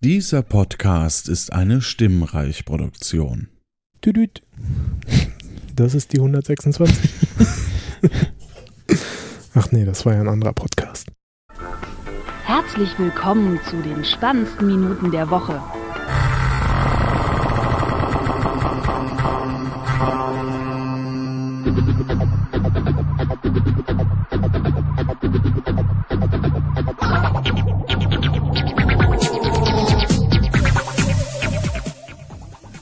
Dieser Podcast ist eine Stimmreich-Produktion. Tüdüt. Das ist die 126. Ach nee, das war ja ein anderer Podcast. Herzlich willkommen zu den spannendsten Minuten der Woche.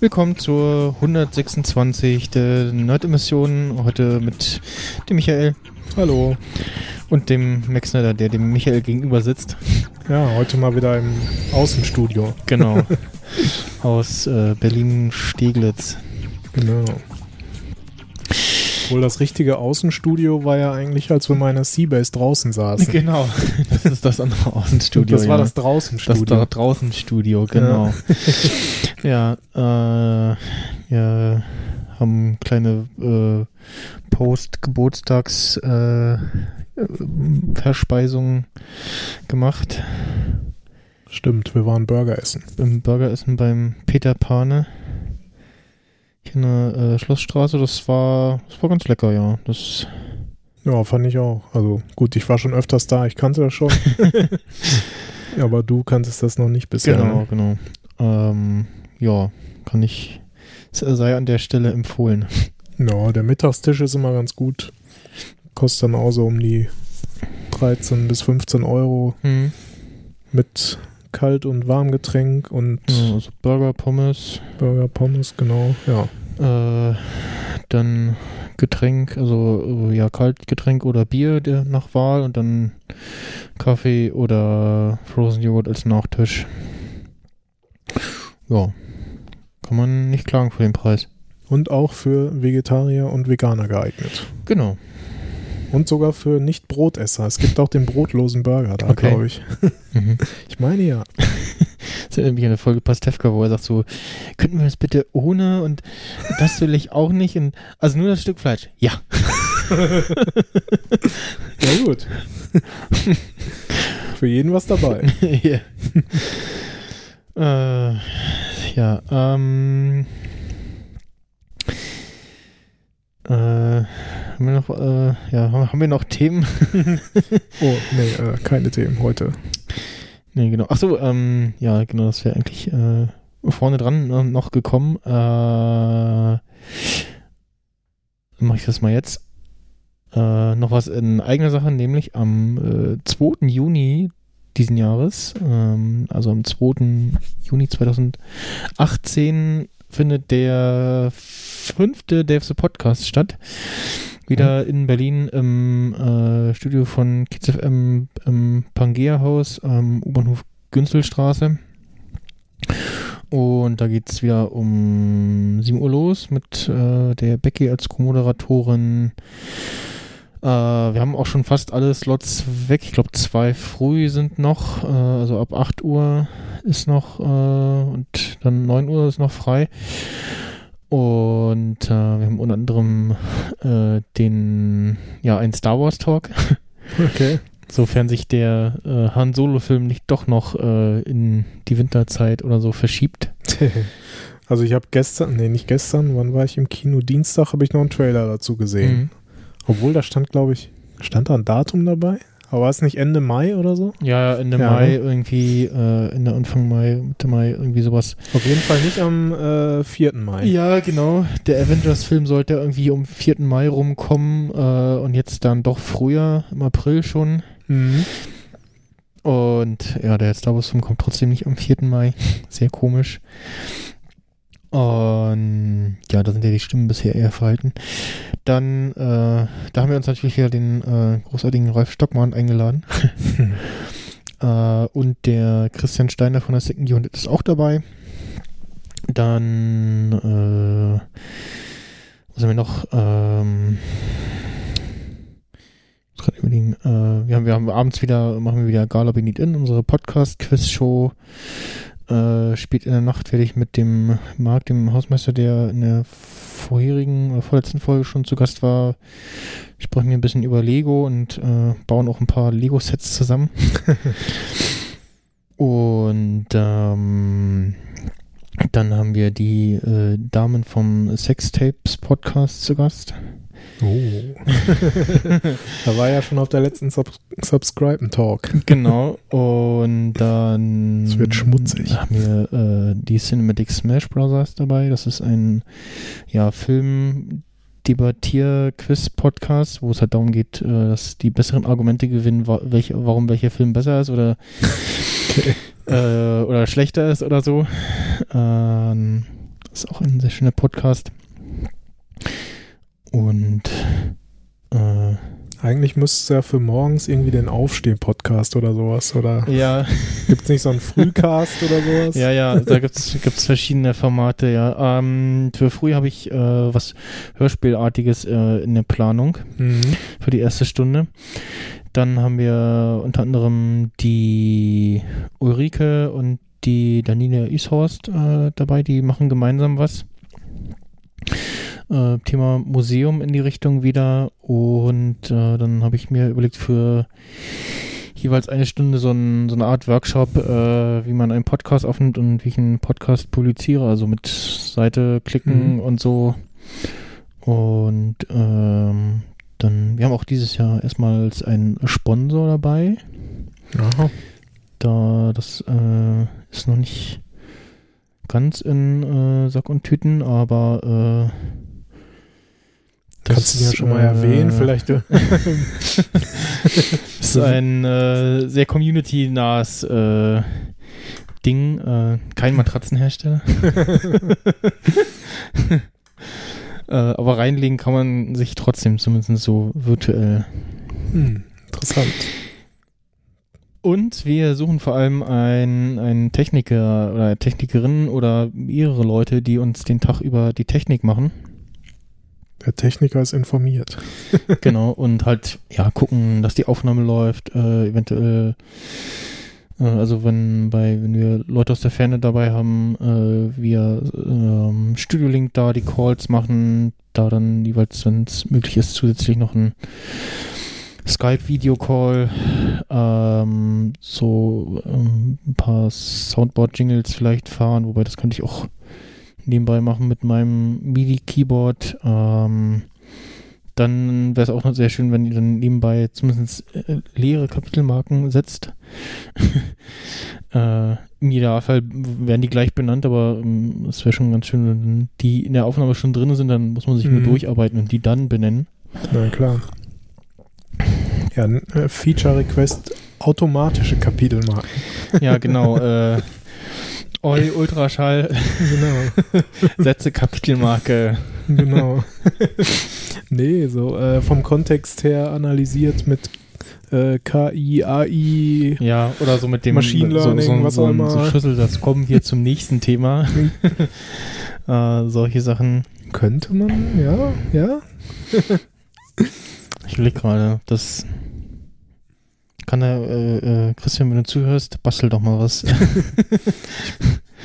Willkommen zur 126 der Nerd-Emissionen. Heute mit dem Michael Hallo. und dem Max Snyder, der dem Michael gegenüber sitzt. Ja, heute mal wieder im Außenstudio. Genau. Aus äh, Berlin-Steglitz. Genau. Obwohl das richtige Außenstudio war ja eigentlich, als wir mal in der Seabase draußen saßen. Genau. Das ist das andere Außenstudio. das war ja. das Das Draußenstudio. da draußen Studio, genau. Ja, äh, wir haben kleine äh, Post-Geburtstags äh, Verspeisung gemacht. Stimmt, wir waren Burger essen. Beim Burgeressen beim Peter Pane. Hier in der äh, Schlossstraße. Das war, das war ganz lecker, ja. Das, Ja, fand ich auch. Also gut, ich war schon öfters da, ich kannte das schon. Aber du kanntest das noch nicht bisher. genau, Ne? genau. Ähm, ja, kann ich, sei an der Stelle empfohlen. Ja, der Mittagstisch ist immer ganz gut. Kostet dann auch so um die 13 bis 15 Euro Hm. mit Kalt- und Warmgetränk und Ja, also Burger, Pommes, Burger, Pommes, genau. Ja, Äh, dann Getränk, also äh, ja, Kaltgetränk oder Bier der nach Wahl und dann Kaffee oder Frozen Joghurt als Nachtisch. Ja, kann man nicht klagen für den Preis. und auch für Vegetarier und Veganer geeignet. Genau. Und sogar für Nicht-Brotesser. Es gibt auch den brotlosen Burger da, Okay. glaube ich. Mhm. Ich meine ja. Das erinnert mich an eine Folge Pastewka, wo er sagt so, könnten wir das bitte ohne und das will ich auch nicht und also nur das Stück Fleisch. Ja. Ja, gut. für jeden was dabei. ja. äh, ja, ähm. Äh, haben wir noch, äh, ja, haben, wir noch Themen? Oh, nee, äh, keine Themen heute. nee, genau. Achso, ähm, ja, genau, das wäre eigentlich äh, vorne dran äh, noch gekommen. Äh, mache ich das mal jetzt. Äh, noch was in eigener Sache, nämlich am äh, 2. Juni diesen Jahres, ähm, also am 2. Juni 2018 findet der fünfte Devs Podcast statt. Wieder in Berlin im äh, Studio von Kids FM im Pangea Haus am U-Bahnhof Günzelstraße. Und da geht es wieder um 7 Uhr los mit äh, der Becky als Co-Moderatorin. Äh, wir haben auch schon fast alle Slots weg. Ich glaube, zwei früh sind noch. Äh, also ab 8 Uhr ist noch äh, und dann 9 Uhr ist noch frei. Und äh, wir haben unter anderem äh, den, ja, einen Star Wars Talk. Okay. Sofern sich der äh, Han Solo-Film nicht doch noch in die Winterzeit oder so verschiebt. Also ich habe gestern, nee, nicht gestern, wann war ich im Kino? Dienstag habe ich noch einen Trailer dazu gesehen. Mhm. Obwohl, da stand, glaube ich, stand da ein Datum dabei? Aber war es nicht Ende Mai oder so? Ja, Ende Ja, Mai ne? irgendwie, äh, Ende Anfang Mai, Mitte Mai, irgendwie sowas. Auf jeden Fall nicht am äh, 4. Mai. Ja, genau. Der Avengers-Film sollte irgendwie um 4. Mai rumkommen äh, und jetzt dann doch früher, im April schon. Mhm. Und ja, der Star Wars-Film kommt trotzdem nicht am 4. Mai. Sehr komisch. Und ja, da sind ja die Stimmen bisher eher verhalten. Dann, äh, da haben wir uns natürlich wieder den äh, großartigen Ralf Stockmann eingeladen. äh, und der Christian Steiner von der Second Unit ist auch dabei. Dann, äh, was haben wir noch? Ähm, ich muss gerade überlegen, äh, wir, haben, wir haben abends wieder, machen wir wieder Gala Benit In, unsere Podcast-Quiz-Show. Äh, spät in der Nacht werde ich mit dem Marc, dem Hausmeister, der in der vorherigen oder vorletzten Folge schon zu Gast war, sprechen wir ein bisschen über Lego und äh, bauen auch ein paar Lego-Sets zusammen. Und ähm, dann haben wir die äh, Damen vom Sextapes Podcast zu Gast. Oh. da war ja schon auf der letzten Sub Subscribe Talk. Genau. Und dann Es wird schmutzig. haben wir äh, die Cinematic Smash Brothers dabei. Das ist ein ja, Film. Debattier-Quiz-Podcast, wo es halt darum geht, äh, dass die besseren Argumente gewinnen, wa welche, warum welcher Film besser ist oder, äh, oder schlechter ist oder so. Ähm, ist auch ein sehr schöner Podcast. Und äh, Eigentlich müsste es ja für morgens irgendwie den Aufstehen-Podcast oder sowas. Oder ja, gibt es nicht so einen Frühcast oder sowas? ja, ja, da gibt's gibt's verschiedene Formate, ja. Ähm, für früh habe ich äh, was Hörspielartiges äh, in der Planung Mhm. für die erste Stunde. Dann haben wir unter anderem die Ulrike und die Daniela Ishorst äh, dabei, die machen gemeinsam was. Äh, Thema Museum in die Richtung wieder. Und äh, dann habe ich mir überlegt, für jeweils eine Stunde so, ein, so eine Art Workshop, äh, wie man einen Podcast aufnimmt und wie ich einen Podcast publiziere, also mit Seite klicken Mhm. und so. Und ähm, dann, wir haben auch dieses Jahr erstmals einen Sponsor dabei. Aha. Da das äh, ist noch nicht ganz in äh, Sack und Tüten, aber äh, Kannst du das, ja schon mal äh, erwähnen, vielleicht. ist ein äh, sehr community-nahes äh, Ding, äh, kein Matratzenhersteller. äh, aber reinlegen kann man sich trotzdem, zumindest so virtuell. hm, interessant. Und wir suchen vor allem einen, einen Techniker oder Technikerin oder mehrere Leute, die uns den Tag über die Technik machen. Der Techniker ist informiert. genau, und halt, ja, gucken, dass die Aufnahme läuft, äh, eventuell, äh, also wenn bei, wenn wir Leute aus der Ferne dabei haben, äh, wir ähm, Studio Link da die Calls machen, da dann jeweils, wenn es möglich ist, zusätzlich noch ein Skype-Video-Call, ähm, so ähm, ein paar Soundboard-Jingles vielleicht fahren, wobei das könnte ich auch nebenbei machen mit meinem MIDI-Keyboard. Ähm, dann wäre es auch noch sehr schön, wenn ihr dann nebenbei zumindest äh, leere Kapitelmarken setzt. äh, Im Idealfall werden die gleich benannt, aber ähm, es wäre schon ganz schön, wenn die in der Aufnahme schon drin sind, dann muss man sich nur Mhm. durcharbeiten und die dann benennen. Na klar. Ja, äh, Feature-Request automatische Kapitelmarken. Ja, genau. äh, Eu Ultraschall, Genau. Sätze, Kapitelmarke. genau. nee, so äh, vom Kontext her analysiert mit äh, KI, AI. Ja, oder so mit dem Machine Learning, so, so, was so, auch immer. so Schlüsselsatz. Kommen wir zum nächsten Thema. äh, solche Sachen. Könnte man, ja, ja. Ich überlege gerade, das kann der, äh, äh, Christian, wenn du zuhörst, bastel doch mal was.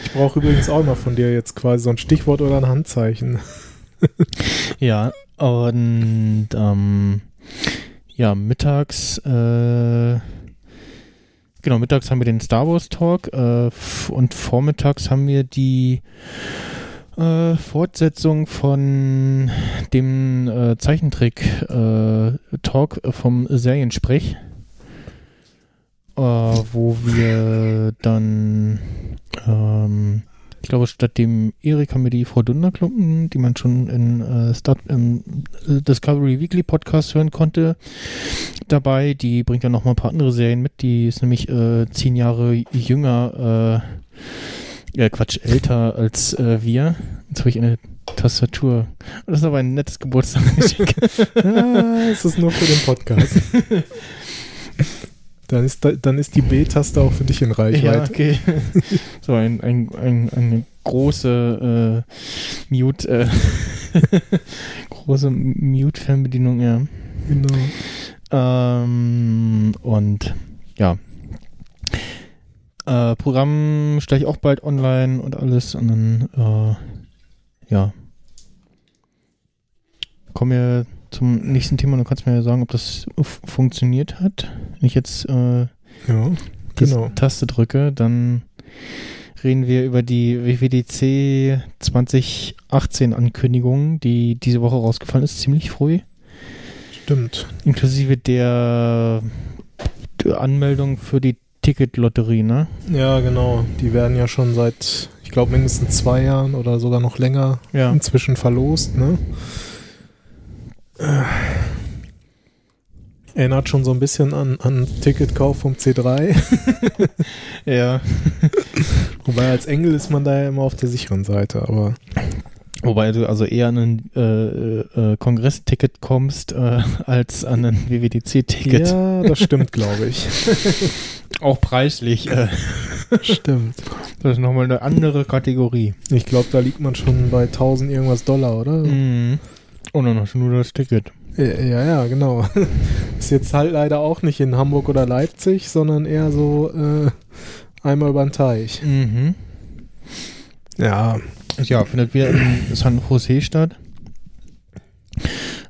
Ich brauche übrigens auch mal von dir jetzt quasi so ein Stichwort oder ein Handzeichen. ja, und ähm, ja, mittags, äh, genau, mittags haben wir den Star Wars Talk äh, und vormittags haben wir die äh, Fortsetzung von dem äh, Zeichentrick-Talk vom Seriensprech, äh, wo wir dann, ähm, ich glaube, statt dem Erik haben wir die Frau Dunderklumpen, die man schon in äh, Star im äh, Discovery Weekly Podcast hören konnte, dabei. Die bringt dann noch mal ein paar andere Serien mit. Die ist nämlich äh, zehn Jahre jünger, äh, ja, Quatsch, älter als äh, wir. Jetzt habe ich eine Tastatur. Das ist aber ein nettes Geburtstagsgeschenk. Ah, es ist nur für den Podcast. Dann ist, da, dann ist die B-Taste auch für dich in ja, Reichweite. okay. so ein, ein, ein, eine große äh, Mute, äh, große Mute-Fernbedienung, ja. Genau. Ähm, und ja. Äh, Programm stelle ich auch bald online und alles und dann, äh, ja. Kommen wir zum nächsten Thema. Du kannst mir ja sagen, ob das funktioniert hat. Wenn ich jetzt äh, Ja. Genau. Taste drücke, dann reden wir über die WWDC 2018 Ankündigung, die diese Woche rausgefallen ist, ziemlich früh. Stimmt. Inklusive der, der Anmeldung für die Ticketlotterie, ne? Ja, genau. Die werden ja schon seit, ich glaube, mindestens zwei Jahren oder sogar noch länger Ja. inzwischen verlost, ne? Äh. Erinnert schon so ein bisschen an, an Ticketkauf vom C3. Ja. Wobei als Engel ist man da ja immer auf der sicheren Seite, aber Wobei du also eher an ein äh, äh, Kongressticket kommst, äh, als an ein WWDC-Ticket. ja, das stimmt, glaube ich. Auch preislich. Äh, stimmt. das ist nochmal eine andere Kategorie. Ich glaube, da liegt man schon bei 1000 irgendwas Dollar, oder? Mhm. Und dann hast du nur das Ticket. Ja, ja, ja, genau. Ist jetzt halt leider auch nicht in Hamburg oder Leipzig, sondern eher so äh, einmal über den Teich. Mhm. Ja, Ja, findet wieder in San Jose statt.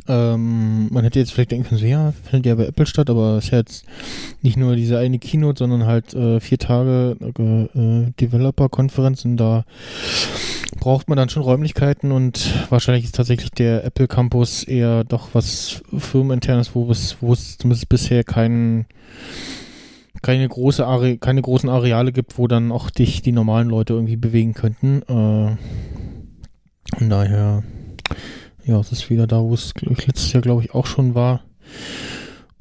Ähm, man hätte jetzt vielleicht denken können, so, ja, findet ja bei Apple statt, aber es ist ja jetzt nicht nur diese eine Keynote, sondern halt äh, vier Tage äh, Developer-Konferenz und da braucht man dann schon Räumlichkeiten und wahrscheinlich ist tatsächlich der Apple Campus eher doch was firmeninternes, wo es, zumindest bisher keinen keine große keine großen Areale gibt, wo dann auch dich die normalen Leute irgendwie bewegen könnten. Äh, von daher, ja, es ist wieder da, wo es letztes Jahr, glaube ich, auch schon war.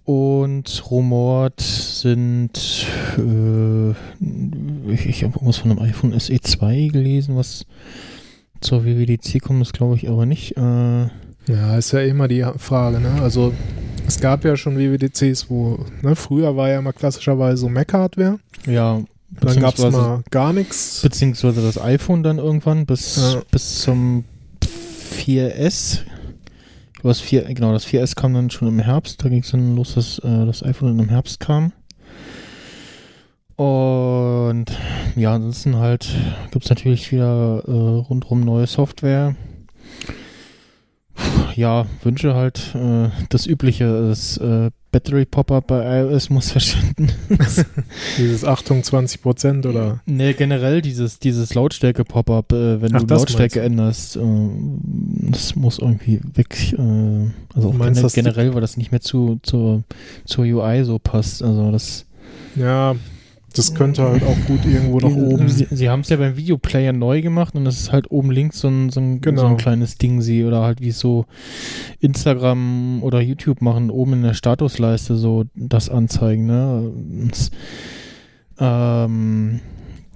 Und rumort sind, äh, ich, ich habe irgendwas von einem iPhone SE 2 gelesen, was zur WWDC kommt, das glaube ich aber nicht. Äh, ja, ist ja immer die Frage, ne? Also es gab ja schon WWDCs, wo, ne, früher war ja mal klassischerweise so Mac-Hardware, ja, dann gab es mal gar nichts. Beziehungsweise das iPhone dann irgendwann bis, Ja. bis zum 4S. Was 4, genau, das 4S kam dann schon im Herbst. Da ging es dann los, dass äh, das iPhone dann im Herbst kam. Und ja, ansonsten halt gibt es natürlich wieder äh, rundrum neue Software. Ja, Wünsche halt äh, das übliche, das äh, Battery Pop-up bei iOS muss verschwinden. Dieses Achtung 20 Prozent oder. Nee, generell dieses, dieses Lautstärke-Pop-up, äh, wenn Ach, du Lautstärke änderst, äh, das muss irgendwie weg. Äh, also meinst, gener- dass die- generell, weil das nicht mehr zu, zur, zur UI so passt. Also das. Ja, das könnte halt auch gut irgendwo nach oben. Sie, sie haben es ja beim Videoplayer neu gemacht und das ist halt oben links so ein, so ein, Genau. so ein kleines Ding sie oder halt wie so Instagram oder YouTube machen, oben in der Statusleiste so das anzeigen, ne? Und, ähm,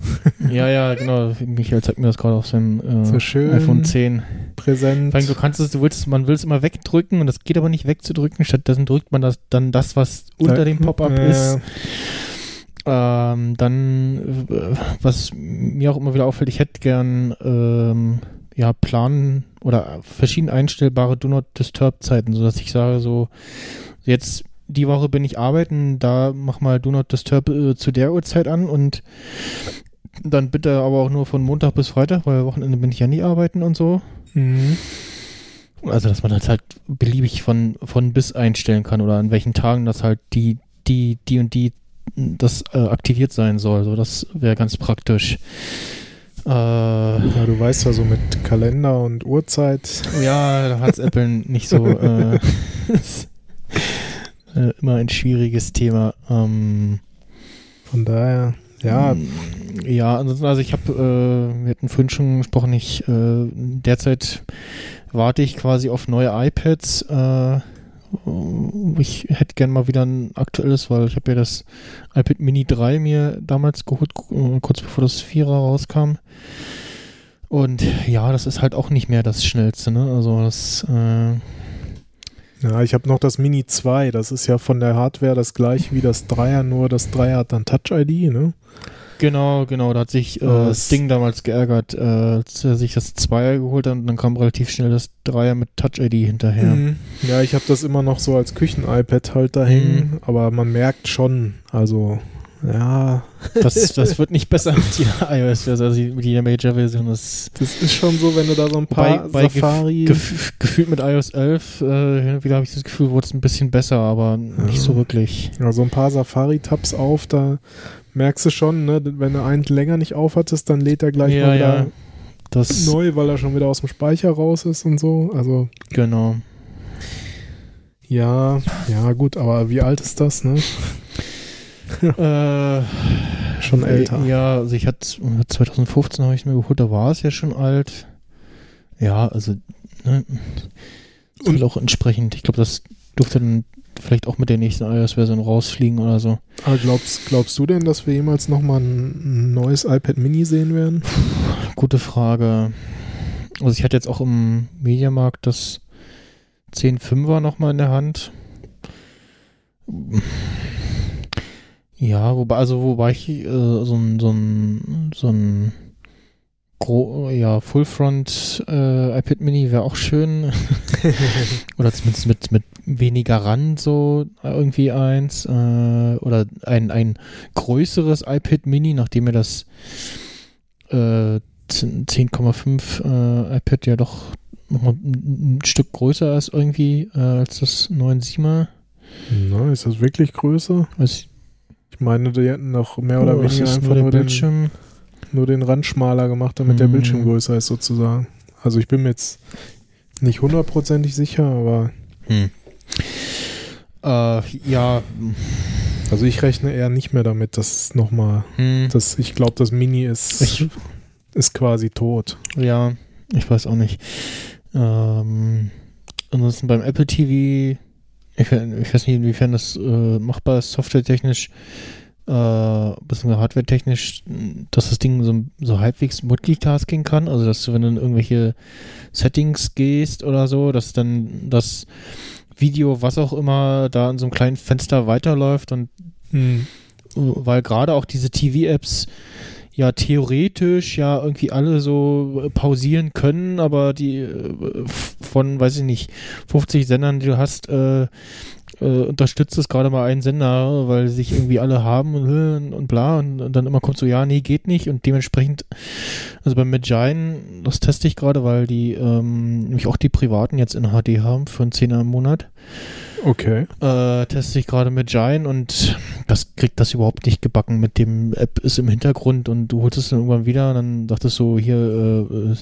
ja, ja, genau. Michael zeigt mir das gerade auf seinem So äh, schön. iPhone 10. Präsent. Vor allem, du kannst es, du willst, man will es immer wegdrücken und das geht aber nicht wegzudrücken. Stattdessen drückt man das dann das, was unter dem Pop-up Ja, ist. Ähm, dann, äh, was mir auch immer wieder auffällt, ich hätte gern ähm, ja, Planen oder verschieden einstellbare Do Not Disturb Zeiten, sodass ich sage, so, jetzt die Woche bin ich arbeiten, da mach mal Do Not Disturb äh, zu der Uhrzeit an und dann bitte aber auch nur von Montag bis Freitag, weil Wochenende bin ich ja nie arbeiten und so. Mhm. Also, dass man das halt beliebig von, von bis einstellen kann oder an welchen Tagen das halt die, die, die und die das äh, aktiviert sein soll. So, das wäre ganz praktisch. Äh, Ja, du weißt ja so mit Kalender und Uhrzeit. ja, da hat Apple nicht so. Äh, ist, äh, immer ein schwieriges Thema. Ähm, Von daher, ja, Ja, ansonsten, also ich habe, äh, wir hatten vorhin schon gesprochen, ich, äh, derzeit warte ich quasi auf neue iPads. Äh, ich hätte gern mal wieder ein aktuelles, weil ich habe ja das iPad Mini 3 mir damals geholt, äh, kurz bevor das Vierer rauskam. Und ja, das ist halt auch nicht mehr das Schnellste, ne? Also das, äh, ja, ich habe noch das Mini 2. Das ist ja von der Hardware das gleiche wie das Dreier, nur das Dreier hat dann Touch-ID, ne? Genau, genau, da hat sich äh, Was? das Ding damals geärgert, äh, als er sich das Zweier geholt hat und dann kam relativ schnell das Dreier mit Touch-ID hinterher. Mhm. Ja, ich habe das immer noch so als Küchen-iPad halt da hängen, aber man merkt schon, also, ja, Das, das wird nicht besser mit jeder iOS-Version, also mit jeder Major-Version. Das das ist schon so, wenn du da so ein paar bei gef- Safari... gef gefühlt mit iOS 11, äh, hin und wieder habe ich das Gefühl, wurde es ein bisschen besser, aber nicht so wirklich. ja, so ein paar Safari-Tabs auf, da merkst du schon, ne, wenn du einen länger nicht aufhattest, dann lädt er gleich ja, mal wieder ja. Das, neu, weil er schon wieder aus dem Speicher raus ist und so. Also, genau. ja, ja, gut, aber wie alt ist das, ne? Äh, Schon älter. Ja, also ich hatte 2015 habe ich mir geholt, da war es ja schon alt. Ja, also ne, und auch entsprechend. Ich glaube, das dürfte dann vielleicht auch mit der nächsten iOS-Version rausfliegen oder so. Aber glaubst, glaubst du denn, dass wir jemals nochmal ein neues iPad Mini sehen werden? Gute Frage. Also ich hatte jetzt auch im Mediamarkt das 10.5er nochmal in der Hand. Ja, wobei, also wobei ich äh, so ein, so ein, so ein Gro ja, Full-Front äh, iPad Mini wäre auch schön. oder zumindest mit, mit weniger Rand so irgendwie eins. Äh, oder ein, ein größeres iPad Mini, nachdem mir das äh, 10,5 äh, iPad ja doch noch mal ein, Stück größer ist irgendwie äh, als das 9,7er. Na, ist das wirklich größer? Weiß ich, Ich meine, die hätten noch mehr oder oh, weniger einfach nur den, nur den Rand schmaler gemacht, damit der Mhm. Bildschirm größer ist sozusagen. Also ich bin mir jetzt nicht hundertprozentig sicher, aber Hm. Äh, ja, also ich rechne eher nicht mehr damit, dass es nochmal, hm. dass ich glaube, das Mini ist, Ich- ist quasi tot. Ja, ich weiß auch nicht. Ähm, ansonsten beim Apple TV, ich, ich weiß nicht, inwiefern das äh, machbar ist, softwaretechnisch, äh, bzw. hardwaretechnisch, dass das Ding so, so halbwegs Multitasking kann. Also, dass du, wenn du in irgendwelche Settings gehst oder so, dass dann das Video, was auch immer, da in so einem kleinen Fenster weiterläuft und weil gerade auch diese TV-Apps ja theoretisch ja irgendwie alle so pausieren können, aber die äh, von, weiß ich nicht, 50 Sendern, die du hast, äh, äh, unterstützt es gerade mal einen Sender, weil sich irgendwie alle haben und, und bla und, und dann immer kommt so, ja, nee, geht nicht und dementsprechend, also beim Magine, das teste ich gerade, weil die ähm, nämlich auch die privaten jetzt in HD haben für einen Zehner im Monat Okay. äh, teste ich gerade mit Giant und das kriegt das überhaupt nicht gebacken mit dem App ist im Hintergrund und du holst es dann irgendwann wieder und dann dachtest du hier äh, äh,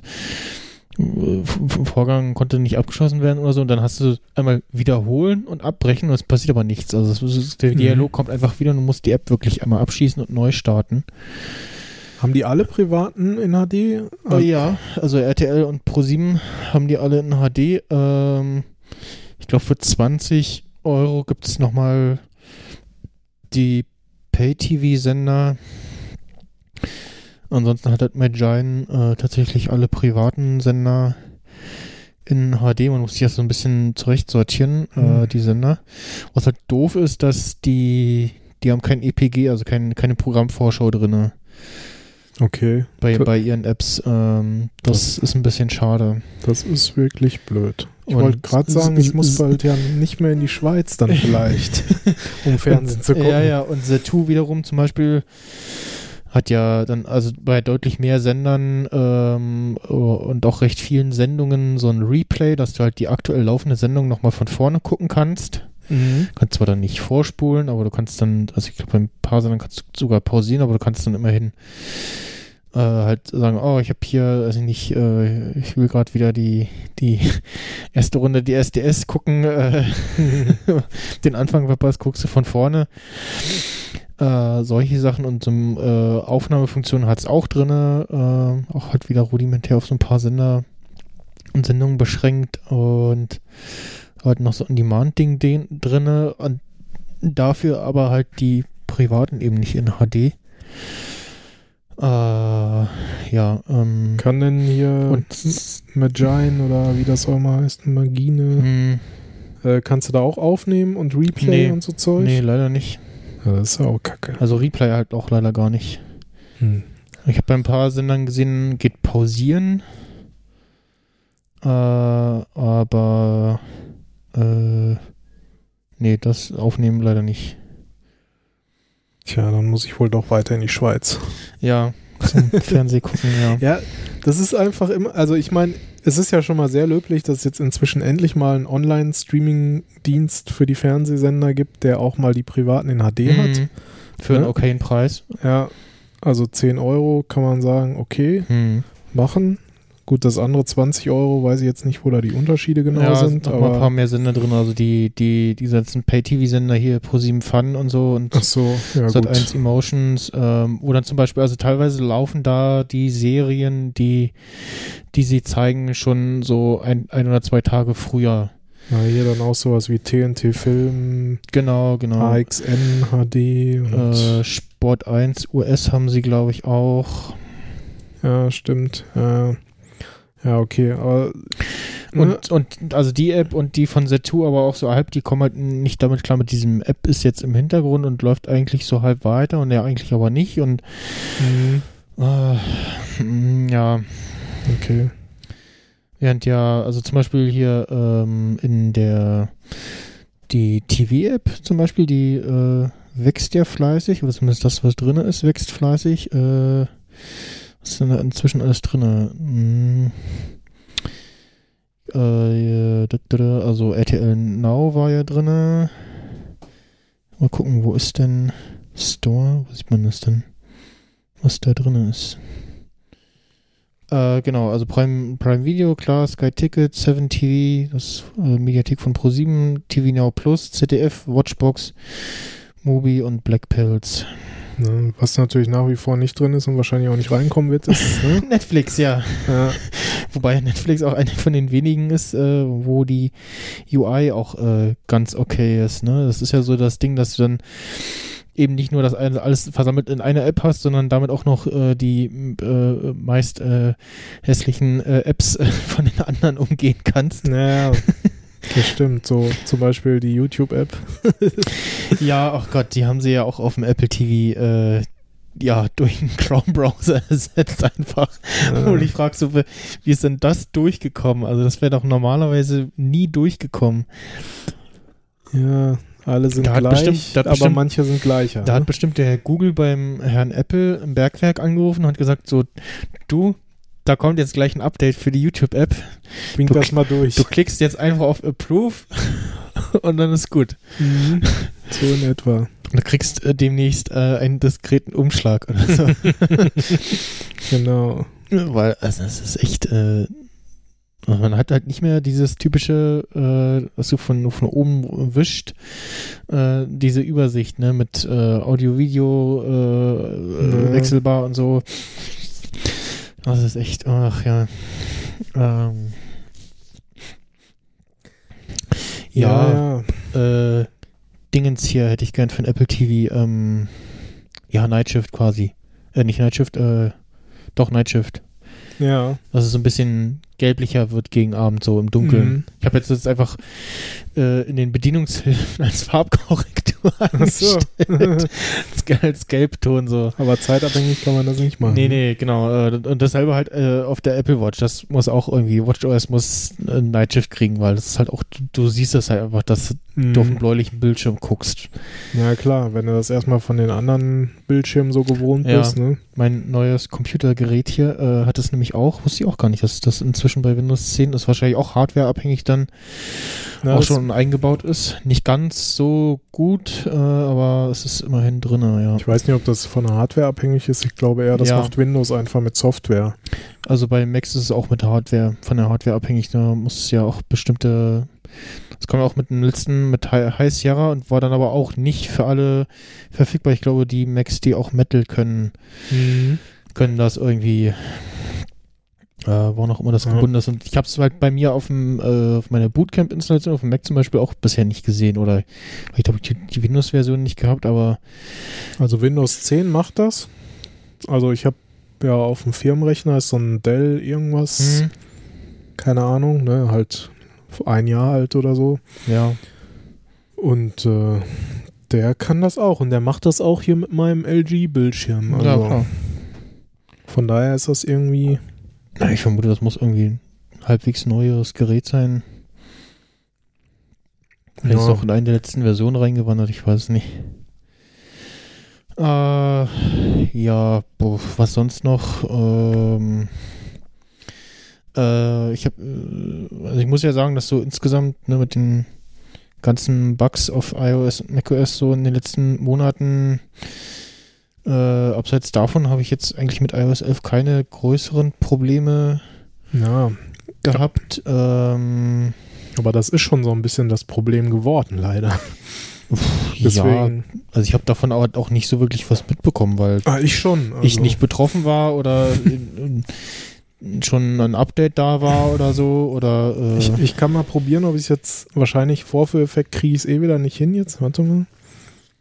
Vorgang konnte nicht abgeschlossen werden oder so und dann hast du einmal wiederholen und abbrechen und es passiert aber nichts. Also ist, der Mhm. Dialog kommt einfach wieder und du musst die App wirklich einmal abschließen und neu starten. Haben die alle privaten in HD? Äh, ja, also RTL und Pro7 haben die alle in HD. Ähm, ich glaube, für 20 Euro gibt es nochmal die Pay-TV-Sender. Ansonsten hat halt Magine äh, tatsächlich alle privaten Sender in HD. Man muss sich das so ein bisschen zurecht sortieren, Mhm. äh, die Sender. Was halt doof ist, dass die, die haben kein EPG, also kein, keine Programmvorschau drinne Okay. bei, bei ihren Apps. Ähm, das ist ein bisschen schade. Das ist wirklich blöd. Ich wollte gerade sagen, ich muss bald ja nicht mehr in die Schweiz dann vielleicht, um Fernsehen zu gucken. Ja, ja, und The2 wiederum zum Beispiel hat ja dann, also bei deutlich mehr Sendern ähm, und auch recht vielen Sendungen so ein Replay, dass du halt die aktuell laufende Sendung nochmal von vorne gucken kannst. Mhm. Kannst zwar dann nicht vorspulen, aber du kannst dann, also ich glaube, bei ein paar Sendern kannst du sogar pausieren, aber du kannst dann immerhin äh, halt sagen, oh, ich habe hier, also nicht, äh, ich will gerade wieder die, die erste Runde die SDS gucken, äh, den Anfang verpasst, guckst du von vorne. Äh, solche Sachen und so eine äh, Aufnahmefunktion hat es auch drin, äh, auch halt wieder rudimentär auf so ein paar Sender und Sendungen beschränkt und halt noch so ein Demand-Ding den- drinne und dafür aber halt die privaten eben nicht in HD. Äh, ja, ähm, Kann denn hier und Magine oder wie das auch mal heißt, Magine, mh, äh, kannst du da auch aufnehmen und Replay Nee. und so Zeug? nee, leider nicht. Ja, das ist auch kacke. Also Replay halt auch leider gar nicht. Hm. Ich habe bei ein paar Sendern gesehen, geht pausieren. Äh, aber äh, nee, das aufnehmen leider nicht. Tja, dann muss ich wohl doch weiter in die Schweiz. Ja, zum Fernseh gucken, ja. Ja, das ist einfach immer, also ich meine, es ist ja schon mal sehr löblich, dass es jetzt inzwischen endlich mal einen Online-Streaming-Dienst für die Fernsehsender gibt, der auch mal die privaten in HD hat. Mhm. Für einen Ne? okayen Preis. Ja, also 10 Euro kann man sagen, okay, Hm. machen. Gut, das andere 20 Euro, weiß ich jetzt nicht, wo da die Unterschiede genau ja, sind, noch mal ein paar aber. mehr Sender drin. Also die, die, die ganzen Pay-TV-Sender hier, Pro7 Fun und so und Ach so, ja Sat gut. 1 Emotions, ähm, dann zum Beispiel, also teilweise laufen da die Serien, die, die sie zeigen, schon so ein, ein oder zwei Tage früher. Ja, hier dann auch sowas wie TNT Film, Genau, genau. AXN HD und Äh, Sport 1 US haben sie, glaube ich, auch. ja, stimmt. Äh, ja, okay, aber ne, Und, und also die App und die von Zetu, aber auch so halb, die kommen halt nicht damit klar mit diesem App ist jetzt im Hintergrund und läuft eigentlich so halb weiter und ja eigentlich aber nicht und mhm, äh, mm, ja, okay. während ja, also zum Beispiel hier ähm, in der die TV-App zum Beispiel, die äh, wächst ja fleißig, oder zumindest das, was drin ist, wächst fleißig. Äh, was ist denn da inzwischen alles drin? Hm. Äh, also RTL Now war ja drin. Mal gucken, wo ist denn Store? Wo sieht man das denn? Was da drin ist. Äh, genau, also Prime, Prime Video, klar, Sky Ticket, 7 TV, das äh, Mediathek von Pro7, TV Now Plus, ZDF, Watchbox, Mobi und Black Pills. Ne, was natürlich nach wie vor nicht drin ist und wahrscheinlich auch nicht reinkommen wird, ist, ne? Netflix, ja. ja, Wobei Netflix auch eine von den wenigen ist, äh, wo die UI auch äh, ganz okay ist. Ne? Das ist ja so das Ding, dass du dann eben nicht nur das alles versammelt in einer App hast, sondern damit auch noch äh, die äh, meist äh, hässlichen äh, Apps von den anderen umgehen kannst. naja, das stimmt. So zum Beispiel die YouTube-App. Ja, ach Gott, die haben sie ja auch auf dem Apple TV äh, ja, durch einen Chrome-Browser ersetzt einfach. Und Äh, ich frage so, wie ist denn das durchgekommen? Also das wäre doch normalerweise nie durchgekommen. ja, alle sind hat gleich, bestimmt- hat aber bestimmt- manche sind gleicher. Da hat ne? bestimmt der Herr Google beim Herrn Apple im Bergwerk angerufen und hat gesagt, so, du, da kommt jetzt gleich ein Update für die YouTube-App. Wink du- das mal durch. Du klickst jetzt einfach auf Approve und dann ist gut. Mhm. So in etwa. Und du kriegst äh, demnächst äh, einen diskreten Umschlag oder so. Genau. Weil, also es ist echt, äh, man hat halt nicht mehr dieses typische, äh, was du von, von oben wischt, äh, diese Übersicht, ne, mit äh, Audio, Video, äh, Ja. wechselbar und so. Das ist echt, ach ja. Ähm, ja, ja. Äh, Dingens hier hätte ich gern für ein Apple TV, ähm, ja, Nightshift quasi. Äh, nicht Nightshift, äh, doch Nightshift. Ja. dass es so ein bisschen gelblicher wird gegen Abend, so im Dunkeln. Mhm. Ich habe jetzt, jetzt einfach äh, in den Bedienungshilfen als Farbkorrektur Ach so. als, Ge- als Gelbton so. Aber zeitabhängig kann man das nicht machen. Nee, nee, genau. Äh, und dasselbe halt äh, auf der Apple Watch. Das muss auch irgendwie, WatchOS muss äh, Nightshift kriegen, weil das ist halt auch, du, siehst das halt einfach, dass Mhm. du auf dem bläulichen Bildschirm guckst. Ja, klar, wenn du das erstmal von den anderen Bildschirmen so gewohnt Ja. bist, ne? Mein neues Computergerät hier äh, hat es nämlich auch, wusste ich auch gar nicht, dass das inzwischen bei Windows 10 ist, wahrscheinlich auch hardwareabhängig dann Ja, auch das- schon eingebaut ist. Nicht ganz so gut, äh, aber es ist immerhin drin, ja. Ich weiß nicht, ob das von der Hardware abhängig ist. Ich glaube eher, das Ja. macht Windows einfach mit Software. Also bei Macs ist es auch mit der Hardware, von der Hardware abhängig. Da muss es ja auch bestimmte, das kam ja auch mit dem letzten, mit Hi- High Sierra und war dann aber auch nicht für alle verfügbar. Ich glaube, die Macs, die auch Metal können, können das irgendwie, äh, wo noch immer das Ja. gebunden ist. Und ich habe es halt bei mir auf, dem, äh, auf meiner Bootcamp-Installation, auf dem Mac zum Beispiel, auch bisher nicht gesehen. Oder ich glaube, die, die Windows-Version nicht gehabt, aber Also Windows 10 macht das. Also ich habe ja auf dem Firmenrechner ist so ein Dell irgendwas, hm, keine Ahnung, ne, halt ein Jahr alt oder so. ja. Und äh, der kann das auch und der macht das auch hier mit meinem LG-Bildschirm. Also ja, klar. von daher ist das irgendwie. Ich vermute, das muss irgendwie ein halbwegs neueres Gerät sein. Vielleicht ist Ja. es auch in eine der letzten Versionen reingewandert, ich weiß nicht. Äh, ja, boah, was sonst noch? Ähm, äh, ich habe, äh, also ich muss ja sagen, dass so insgesamt ne, mit den ganzen Bugs auf iOS und macOS so in den letzten Monaten, äh, abseits davon habe ich jetzt eigentlich mit iOS 11 keine größeren Probleme Ja, gehabt. Ähm, aber das ist schon so ein bisschen das Problem geworden, leider. ja, Deswegen. also ich habe davon auch, auch nicht so wirklich was mitbekommen, weil Ah, ich schon. ich also- nicht betroffen war oder in, schon ein Update da war oder so oder äh, Ich, ich kann mal probieren, ob ich es jetzt wahrscheinlich Vorführeffekt kriege ich es eh wieder nicht hin jetzt. Warte mal.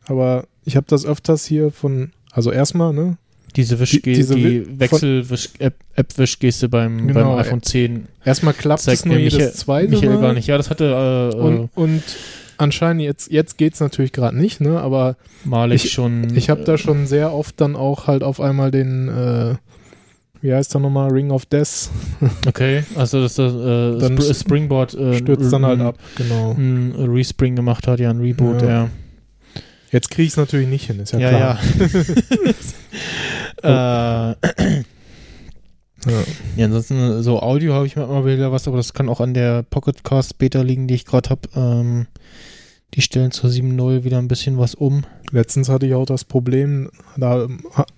Aber ich habe das öfters hier von, also erstmal, ne? diese Wischgeste, die- diese die, Wi- Wechsel-App-Wischgeste beim, Genau, beim iPhone 10 Erstmal klappt es nur mir jedes Michael, zweite Michael Mal. gar nicht. Ja, das hatte äh, Und, und anscheinend jetzt, jetzt geht es natürlich gerade nicht, ne? Aber äh, mal ich, ich- schon. ich habe da schon sehr oft dann auch halt auf einmal den, äh, wie heißt der nochmal, Ring of Death, Okay, also dass das äh, Spr Springboard äh, stürzt dann halt ab. Genau. Ein Respring gemacht hat, ja, ein Reboot, Ja. ja. Jetzt kriege ich es natürlich nicht hin, ist ja, Ja, klar. ja. äh, Ja. ja, ansonsten so Audio habe ich mal wieder was, aber das kann auch an der Pocketcast Beta liegen, die ich gerade habe. Ähm, die stellen zur 7.0 wieder ein bisschen was um. Letztens hatte ich auch das Problem, da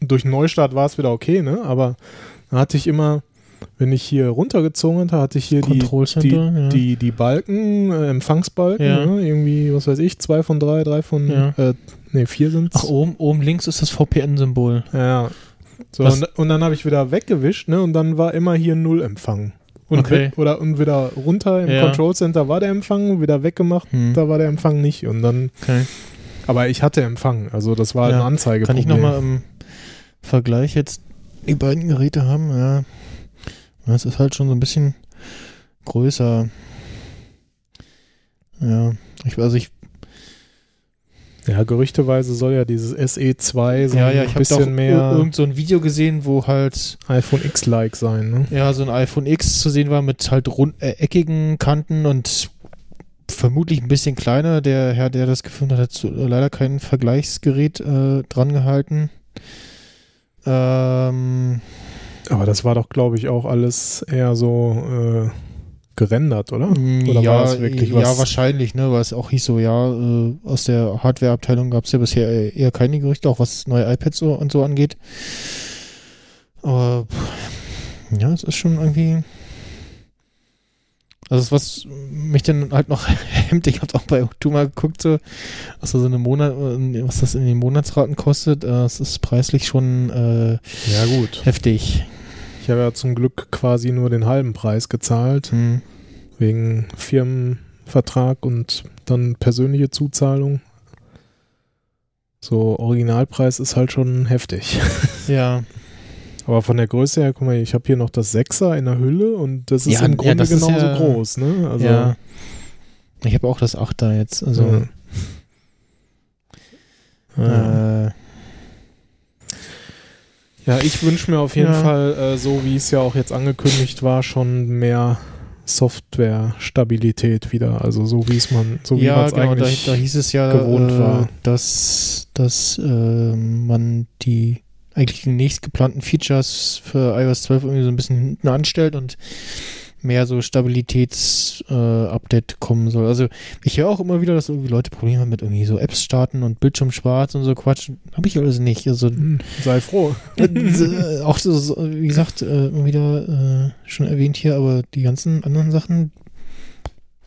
durch Neustart war es wieder okay, ne? Aber da hatte ich immer, wenn ich hier runtergezogen hatte, hatte ich hier die, die, ja. die, die Balken, äh, Empfangsbalken, Ja. ne? irgendwie, was weiß ich, zwei von drei, drei von, Ja. äh, nee, vier sind Ach, oben, oben links ist das VPN-Symbol. Ja. So, und, und dann habe ich wieder weggewischt, ne? Und dann war immer hier Null Empfang. Und Okay. oder und wieder runter im Ja. Control Center war der Empfang, wieder weggemacht, Hm. da war der Empfang nicht. Und dann, Okay. aber ich hatte Empfang, also das war Ja. ein Anzeigeproblem. Kann ich nochmal im Vergleich jetzt die beiden Geräte haben? Ja. Das ist halt schon so ein bisschen größer. Ja. Ich, also ich, Ja, gerüchteweise soll ja dieses SE2 so ja, ja, ein ich habe doch bisschen mehr irgend so ein Video gesehen, wo halt iPhone X-like sein, ne? ja so ein iPhone X zu sehen war mit halt rund, äh, eckigen Kanten und vermutlich ein bisschen kleiner. Der Herr, der das gefilmt hat, hat so, leider kein Vergleichsgerät äh, dran gehalten. Ähm, Aber das war doch, glaube ich, auch alles eher so äh, gerendert, oder? Oder ja, war das wirklich ja, was? wahrscheinlich, ne, weil es auch hieß so, ja, äh, aus der Hardware-Abteilung gab es ja bisher äh, eher keine Gerüchte, auch was neue iPads so und so angeht. Aber ja, es ist schon irgendwie. Also, das, was mich dann halt noch hemmt, ich habe auch bei O2 mal geguckt, so, was so eine Monat, äh, was das in den Monatsraten kostet. Äh, Es ist preislich schon äh, Ja, gut. heftig. Ich habe ja zum Glück quasi nur den halben Preis gezahlt. Hm. wegen Firmenvertrag und dann persönliche Zuzahlung. So, Originalpreis ist halt schon heftig. Ja, Aber von der Größe her, guck mal, ich habe hier noch das Sechser in der Hülle und das ist Ja, im ja, Grunde ist genauso ja- groß, ne? Also, ja. Ich habe auch das Achter jetzt. Also, ja. Ja. äh, ja, ich wünsche mir auf jeden Ja. Fall, äh, so wie es ja auch jetzt angekündigt war, schon mehr Software-Stabilität wieder. Also so wie es man, so wie man ja, es genau, da, eigentlich da hieß es ja, gewohnt äh, war. dass, dass äh, man die eigentlich die nächst geplanten Features für iOS 12 irgendwie so ein bisschen hinten anstellt und mehr so Stabilitäts-Update kommen soll. Also ich höre auch immer wieder, dass irgendwie Leute Probleme haben mit irgendwie so Apps starten und Bildschirm schwarz und so Quatsch. Habe ich alles nicht. Also Hm, sei froh. äh, auch so, wie gesagt, äh, immer wieder äh, schon erwähnt hier, aber die ganzen anderen Sachen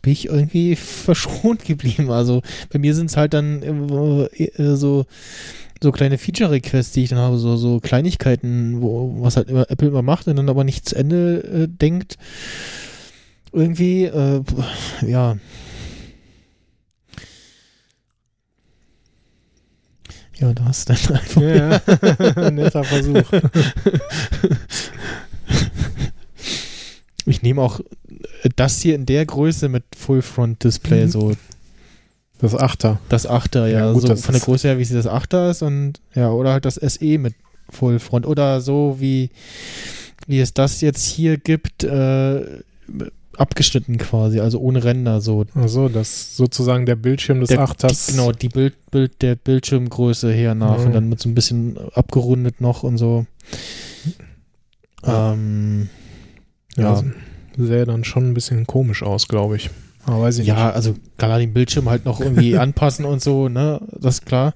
bin ich irgendwie verschont geblieben. Also bei mir sind es halt dann äh, äh, so so kleine Feature-Requests, die ich dann habe, so, so Kleinigkeiten, wo, was halt immer Apple immer macht und dann aber nicht zu Ende äh, denkt. Irgendwie, äh, ja. Ja, da hast du dann einfach Ja, ja. netter Versuch. Ich nehme auch das hier in der Größe mit Full Front Display, Mhm. so Das Achter. das Achter, ja. Ja, gut, so von der Größe her, wie sie das Achter ist und ja, oder halt das SE mit Full Front. Oder so wie, wie es das jetzt hier gibt, äh, abgeschnitten quasi, also ohne Ränder, so. Also das sozusagen der Bildschirm des Der, Achters. Die, genau, die Bild, Bild der Bildschirmgröße her nach Mhm. und dann mit so ein bisschen abgerundet noch und so. Ja. Ähm, Ja, ja. sähe dann schon ein bisschen komisch aus, glaube ich. Ah, weiß ich Ja, also kann er den Bildschirm halt noch irgendwie anpassen und so, ne? Das ist klar.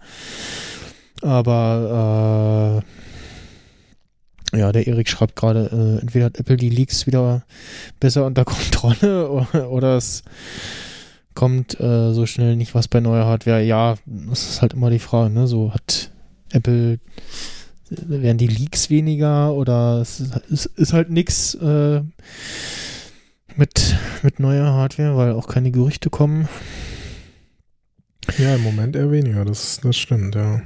Aber äh, ja, der Erik schreibt gerade, äh, entweder hat Apple die Leaks wieder besser unter Kontrolle oder, oder es kommt äh, so schnell nicht was bei neuer Hardware. Ja, das ist halt immer die Frage, ne? So hat Apple werden die Leaks weniger oder es ist, es ist halt nix äh, mit, mit neuer Hardware, weil auch keine Gerüchte kommen. Ja, im Moment eher weniger, das, das stimmt, ja.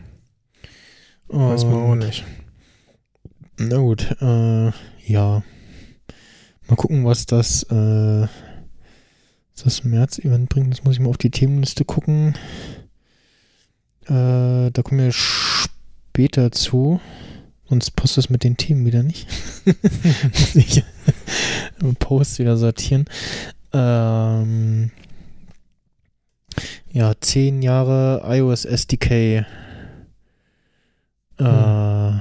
Weiß man auch Und- nicht. Na gut, äh, ja. Mal gucken, was das, äh, das März-Event bringt. Das muss ich mal auf die Themenliste gucken. Äh, da kommen wir später zu. Sonst passt das mit den Themen wieder nicht. muss ich Post wieder sortieren. Ähm, ja, zehn Jahre iOS SDK. Äh,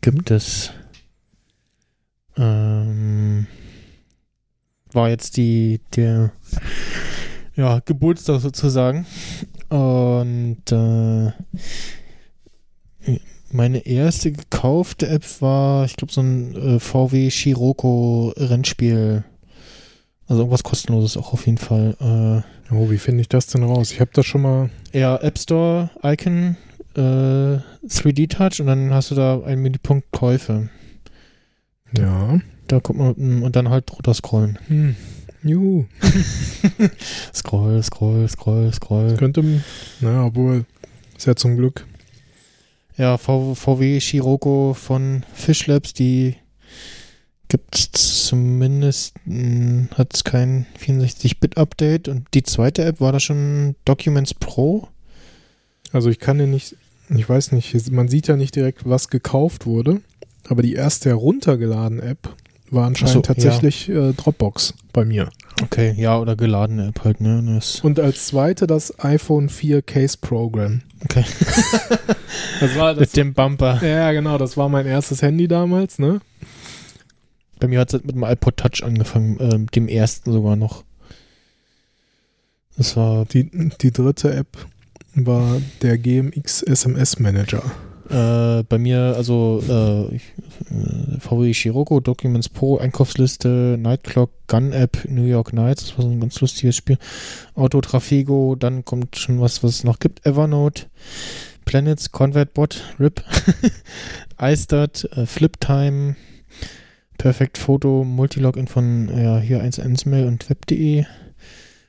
gibt es. Ähm, war jetzt die, der, ja, Geburtstag sozusagen. Und äh, meine erste gekaufte App war, ich glaube, so ein äh, VW Scirocco Rennspiel. Also irgendwas kostenloses auch auf jeden Fall. Oh, wie finde ich das denn raus? Ich habe das schon mal. Äh, ja, App Store Icon, äh, 3D Touch und dann hast du da einen Menüpunkt Käufe. Ja. Da guckt man mm, und dann halt runter scrollen. Hm. Juhu. Scroll, scroll, scroll, scroll. Könnte. Na, obwohl. Ist ja zum Glück. Ja, VW Scirocco von Fish Labs, die gibt zumindest, hat es kein 64-Bit-Update und die zweite App war da schon Documents Pro. Also ich kann ja nicht. Ich weiß nicht, man sieht ja nicht direkt, was gekauft wurde. Aber die erste heruntergeladene App war anscheinend so, tatsächlich äh, Dropbox bei mir. Okay, ja, oder geladene App halt, ne? Das, Und als zweite das iPhone 4 Case Program. Okay. Das war das. Mit dem Bumper. ja, genau, das war mein erstes Handy damals, ne? Bei mir hat es mit dem iPod Touch angefangen, äh, dem ersten sogar noch. Das war Die, die dritte App war der GMX SMS Manager. Äh, bei mir, also äh, äh, VW Scirocco, Documents Pro, Einkaufsliste, Nightclock, Gun App, New York Nights, das war so ein ganz lustiges Spiel. Autotrafego, dann kommt schon was, was es noch gibt. Evernote, Planets, ConvertBot, RIP, iStat, äh, FlipTime, Perfect Photo, Multilogin von ja, hier 1.1mail und web.de,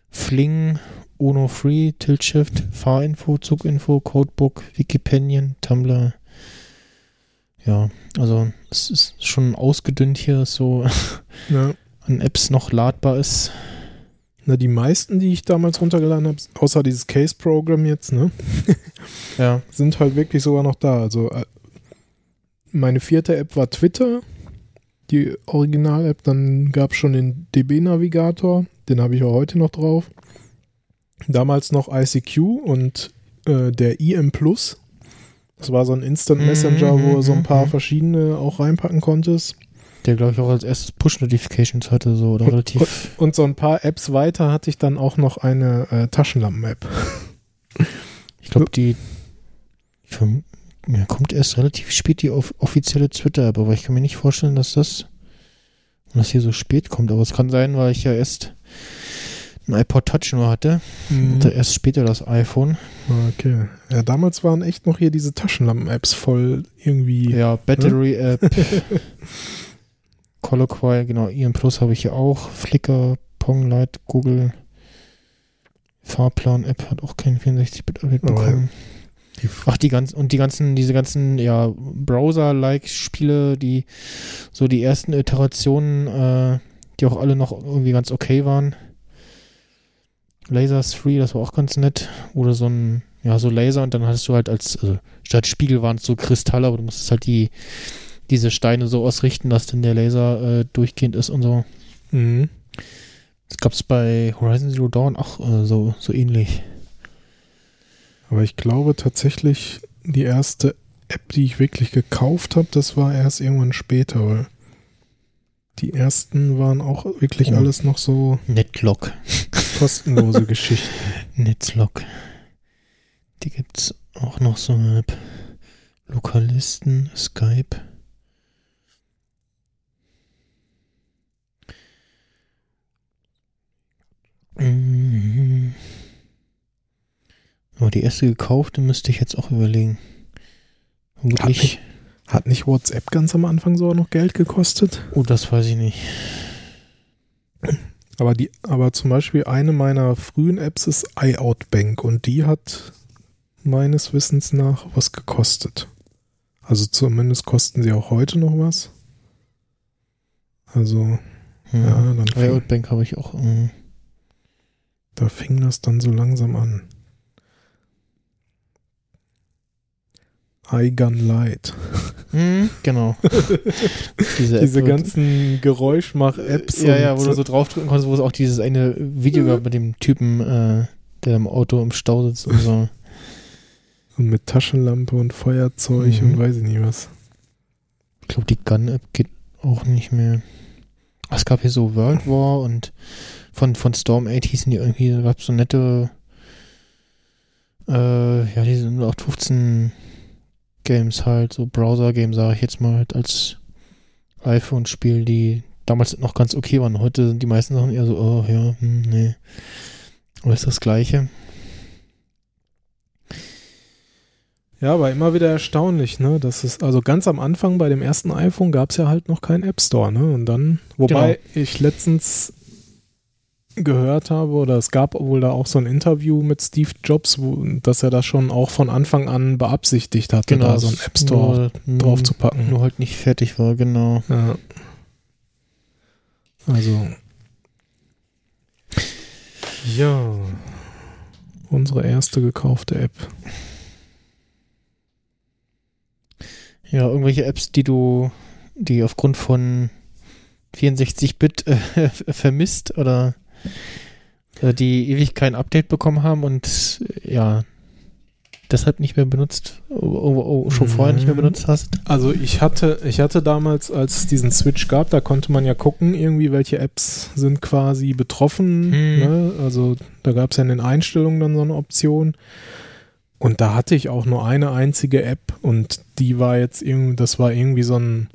Fling, Uno Free, Tilt Shift, Fahrinfo, Zuginfo, Codebook, Wikipedia, Tumblr. Ja, also es ist schon ausgedünnt hier, so Ja. an Apps noch ladbar ist. Na, die meisten, die ich damals runtergeladen habe, außer dieses Case Program jetzt, ne, Ja, sind halt wirklich sogar noch da. Also äh, meine vierte App war Twitter, die Original-App. Dann gab es schon den DB-Navigator, den habe ich auch heute noch drauf. Damals noch ICQ und äh, der IM Plus. Das war so ein Instant Mhm, Messenger, wo du so ein paar mhm. verschiedene auch reinpacken konntest. der glaube ich auch als erstes Push-Notifications hatte, so oder Und- relativ. Und so ein paar Apps weiter hatte ich dann auch noch eine äh, Taschenlampen-App. Ich glaube, die für, ja, kommt erst relativ spät die off offizielle Twitter-App, aber ich kann mir nicht vorstellen, dass das, das hier so spät kommt. Aber es kann sein, weil ich ja erst ein iPod Touch nur hatte. Hatte erst später das iPhone. Okay. Ja, damals waren echt noch hier diese Taschenlampen-Apps voll irgendwie. Ja, Battery App. Colloquy, genau, EM Plus habe ich ja auch. Flickr, Ponglight, Google. Fahrplan-App hat auch kein 64-Bit-Update Oh, ja. bekommen. Die, Ach, die ganzen, und die ganzen, diese ganzen, ja, Browser-like-Spiele, die so die ersten Iterationen, äh, die auch alle noch irgendwie ganz okay waren. Lasers Free, das war auch ganz nett. Oder so ein, ja, so Laser und dann hattest du halt als, also statt Spiegel waren es so Kristalle, aber du musstest halt die, diese Steine so ausrichten, dass dann der Laser äh, durchgehend ist und so. Mhm. Das gab es bei Horizon Zero Dawn auch äh, so, so ähnlich. Aber ich glaube tatsächlich, die erste App, die ich wirklich gekauft habe, das war erst irgendwann später, weil die ersten waren auch wirklich Oh. alles noch so. Netlock. Kostenlose Geschichten. Netzlog. Die gibt's auch noch so halb. Lokalisten, Skype. Mhm. Aber die erste gekaufte müsste ich jetzt auch überlegen. Hat nicht, hat nicht WhatsApp ganz am Anfang so auch noch Geld gekostet? Oh, das weiß ich nicht. Aber die, aber zum Beispiel eine meiner frühen Apps ist iOutBank und die hat meines Wissens nach was gekostet. Also zumindest kosten sie auch heute noch was. Also, Hm. ja, dann fing, Riot Bank habe ich auch. ähm, da fing das dann so langsam an. iGun Light. hm, genau. Diese, Diese ganzen Geräuschmach-Apps. Ja, ja, wo du so draufdrücken konntest, wo es auch dieses eine Video gab mit dem Typen, äh, der im Auto im Stau sitzt und so. und mit Taschenlampe und Feuerzeug Mhm. und weiß ich nicht was. Ich glaube, die Gun-App geht auch nicht mehr. Es gab hier so World War und von, von Storm 8 hießen die irgendwie, da gab es so nette, äh, ja, diese 0815 Games halt, so Browser-Games, sage ich jetzt mal, halt als iPhone-Spiel, die damals noch ganz okay waren. Heute sind die meisten Sachen eher so, oh ja, hm, nee. Aber ist das Gleiche. Ja, aber immer wieder erstaunlich, ne? Das ist, also ganz am Anfang bei dem ersten iPhone gab es ja halt noch keinen App Store, ne? Und dann, wobei ich letztens gehört habe, oder es gab wohl da auch so ein Interview mit Steve Jobs, wo, dass er das schon auch von Anfang an beabsichtigt hatte, da so einen App Store nur, drauf zu packen. Nur halt nicht fertig war, genau. Ja. Also. Ja. Unsere erste gekaufte App. Ja, irgendwelche Apps, die du, die aufgrund von 64-Bit äh, vermisst oder die ewig kein Update bekommen haben und äh, ja, deshalb nicht mehr benutzt, oh, oh, oh, schon vorher nicht mehr Mhm. benutzt hast. Also ich hatte, ich hatte damals, als es diesen Switch gab, da konnte man ja gucken, irgendwie, welche Apps sind quasi betroffen. Hm. Ne? Also da gab es ja in den Einstellungen dann so eine Option. Und da hatte ich auch nur eine einzige App und die war jetzt irgendwie, das war irgendwie so ein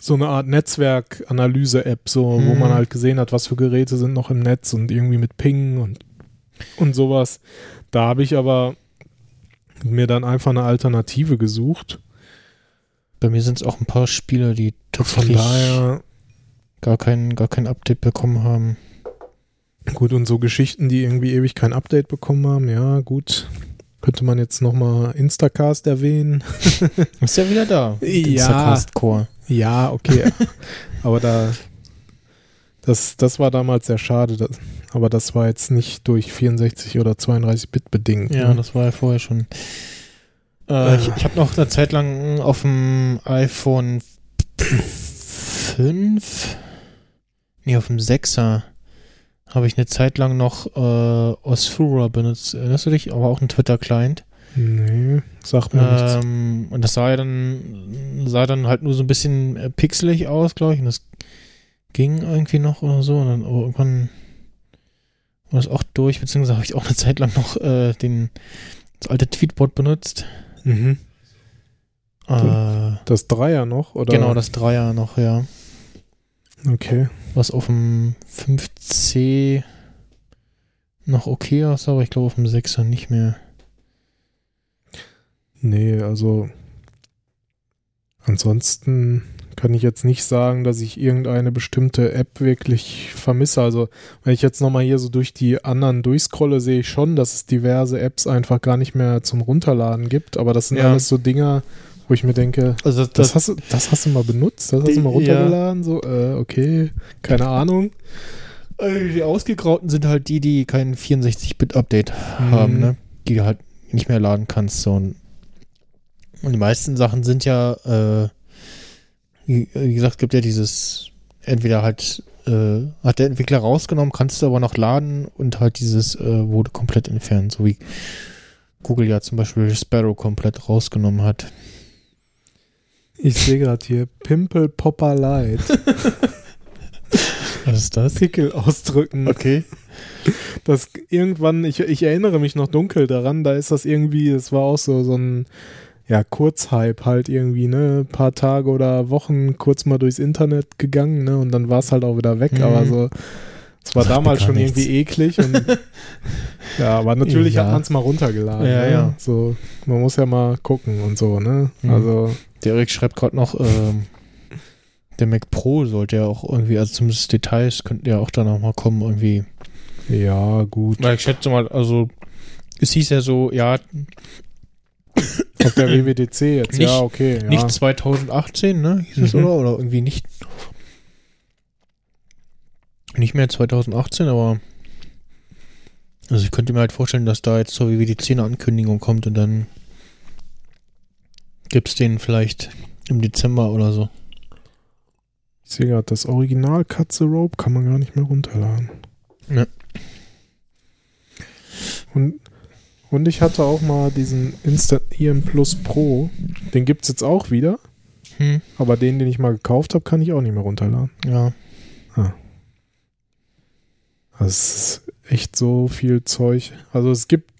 so eine Art Netzwerkanalyse-App, so, wo Hm. man halt gesehen hat, was für Geräte sind noch im Netz und irgendwie mit Ping und, und sowas. Da habe ich aber mir dann einfach eine Alternative gesucht. Bei mir sind es auch ein paar Spiele, die Von tatsächlich daher, gar kein, gar kein Update bekommen haben. gut, und so Geschichten, die irgendwie ewig kein Update bekommen haben, ja, gut. Könnte man jetzt nochmal Instacast erwähnen. Ist ja wieder da. Ja. Instacast Core. Ja, okay. aber da, das, das war damals sehr schade. Das, aber das war jetzt nicht durch 64 oder 32 Bit bedingt. Ja, ne? das war ja vorher schon. Äh. Ich, ich habe noch eine Zeit lang auf dem iPhone 5, nee, auf dem 6er, habe ich eine Zeit lang noch äh, Osfura benutzt. Erinnerst du dich? Aber auch ein Twitter-Client. Nee, sagt mir nichts. Ähm, und das sah ja dann, sah dann halt nur so ein bisschen äh, pixelig aus, glaube ich. Und das ging irgendwie noch oder so. Und dann aber irgendwann war das auch durch, beziehungsweise habe ich auch eine Zeit lang noch äh, den, das alte Tweetbot benutzt. Mhm. Äh, Das Dreier noch? Oder? genau, das Dreier noch, ja. Okay. Was auf dem 5C noch okay aussah, aber ich glaube auf dem 6er nicht mehr. Nee, also ansonsten kann ich jetzt nicht sagen, dass ich irgendeine bestimmte App wirklich vermisse. Also wenn ich jetzt nochmal hier so durch die anderen durchscrolle, sehe ich schon, dass es diverse Apps einfach gar nicht mehr zum Runterladen gibt. Aber das sind Ja. alles so Dinger, wo ich mir denke, Also das, das, hast, du, das hast du mal benutzt, das hast du mal Ja. runtergeladen. So, äh, okay, keine Ahnung. Äh, Die ausgegrauten sind halt die, die kein 64-Bit-Update haben, Mhm. ne? Die du halt nicht mehr laden kannst. So. Und und die meisten Sachen sind ja, äh, wie, wie gesagt, es gibt ja dieses, entweder halt, äh, hat der Entwickler rausgenommen, kannst du aber noch laden und halt dieses äh, wurde komplett entfernt, so wie Google ja zum Beispiel Sparrow komplett rausgenommen hat. Ich sehe gerade hier Pimple Popper Light. Was ist das? Pickel ausdrücken. Okay. Das irgendwann, ich, ich erinnere mich noch dunkel daran, da ist das irgendwie, es war auch so, so ein ja, Kurzhype halt irgendwie, ne? Ein paar Tage oder Wochen kurz mal durchs Internet gegangen, ne? Und dann war es halt auch wieder weg, Mhm. aber so, es war Sagt damals schon nichts. irgendwie eklig und ja, aber natürlich Ja. hat man es mal runtergeladen. Ja, ne? ja. So, man muss ja mal gucken und so, ne? Mhm. Also, Der Erik schreibt gerade noch, ähm, der Mac Pro sollte ja auch irgendwie, also zumindest Details könnten ja auch dann auch mal kommen irgendwie. ja, gut. Weil ich schätze mal, also es hieß ja so, ja, Auf der WWDC jetzt, Nicht- ja, okay. Ja. nicht 2018, ne? Hieß es Mhm. oder? Oder irgendwie nicht. Nicht mehr 2018, aber. Also ich könnte mir halt vorstellen, dass da jetzt zur WWDC eine Ankündigung kommt und dann gibt's den vielleicht im Dezember oder so. Ich sehe gerade, das Original Katze Rope kann man gar nicht mehr runterladen. Ja. Und, und ich hatte auch mal diesen Instant EM Plus Pro. Den gibt es jetzt auch wieder. Hm, Aber den, den ich mal gekauft habe, kann ich auch nicht mehr runterladen. ja. Also es ist echt so viel Zeug. Also es gibt,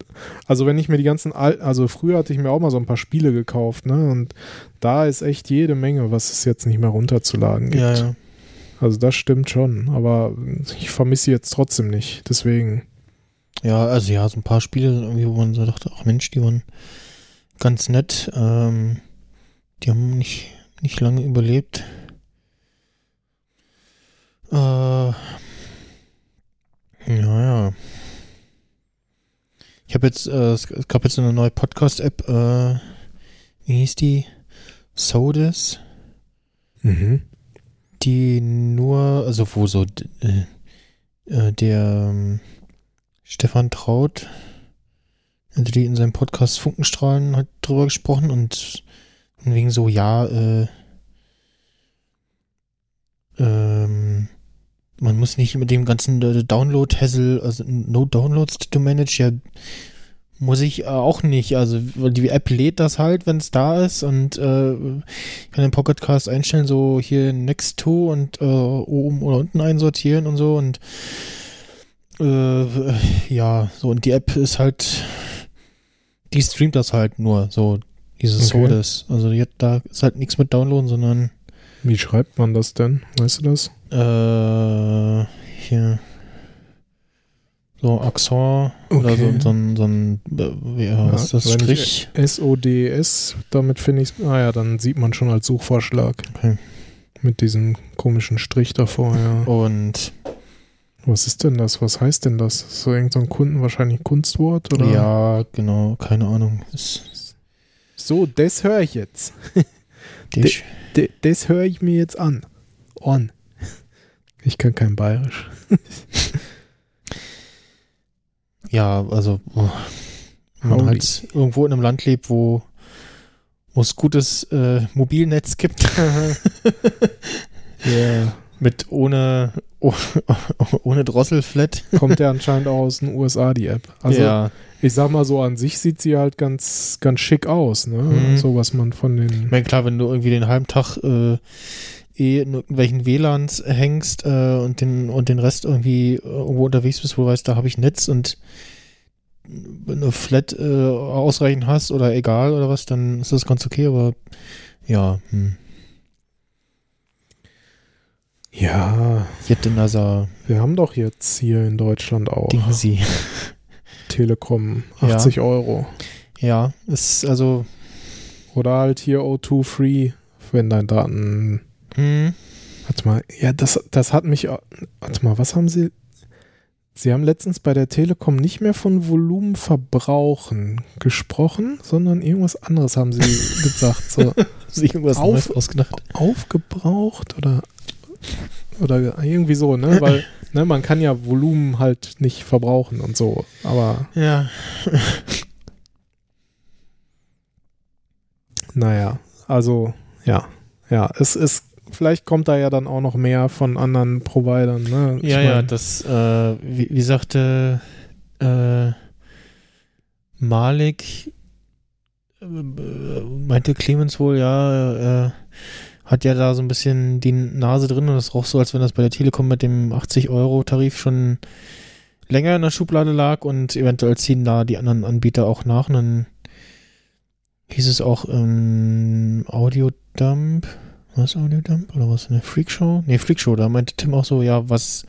also wenn ich mir die ganzen alten, also früher hatte ich mir auch mal so ein paar Spiele gekauft, ne? Und da ist echt jede Menge, was es jetzt nicht mehr runterzuladen gibt. Ja, ja. Also das stimmt schon, aber ich vermisse jetzt trotzdem nicht. Deswegen. Ja, also ja, so ein paar Spiele irgendwie, wo man so dachte, ach Mensch, die waren ganz nett. Ähm, die haben nicht, nicht lange überlebt. Äh, ja, ja. Ich habe jetzt, äh, es gab jetzt eine neue Podcast-App, äh, wie hieß die? Sodus, Mhm. die nur, also wo so äh, äh, der ähm, Stefan Traut, die in seinem Podcast Funkenstrahlen hat drüber gesprochen und wegen so, ja, äh, ähm, man muss nicht mit dem ganzen äh, Download-Hassel, also No Downloads to manage, ja, muss ich äh, auch nicht. Also, die App lädt das halt, wenn es da ist und äh, ich kann den Pocketcast einstellen, so hier next to und äh, oben oder unten einsortieren und so und äh, ja, so und die App ist halt, die streamt das halt nur, so dieses Okay. Also die hat, da ist halt nichts mit Downloaden, sondern Wie schreibt man das denn? Weißt du das? äh, hier so Accent oder so, Okay. so ein, so ein äh, ja, was ist das, Strich? ich SODS, damit finde ich Ah ja, dann sieht man schon als Suchvorschlag. Okay. Mit diesem komischen Strich davor, ja. Und Was ist denn das? Was heißt denn das? Ist so irgendein so ein Kunden, wahrscheinlich Kunstwort? Oder? ja, genau, keine Ahnung. Ist, So, das höre ich jetzt. Dich. D das höre ich mir jetzt an. On. Ich kann kein Bayerisch. Ja, also oh, wenn man halt irgendwo in einem Land lebt, wo wo es gutes äh, Mobilnetz gibt, Ja. mit ohne oh, ohne Drosselflat. Kommt ja anscheinend auch aus den USA, die App. Also, ja, ich sag mal so, an sich sieht sie halt ganz, ganz schick aus, ne? Mhm. So, was man von ich den. meine, klar, wenn du irgendwie den halben Tag äh, eh in irgendwelchen WLANs hängst äh, und den und den Rest irgendwie äh, irgendwo unterwegs bist, wo du weißt, da habe ich Netz und wenn du Flat äh, ausreichend hast oder egal oder was, dann ist das ganz okay, aber ja, hm. Ja, Jetzt in wir haben doch jetzt hier in Deutschland auch sie. Telekom Ja. 80 Euro. Ja, ist also, Oder halt hier O2 Free, wenn dein Daten. hm, Warte mal, ja, das, das hat mich. Warte mal, was haben sie. Sie haben letztens bei der Telekom nicht mehr von Volumenverbrauchen gesprochen, sondern irgendwas anderes haben sie gesagt. So sich irgendwas Auf- ausgedacht. aufgebraucht oder, oder irgendwie so, ne? Weil ne, man kann ja Volumen halt nicht verbrauchen und so. Aber Ja. naja, also ja, ja, es ist. Vielleicht kommt da ja dann auch noch mehr von anderen Providern, ne? Ich Ja, ja, mein, das, äh, wie, wie sagte äh, Malik, äh, meinte Clemens wohl, ja, äh, hat ja da so ein bisschen die Nase drin und das roch so, als wenn das bei der Telekom mit dem 80-Euro-Tarif schon länger in der Schublade lag und eventuell ziehen da die anderen Anbieter auch nach. Und dann hieß es auch ähm, Audiodump. Was Audiodump? Oder was? Eine Freakshow? Nee, Freakshow. Da meinte Tim auch so, ja, was,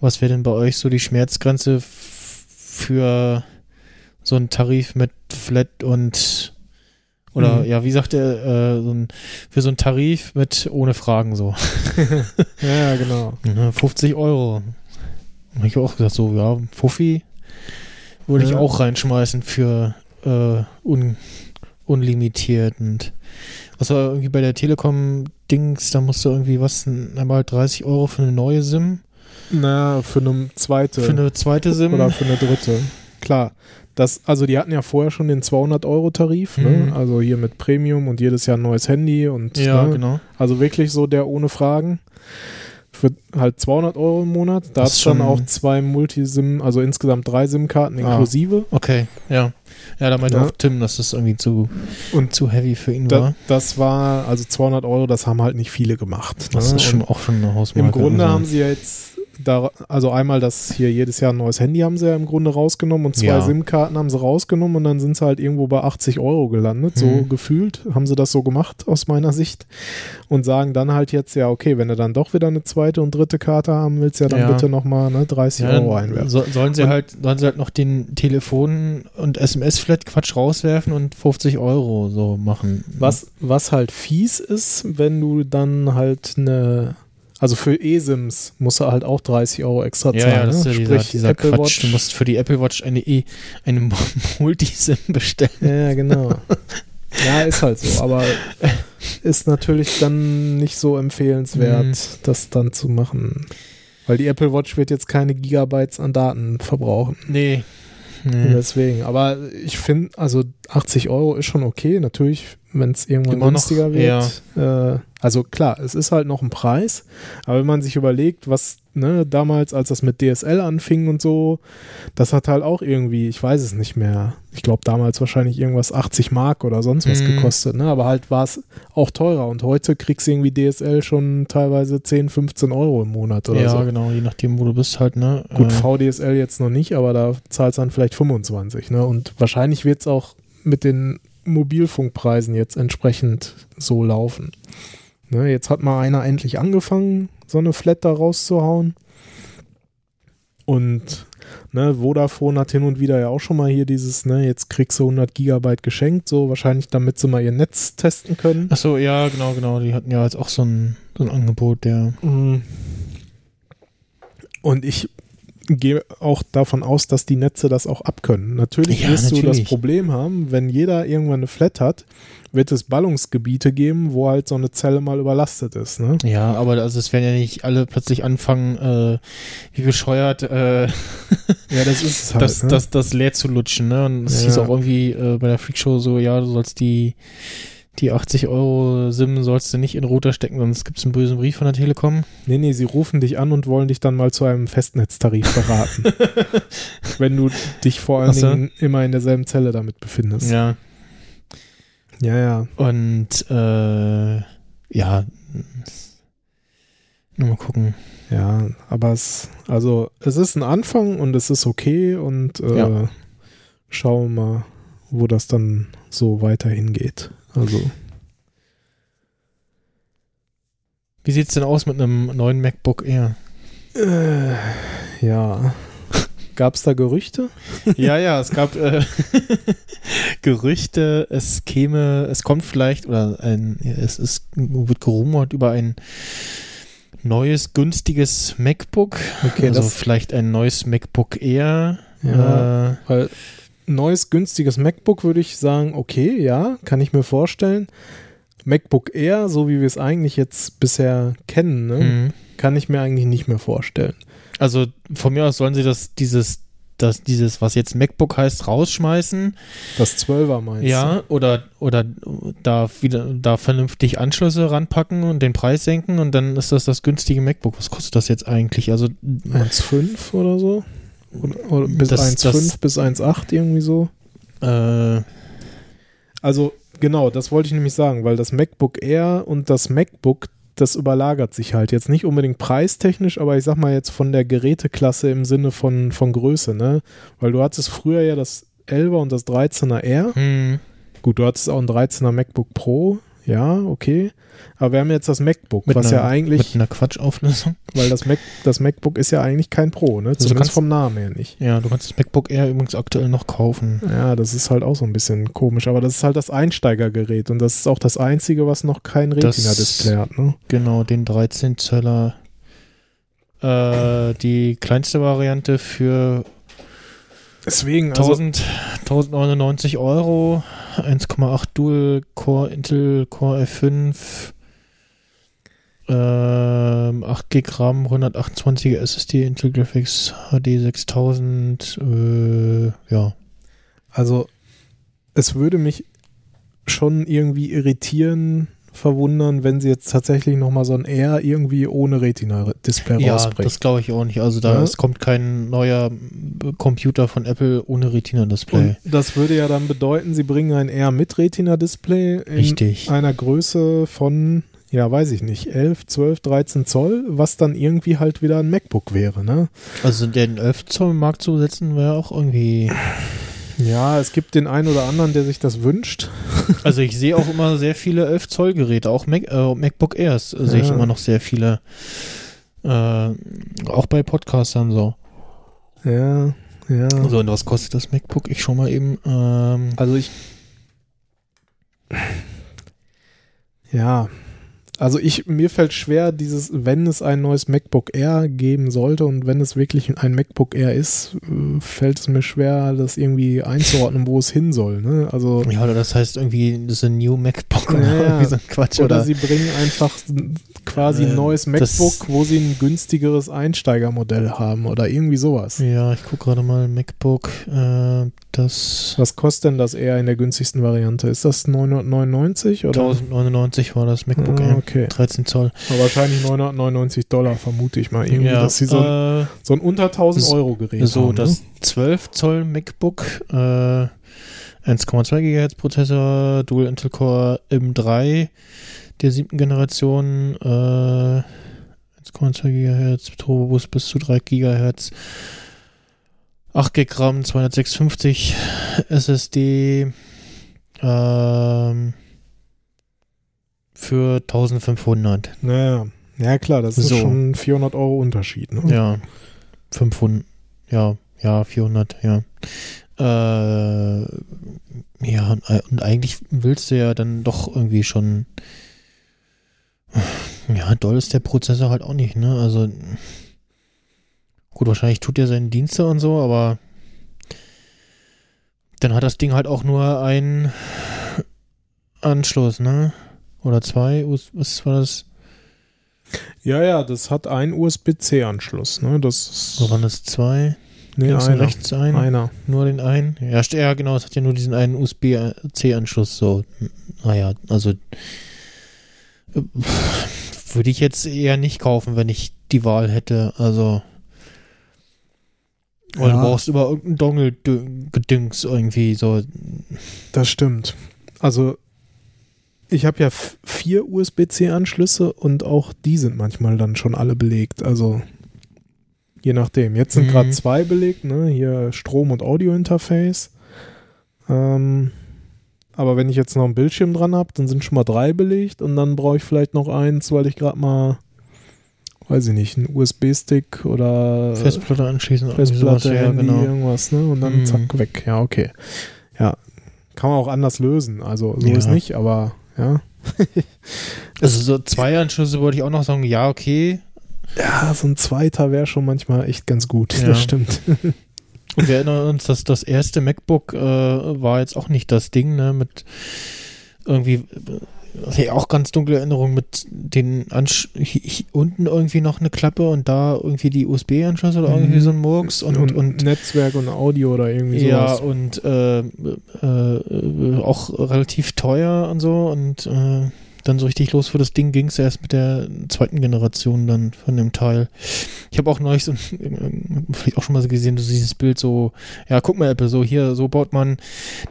was wäre denn bei euch so die Schmerzgrenze für so einen Tarif mit Flat und oder Mhm. ja, wie sagt er, äh, so ein, für so einen Tarif mit ohne Fragen so. Ja, genau. Ja, 50 Euro. Hab ich auch gesagt, so, ja, Fuffi würde ich Ja. auch reinschmeißen für äh, un, unlimitiert. Und was war irgendwie bei der Telekom-Dings, da musst du irgendwie was, einmal 30 Euro für eine neue SIM, Na, für eine zweite. für eine zweite SIM. Oder für eine dritte. Klar. Das, also die hatten ja vorher schon den 200-Euro-Tarif, Mhm. ne? also hier mit Premium und jedes Jahr ein neues Handy und ja, ne? genau. also wirklich so der ohne Fragen für halt 200 Euro im Monat. Da du dann schon- auch zwei Multisim, also insgesamt drei SIM-Karten Ah. inklusive. Okay, ja. Ja, da meinte Ja. auch Tim, dass das irgendwie zu, Und zu heavy für ihn Da, war. das war, also 200 Euro, das haben halt nicht viele gemacht. Das ne? ist schon Und auch schon eine Hausmarke. Im Grunde also. haben sie ja jetzt, da, also einmal das hier jedes Jahr ein neues Handy haben sie ja im Grunde rausgenommen und zwei Ja. SIM-Karten haben sie rausgenommen und dann sind sie halt irgendwo bei 80 Euro gelandet. So Mhm. gefühlt haben sie das so gemacht aus meiner Sicht und sagen dann halt jetzt, ja, okay, wenn du dann doch wieder eine zweite und dritte Karte haben willst, ja dann Ja. bitte nochmal ne, 30 Ja, Euro einwerfen. so, sollen sie Und- halt, sollen sie halt noch den Telefon- und SMS-Flat-Quatsch rauswerfen und 50 Euro so machen. Was, was halt fies ist, wenn du dann halt eine, also für eSIMs musst du halt auch 30 Euro extra Ja, zahlen. ja, das ist ne? ja dieser, Sprich, dieser Apple Quatsch. Watch. Du musst für die Apple Watch eine, E- eine Multisim bestellen. Ja, ja, genau. ja, ist halt so, aber ist natürlich dann nicht so empfehlenswert, Mhm. das dann zu machen. Weil die Apple Watch wird jetzt keine Gigabytes an Daten verbrauchen. Nee. nee. Deswegen. Aber ich finde, also 80 Euro ist schon okay. Natürlich, wenn es irgendwann Immer noch, günstiger wird. Äh, also klar, es ist halt noch ein Preis. Aber wenn man sich überlegt, was ne, damals, als das mit DSL anfing und so, das hat halt auch irgendwie, ich weiß es nicht mehr. Ich glaube damals wahrscheinlich irgendwas 80 Mark oder sonst was Mhm. gekostet. Ne? Aber halt war es auch teurer. Und heute kriegst du irgendwie DSL schon teilweise 10, 15 Euro im Monat oder ja, so. genau, je nachdem, wo du bist halt, ne? Gut, Äh, VDSL jetzt noch nicht, aber da zahlst du dann vielleicht 25. Ne? Und wahrscheinlich wird es auch mit den Mobilfunkpreisen jetzt entsprechend so laufen. Ne? Jetzt hat mal einer endlich angefangen, so eine Flat da rauszuhauen. Und ne, Vodafone hat hin und wieder ja auch schon mal hier dieses, ne, jetzt kriegst du 100 Gigabyte geschenkt, so wahrscheinlich damit sie mal ihr Netz testen können. Ach so, ja, genau, genau. Die hatten ja jetzt auch so ein, so ein Angebot, der. Mhm. Und ich gehe auch davon aus, dass die Netze das auch abkönnen. Natürlich Ja, wirst du das natürlich. Problem haben, wenn jeder irgendwann eine Flat hat, wird es Ballungsgebiete geben, wo halt so eine Zelle mal überlastet ist. Ne? Ja, aber also es werden ja nicht alle plötzlich anfangen, äh, wie bescheuert, äh, Ja, das ist halt. das, ne? das, das leer zu lutschen, ne? Und es Ja. hieß auch irgendwie äh, bei der Freakshow so, ja, du sollst die, die 80 Euro SIM sollst du nicht in Router stecken, sonst gibt es einen bösen Brief von der Telekom. nee, nee, sie rufen dich an und wollen dich dann mal zu einem Festnetztarif beraten. wenn du dich vor allen. Dingen immer in derselben Zelle damit befindest. Ja. Ja. ja. Und äh, ja, nur mal gucken. Ja, aber es, also es ist ein Anfang und es ist okay und äh, Ja. schauen wir mal, wo das dann so weiterhin geht. Also Wie sieht's denn aus mit einem neuen MacBook Air? äh, ja, gab es da Gerüchte? ja, ja, es gab äh, Gerüchte, es käme, es kommt vielleicht, oder ein, es ist, wird gerumort über ein neues, günstiges MacBook. Okay, also das vielleicht ein neues MacBook Air. Ja. Äh, weil neues günstiges MacBook würde ich sagen, okay, ja, kann ich mir vorstellen. MacBook Air, so wie wir es eigentlich jetzt bisher kennen, ne, mhm. kann ich mir eigentlich nicht mehr vorstellen. Also von mir aus sollen sie das, dieses, das, dieses, was jetzt MacBook heißt, rausschmeißen. Das 12er meinst Ja, oder, oder da wieder da vernünftig Anschlüsse ranpacken und den Preis senken und dann ist das das günstige MacBook. Was kostet das jetzt eigentlich? Also du? 1,5 oder so? Oder, oder bis Das- 1,5 das- bis 1,8 irgendwie so? äh, Also genau, das wollte ich nämlich sagen, weil das MacBook Air und das MacBook, das überlagert sich halt jetzt nicht unbedingt preistechnisch, aber ich sag mal jetzt von der Geräteklasse im Sinne von, von Größe, ne? Weil du hattest früher ja das 11er und das 13er R. Hm. Gut, du hattest auch ein 13er MacBook Pro, ja, okay. Aber wir haben jetzt das MacBook, Mit was einer, ja eigentlich, Mit einer Quatschauflösung. weil das, Mac, das MacBook ist ja eigentlich kein Pro, ne? Zumindest kannst- vom Namen her nicht. Ja, du kannst das MacBook Air übrigens aktuell noch kaufen. Ja, das ist halt auch so ein bisschen komisch, aber das ist halt das Einsteigergerät und das ist auch das einzige, was noch kein Retina-Display hat, ne? Genau, den 13 Zöller. Äh, die kleinste Variante für Deswegen, also 1000, 1099 Euro, 1,8 Dual Core Intel Core i5, ähm, 8 GB RAM, 128 SSD Intel Graphics HD 6000, äh, ja. Also, es würde mich schon irgendwie irritieren, verwundern, wenn sie jetzt tatsächlich nochmal so ein R irgendwie ohne Retina-Display Ja, rausbringen. das glaube ich auch nicht. Also da Ja. es kommt kein neuer Computer von Apple ohne Retina-Display. Das würde ja dann bedeuten, sie bringen ein R mit Retina-Display in Richtig. einer Größe von, ja, weiß ich nicht, 11, 12, 13 Zoll, was dann irgendwie halt wieder ein MacBook wäre, ne? Also den 11 Zoll Markt zu setzen wäre auch irgendwie. Ja, es gibt den einen oder anderen, der sich das wünscht. Also ich sehe auch immer sehr viele 11 Zoll Geräte, auch Mac, äh, MacBook Airs äh, sehe ich Ja. immer noch sehr viele. Äh, auch bei Podcastern so. Ja, ja. So, und was kostet das MacBook? Ich schau mal eben. Ähm, Also ich. Ja. Also ich, mir fällt schwer, dieses, wenn es ein neues MacBook Air geben sollte und wenn es wirklich ein MacBook Air ist, äh, fällt es mir schwer, das irgendwie einzuordnen, wo es hin soll. Ne? Also ja, oder das heißt irgendwie, das ist ein New MacBook oder Ja, irgendwie so ein Quatsch. oder, Oder, sie bringen einfach quasi ein Äh, neues MacBook, wo sie ein günstigeres Einsteigermodell haben oder irgendwie sowas. ja, ich gucke gerade mal MacBook. Äh, das Was kostet denn das Air in der günstigsten Variante? Ist das 999 oder? 1099 war das MacBook Ah, Air. okay. 13 Zoll. Aber wahrscheinlich 999 Dollar, vermute ich mal. Irgendwie, ja, dass sie so, ein, äh, so ein unter 1000 so- Euro Gerät so haben. das 12 Zoll MacBook, äh, 1,2 GHz Prozessor, Dual Intel Core M3 der siebten Generation, äh, 1,2 GHz, Turbo Boost bis zu 3 GHz, 8 GB RAM, 256 SSD, ähm, für 1500. Ne? Naja, ja klar, das ist So. schon 400 Euro Unterschied. Ne? Ja, 500, ja, ja, 400, ja. Äh, ja, und, und eigentlich willst du ja dann doch irgendwie schon, ja, doll ist der Prozessor halt auch nicht, ne? Also, gut, wahrscheinlich tut er seine Dienste und so, aber dann hat das Ding halt auch nur einen Anschluss, ne? Oder zwei, was war das? ja, ja, das hat einen USB-C-Anschluss. Ne? Das ist Wo waren das zwei? nee, einer. rechts ein? einer. Nur den einen? Ja, ja, genau, es hat ja nur diesen einen USB-C-Anschluss. So, naja, also würde ich jetzt eher nicht kaufen, wenn ich die Wahl hätte. Also, weil Ja. du brauchst über irgendein Dongle-Gedüngs irgendwie so. Das stimmt. Also ich habe ja vier USB-C-Anschlüsse und auch die sind manchmal dann schon alle belegt. Also je nachdem. Jetzt sind Mhm. gerade zwei belegt, ne? Hier Strom- und Audio-Interface. Ähm, aber wenn ich jetzt noch einen Bildschirm dran habe, dann sind schon mal drei belegt und dann brauche ich vielleicht noch eins, weil ich gerade mal, weiß ich nicht, einen USB-Stick oder Festplatte anschließen. sowas, Festplatte, ja, genau. irgendwas, ne? Und dann Mhm. zack, weg. Ja, okay. Ja. Kann man auch anders lösen. Also so Ja. ist nicht, aber ja. Also so zwei Anschlüsse wollte ich auch noch sagen, ja, okay. Ja, so ein zweiter wäre schon manchmal echt ganz gut. Ja. Das stimmt. Und wir erinnern uns, dass das erste MacBook äh, war jetzt auch nicht das Ding, ne, mit irgendwie, ja, auch ganz dunkle Erinnerung mit den Ansch unten irgendwie noch eine Klappe und da irgendwie die USB-Anschluss oder irgendwie Mhm. so ein Murks und, und, und Netzwerk und Audio oder irgendwie ja, sowas. und äh, äh, äh, auch relativ teuer und so und äh, dann so richtig los für das Ding ging es erst mit der zweiten Generation dann von dem Teil. Ich habe auch neulich so, vielleicht auch schon mal so gesehen, so dieses Bild so, ja, guck mal Apple, so hier, so baut man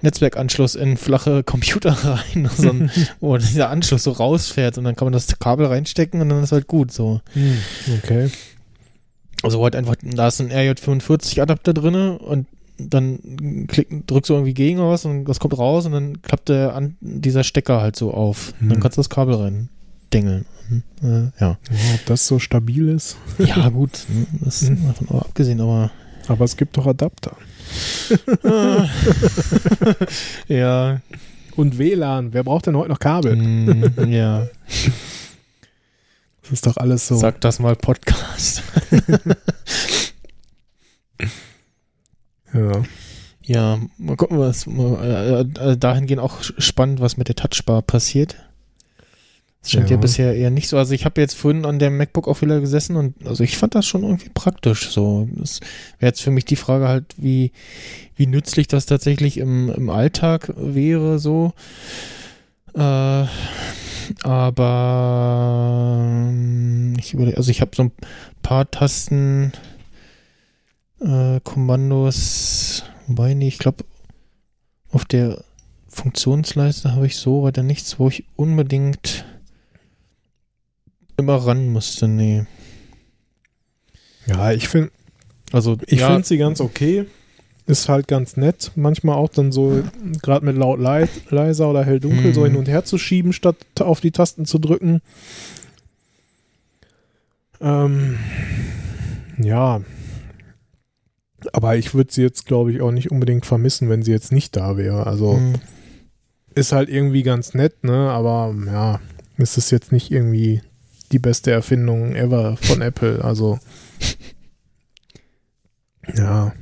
Netzwerkanschluss in flache Computer rein, so ein, wo dieser Anschluss so rausfährt und dann kann man das Kabel reinstecken und dann ist halt gut so. Hm, okay. Also halt einfach, da ist ein RJ45 Adapter drinne und dann klick, drückst du irgendwie gegen oder was und das kommt raus und dann klappt der an, dieser Stecker halt so auf. Hm. Dann kannst du das Kabel rein dengeln. Äh, ja. Ja, ob das so stabil ist. Ja, gut. ne, Das ist Hm. davon auch abgesehen, aber. Aber es gibt doch Adapter. Ah. ja. Und WLAN. Wer braucht denn heute noch Kabel? mm, ja. Das ist doch alles so. Sag das mal Podcast. Ja. Ja, mal gucken, was äh, äh, dahingehend auch spannend, was mit der Touchbar passiert. Das scheint ja, Ja. bisher eher nicht so. Also ich habe jetzt vorhin an dem MacBook auch wieder gesessen und also ich fand das schon irgendwie praktisch. So, das wäre jetzt für mich die Frage halt, wie wie nützlich das tatsächlich im, im Alltag wäre. So, äh, aber ähm, ich überlege, also ich habe so ein paar Tasten äh, Kommandos, wobei, nee, ich glaube, auf der Funktionsleiste habe ich so weiter nichts, wo ich unbedingt immer ran musste, nee. Ja, ich finde Also, ich ja, finde sie ganz okay. Ist halt ganz nett, manchmal auch dann so, gerade mit laut leit, leiser oder hell dunkel, Mhm. so hin und her zu schieben, statt auf die Tasten zu drücken. Ähm, ja. Aber ich würde sie jetzt, glaube ich, auch nicht unbedingt vermissen, wenn sie jetzt nicht da wäre. Also hm, ist halt irgendwie ganz nett, ne? Aber ja, es ist jetzt nicht irgendwie die beste Erfindung ever von Apple. Also ja,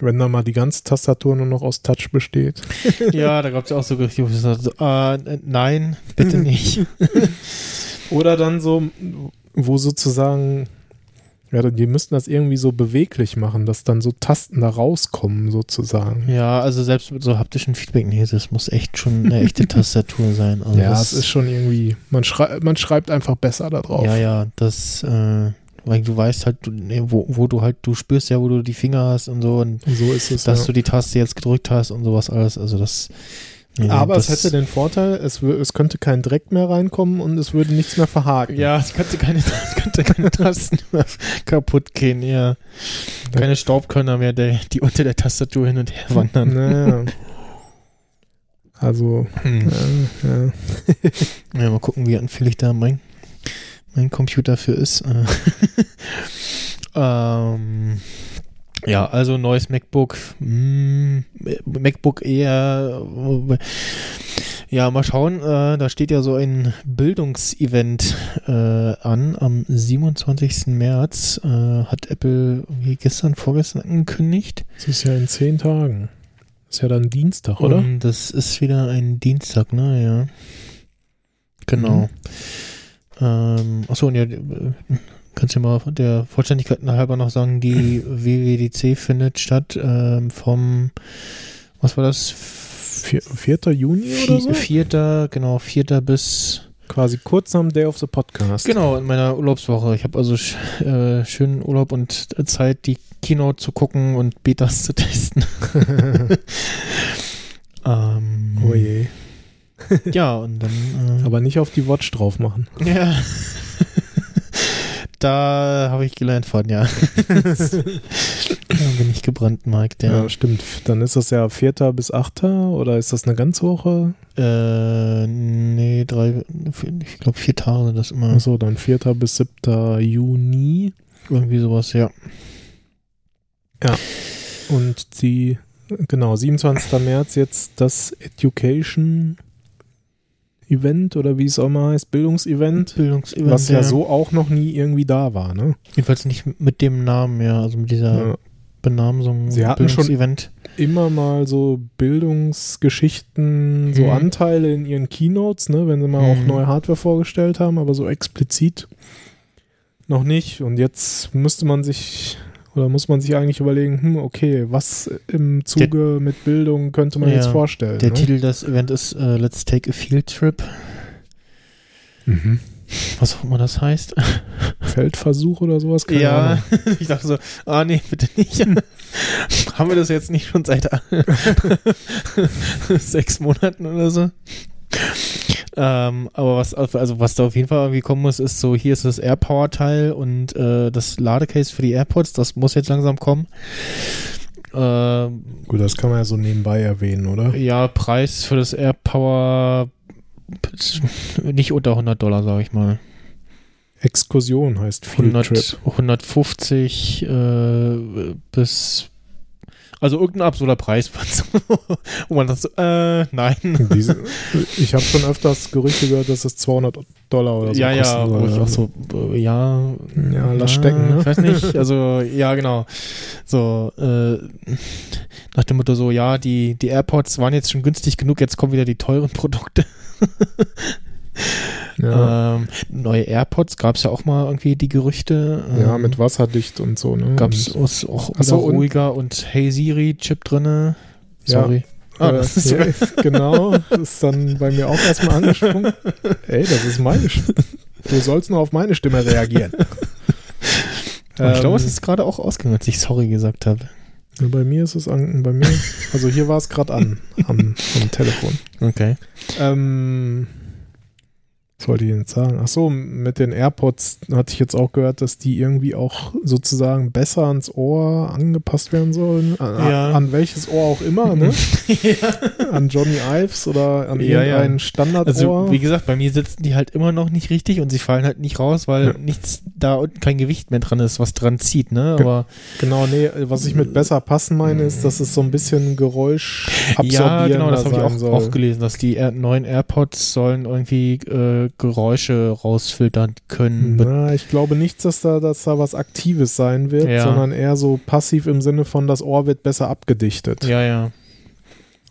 wenn da mal die ganze Tastatur nur noch aus Touch besteht. ja, da gab es ja auch so Gerüchte, wo ich gesagt so, äh, nein, bitte nicht. Oder dann so, wo sozusagen, ja, die müssten das irgendwie so beweglich machen, dass dann so Tasten da rauskommen, sozusagen. ja, also selbst mit so haptischen Feedback, nee, das muss echt schon eine echte Tastatur sein. Also Ja, es ist schon irgendwie, man, schrei man schreibt einfach besser da drauf. Ja, ja, das, äh, weil du weißt halt, du, nee, wo, wo du halt, du spürst ja, wo du die Finger hast und so und So ist es. dass ja. du die Taste jetzt gedrückt hast und sowas alles. Also das. Aber es hätte den Vorteil, es, es könnte kein Dreck mehr reinkommen und es würde nichts mehr verhaken. Ja, es könnte keine, es könnte keine Tasten mehr kaputt gehen, ja. Keine Staubkörner mehr, der, die unter der Tastatur hin und her wandern. Naja. Also, Hm. ja, ja. Ja, mal gucken, wie anfällig da mein, mein Computer für ist. Äh, ähm, ja, also neues MacBook. Mm, MacBook eher. Ja, mal schauen. Äh, da steht ja so ein Bildungsevent äh, an. Am 27. März äh, hat Apple wie gestern, vorgestern angekündigt. Es ist ja in zehn Tagen. Ist ja dann Dienstag, oder? Und das ist wieder ein Dienstag, ne? Ja. Genau. Ähm, achso, und ja, kannst du mal der Vollständigkeit halber noch sagen, die WWDC findet statt ähm, vom, was war das? Vier, 4. Juni oder so? Vi- Vierter, genau, vierter bis, Quasi kurz dem Day of the Podcast. genau, in meiner Urlaubswoche. Ich habe also sch, äh, schönen Urlaub und Zeit, die Keynote zu gucken und Betas zu testen. ähm, oh je. Ja, und dann. Äh, Aber nicht auf die Watch drauf machen. Ja. da habe ich gelernt von, ja. da bin ich gebrandmarkt, Ja. ja. stimmt. Dann ist das ja 4. bis 8. oder ist das eine ganze Woche? Äh, nee, drei, ich glaube vier Tage das immer. Achso, dann 4. bis 7. Juni. Irgendwie sowas, ja. Und die, genau, 27. März jetzt das Education Event oder wie es auch mal heißt, Bildungsevent. Bildungsevent. Was ja so auch noch nie irgendwie da war, ne? Jedenfalls nicht mit dem Namen, ja, also mit dieser Ja. Benamsung. Sie hatten schon-. Immer mal so Bildungsgeschichten, so Mhm. Anteile in ihren Keynotes, ne? Wenn sie mal auch Mhm. neue Hardware vorgestellt haben, aber so explizit noch nicht. Und jetzt müsste man sich oder muss man sich eigentlich überlegen, hm, okay, was im Zuge mit Bildung könnte man Ja, jetzt vorstellen? Der ne? Titel des Events ist äh, Let's Take a Field Trip. Mhm. Was auch immer das heißt. Feldversuch oder sowas? Keine ja, Ahnung. ich dachte so, ah nee, bitte nicht. Haben wir das jetzt nicht schon seit sechs Monaten oder so? Ähm, aber was, also was da auf jeden Fall irgendwie kommen muss, ist so, hier ist das AirPower-Teil und äh, das Ladecase für die AirPods, das muss jetzt langsam kommen. Ähm, Gut, das kann man ja so nebenbei erwähnen, oder? ja, Preis für das AirPower nicht unter 100 Dollar, sage ich mal. Exkursion heißt Field 100, Trip. 150 äh, bis also irgendein absurder Preis, wo man das so, äh, nein. Diese, ich habe schon öfters Gerüchte gehört, dass es 200 Dollar oder so ja, ja, kosten soll. wo ich auch so, äh, ja. Ja, lass stecken, ne? Ich weiß nicht, also, ja, genau. So, äh, nach dem Motto so, ja, die, die AirPods waren jetzt schon günstig genug, jetzt kommen wieder die teuren Produkte. Ja, Ähm, neue AirPods gab es ja auch mal irgendwie die Gerüchte. ja Ähm, mit wasserdicht und so, ne? Gab es auch so, und- ruhiger und Hey Siri Chip drinne. Ja. Sorry. Ah, Äh, das ist ja, genau, das ist dann bei mir auch erstmal angesprungen. Ey, das ist meine Stimme. Du sollst nur auf meine Stimme reagieren. Aber ich glaube, Ähm, es ist gerade auch ausgegangen, als ich sorry gesagt habe. Ja, Bei mir ist es an, bei mir, also hier war es gerade an am, am Telefon. Okay. Ähm, was wollte ich denn sagen? Ach so, mit den AirPods hatte ich jetzt auch gehört, dass die irgendwie auch sozusagen besser ans Ohr angepasst werden sollen. An, Ja. an welches Ohr auch immer, ne? An Johnny Ives oder an Ja, ja. irgendein Standardohr. Also, wie gesagt, bei mir sitzen die halt immer noch nicht richtig und sie fallen halt nicht raus, weil Ja. nichts da unten kein Gewicht mehr dran ist, was dran zieht, ne? Aber genau, nee, was ich mit besser passen meine, ist, dass es so ein bisschen Geräusch ja, genau, das habe ich auch, auch gelesen, dass die neuen AirPods sollen irgendwie äh, Geräusche rausfiltern können. Na, ich glaube nicht, dass da, dass da was Aktives sein wird, Ja. sondern eher so passiv im Sinne von, das Ohr wird besser abgedichtet. Ja, ja.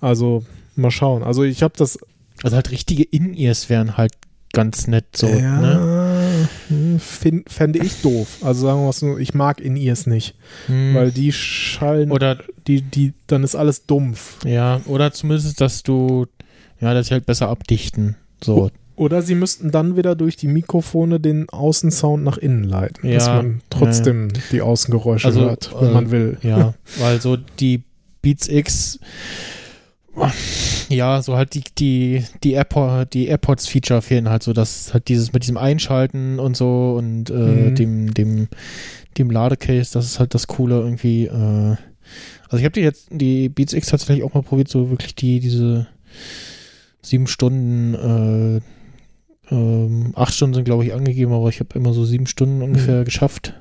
Also, mal schauen. Also, ich habe das. Also halt richtige In-Ears wären halt ganz nett so, ja, ne? hm, find, fände ich doof. Also, sagen wir mal so, ich mag In-Ears nicht, Hm. weil die schallen, Oder die, die, dann ist alles dumpf. Ja, oder zumindest, dass du, ja, dass sie halt besser abdichten. So. Oder sie müssten dann wieder durch die Mikrofone den Außensound nach innen leiten, dass Ja, man trotzdem die Außengeräusche Also, hört, wenn äh, man will. Ja, weil so die Beats X, ja, so halt die, die, die, Airpod, die AirPods-Feature fehlen halt so, dass halt dieses mit diesem Einschalten und so und äh, Mhm. dem, dem, dem Ladecase, das ist halt das Coole irgendwie. Äh, also ich habe die jetzt, die Beats X tatsächlich auch mal probiert, so wirklich die, diese sieben Stunden, äh, ähm, acht Stunden sind glaube ich angegeben, aber ich habe immer so sieben Stunden ungefähr geschafft.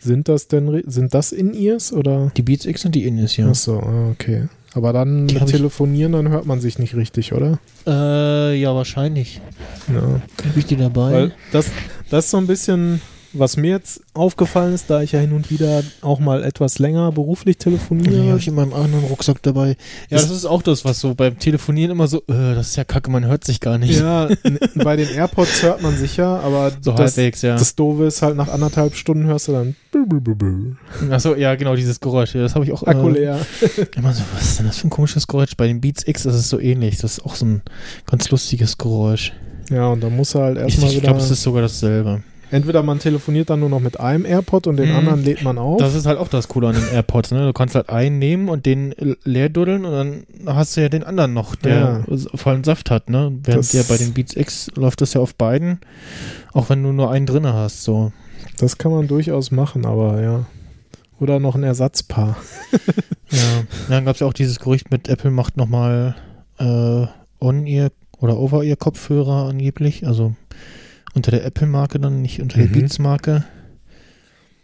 Sind das denn, sind das In-Ears oder? Die Beats X und die Innis, ja. Ach so, ah, okay. Aber dann Die mit telefonieren, dann hört man sich nicht richtig, oder? Äh, ja, wahrscheinlich. Ja. Habe ich die dabei? Weil das, das ist so ein bisschen, was mir jetzt aufgefallen ist, da ich ja hin und wieder auch mal etwas länger beruflich telefoniere. habe ich in meinem anderen Rucksack dabei. Ja, Das- das ist auch das, was so beim Telefonieren immer so, äh, das ist ja kacke, man hört sich gar nicht. Ja, bei den AirPods hört man sich ja, aber so das, halbwegs, ja. das Doofe ist halt, nach anderthalb Stunden hörst du dann. Achso, ja, genau, dieses Geräusch. Ja, das habe ich auch Akku äh, leer. immer so, was ist denn das für ein komisches Geräusch? Bei den Beats X ist es so ähnlich. Das ist auch so ein ganz lustiges Geräusch. Ja, und dann muss er halt Ich, erstmal ich wieder. glaube, es ist sogar dasselbe. Entweder man telefoniert dann nur noch mit einem AirPod und den Mhm. anderen lädt man auf. Das ist halt auch das Coole an den AirPods, ne? Du kannst halt einen nehmen und den leer duddeln und dann hast du ja den anderen noch, der vollen Saft hat, ne? Während Das- ja bei den Beats X läuft das ja auf beiden, auch wenn du nur einen drinne hast, so. Das kann man durchaus machen, aber ja. Oder noch ein Ersatzpaar. Ja. Dann gab es ja auch dieses Gerücht mit Apple macht nochmal äh, On-Ear oder Over-Ear-Kopfhörer angeblich, also unter der Apple-Marke dann, nicht unter der Mhm. Beats-Marke.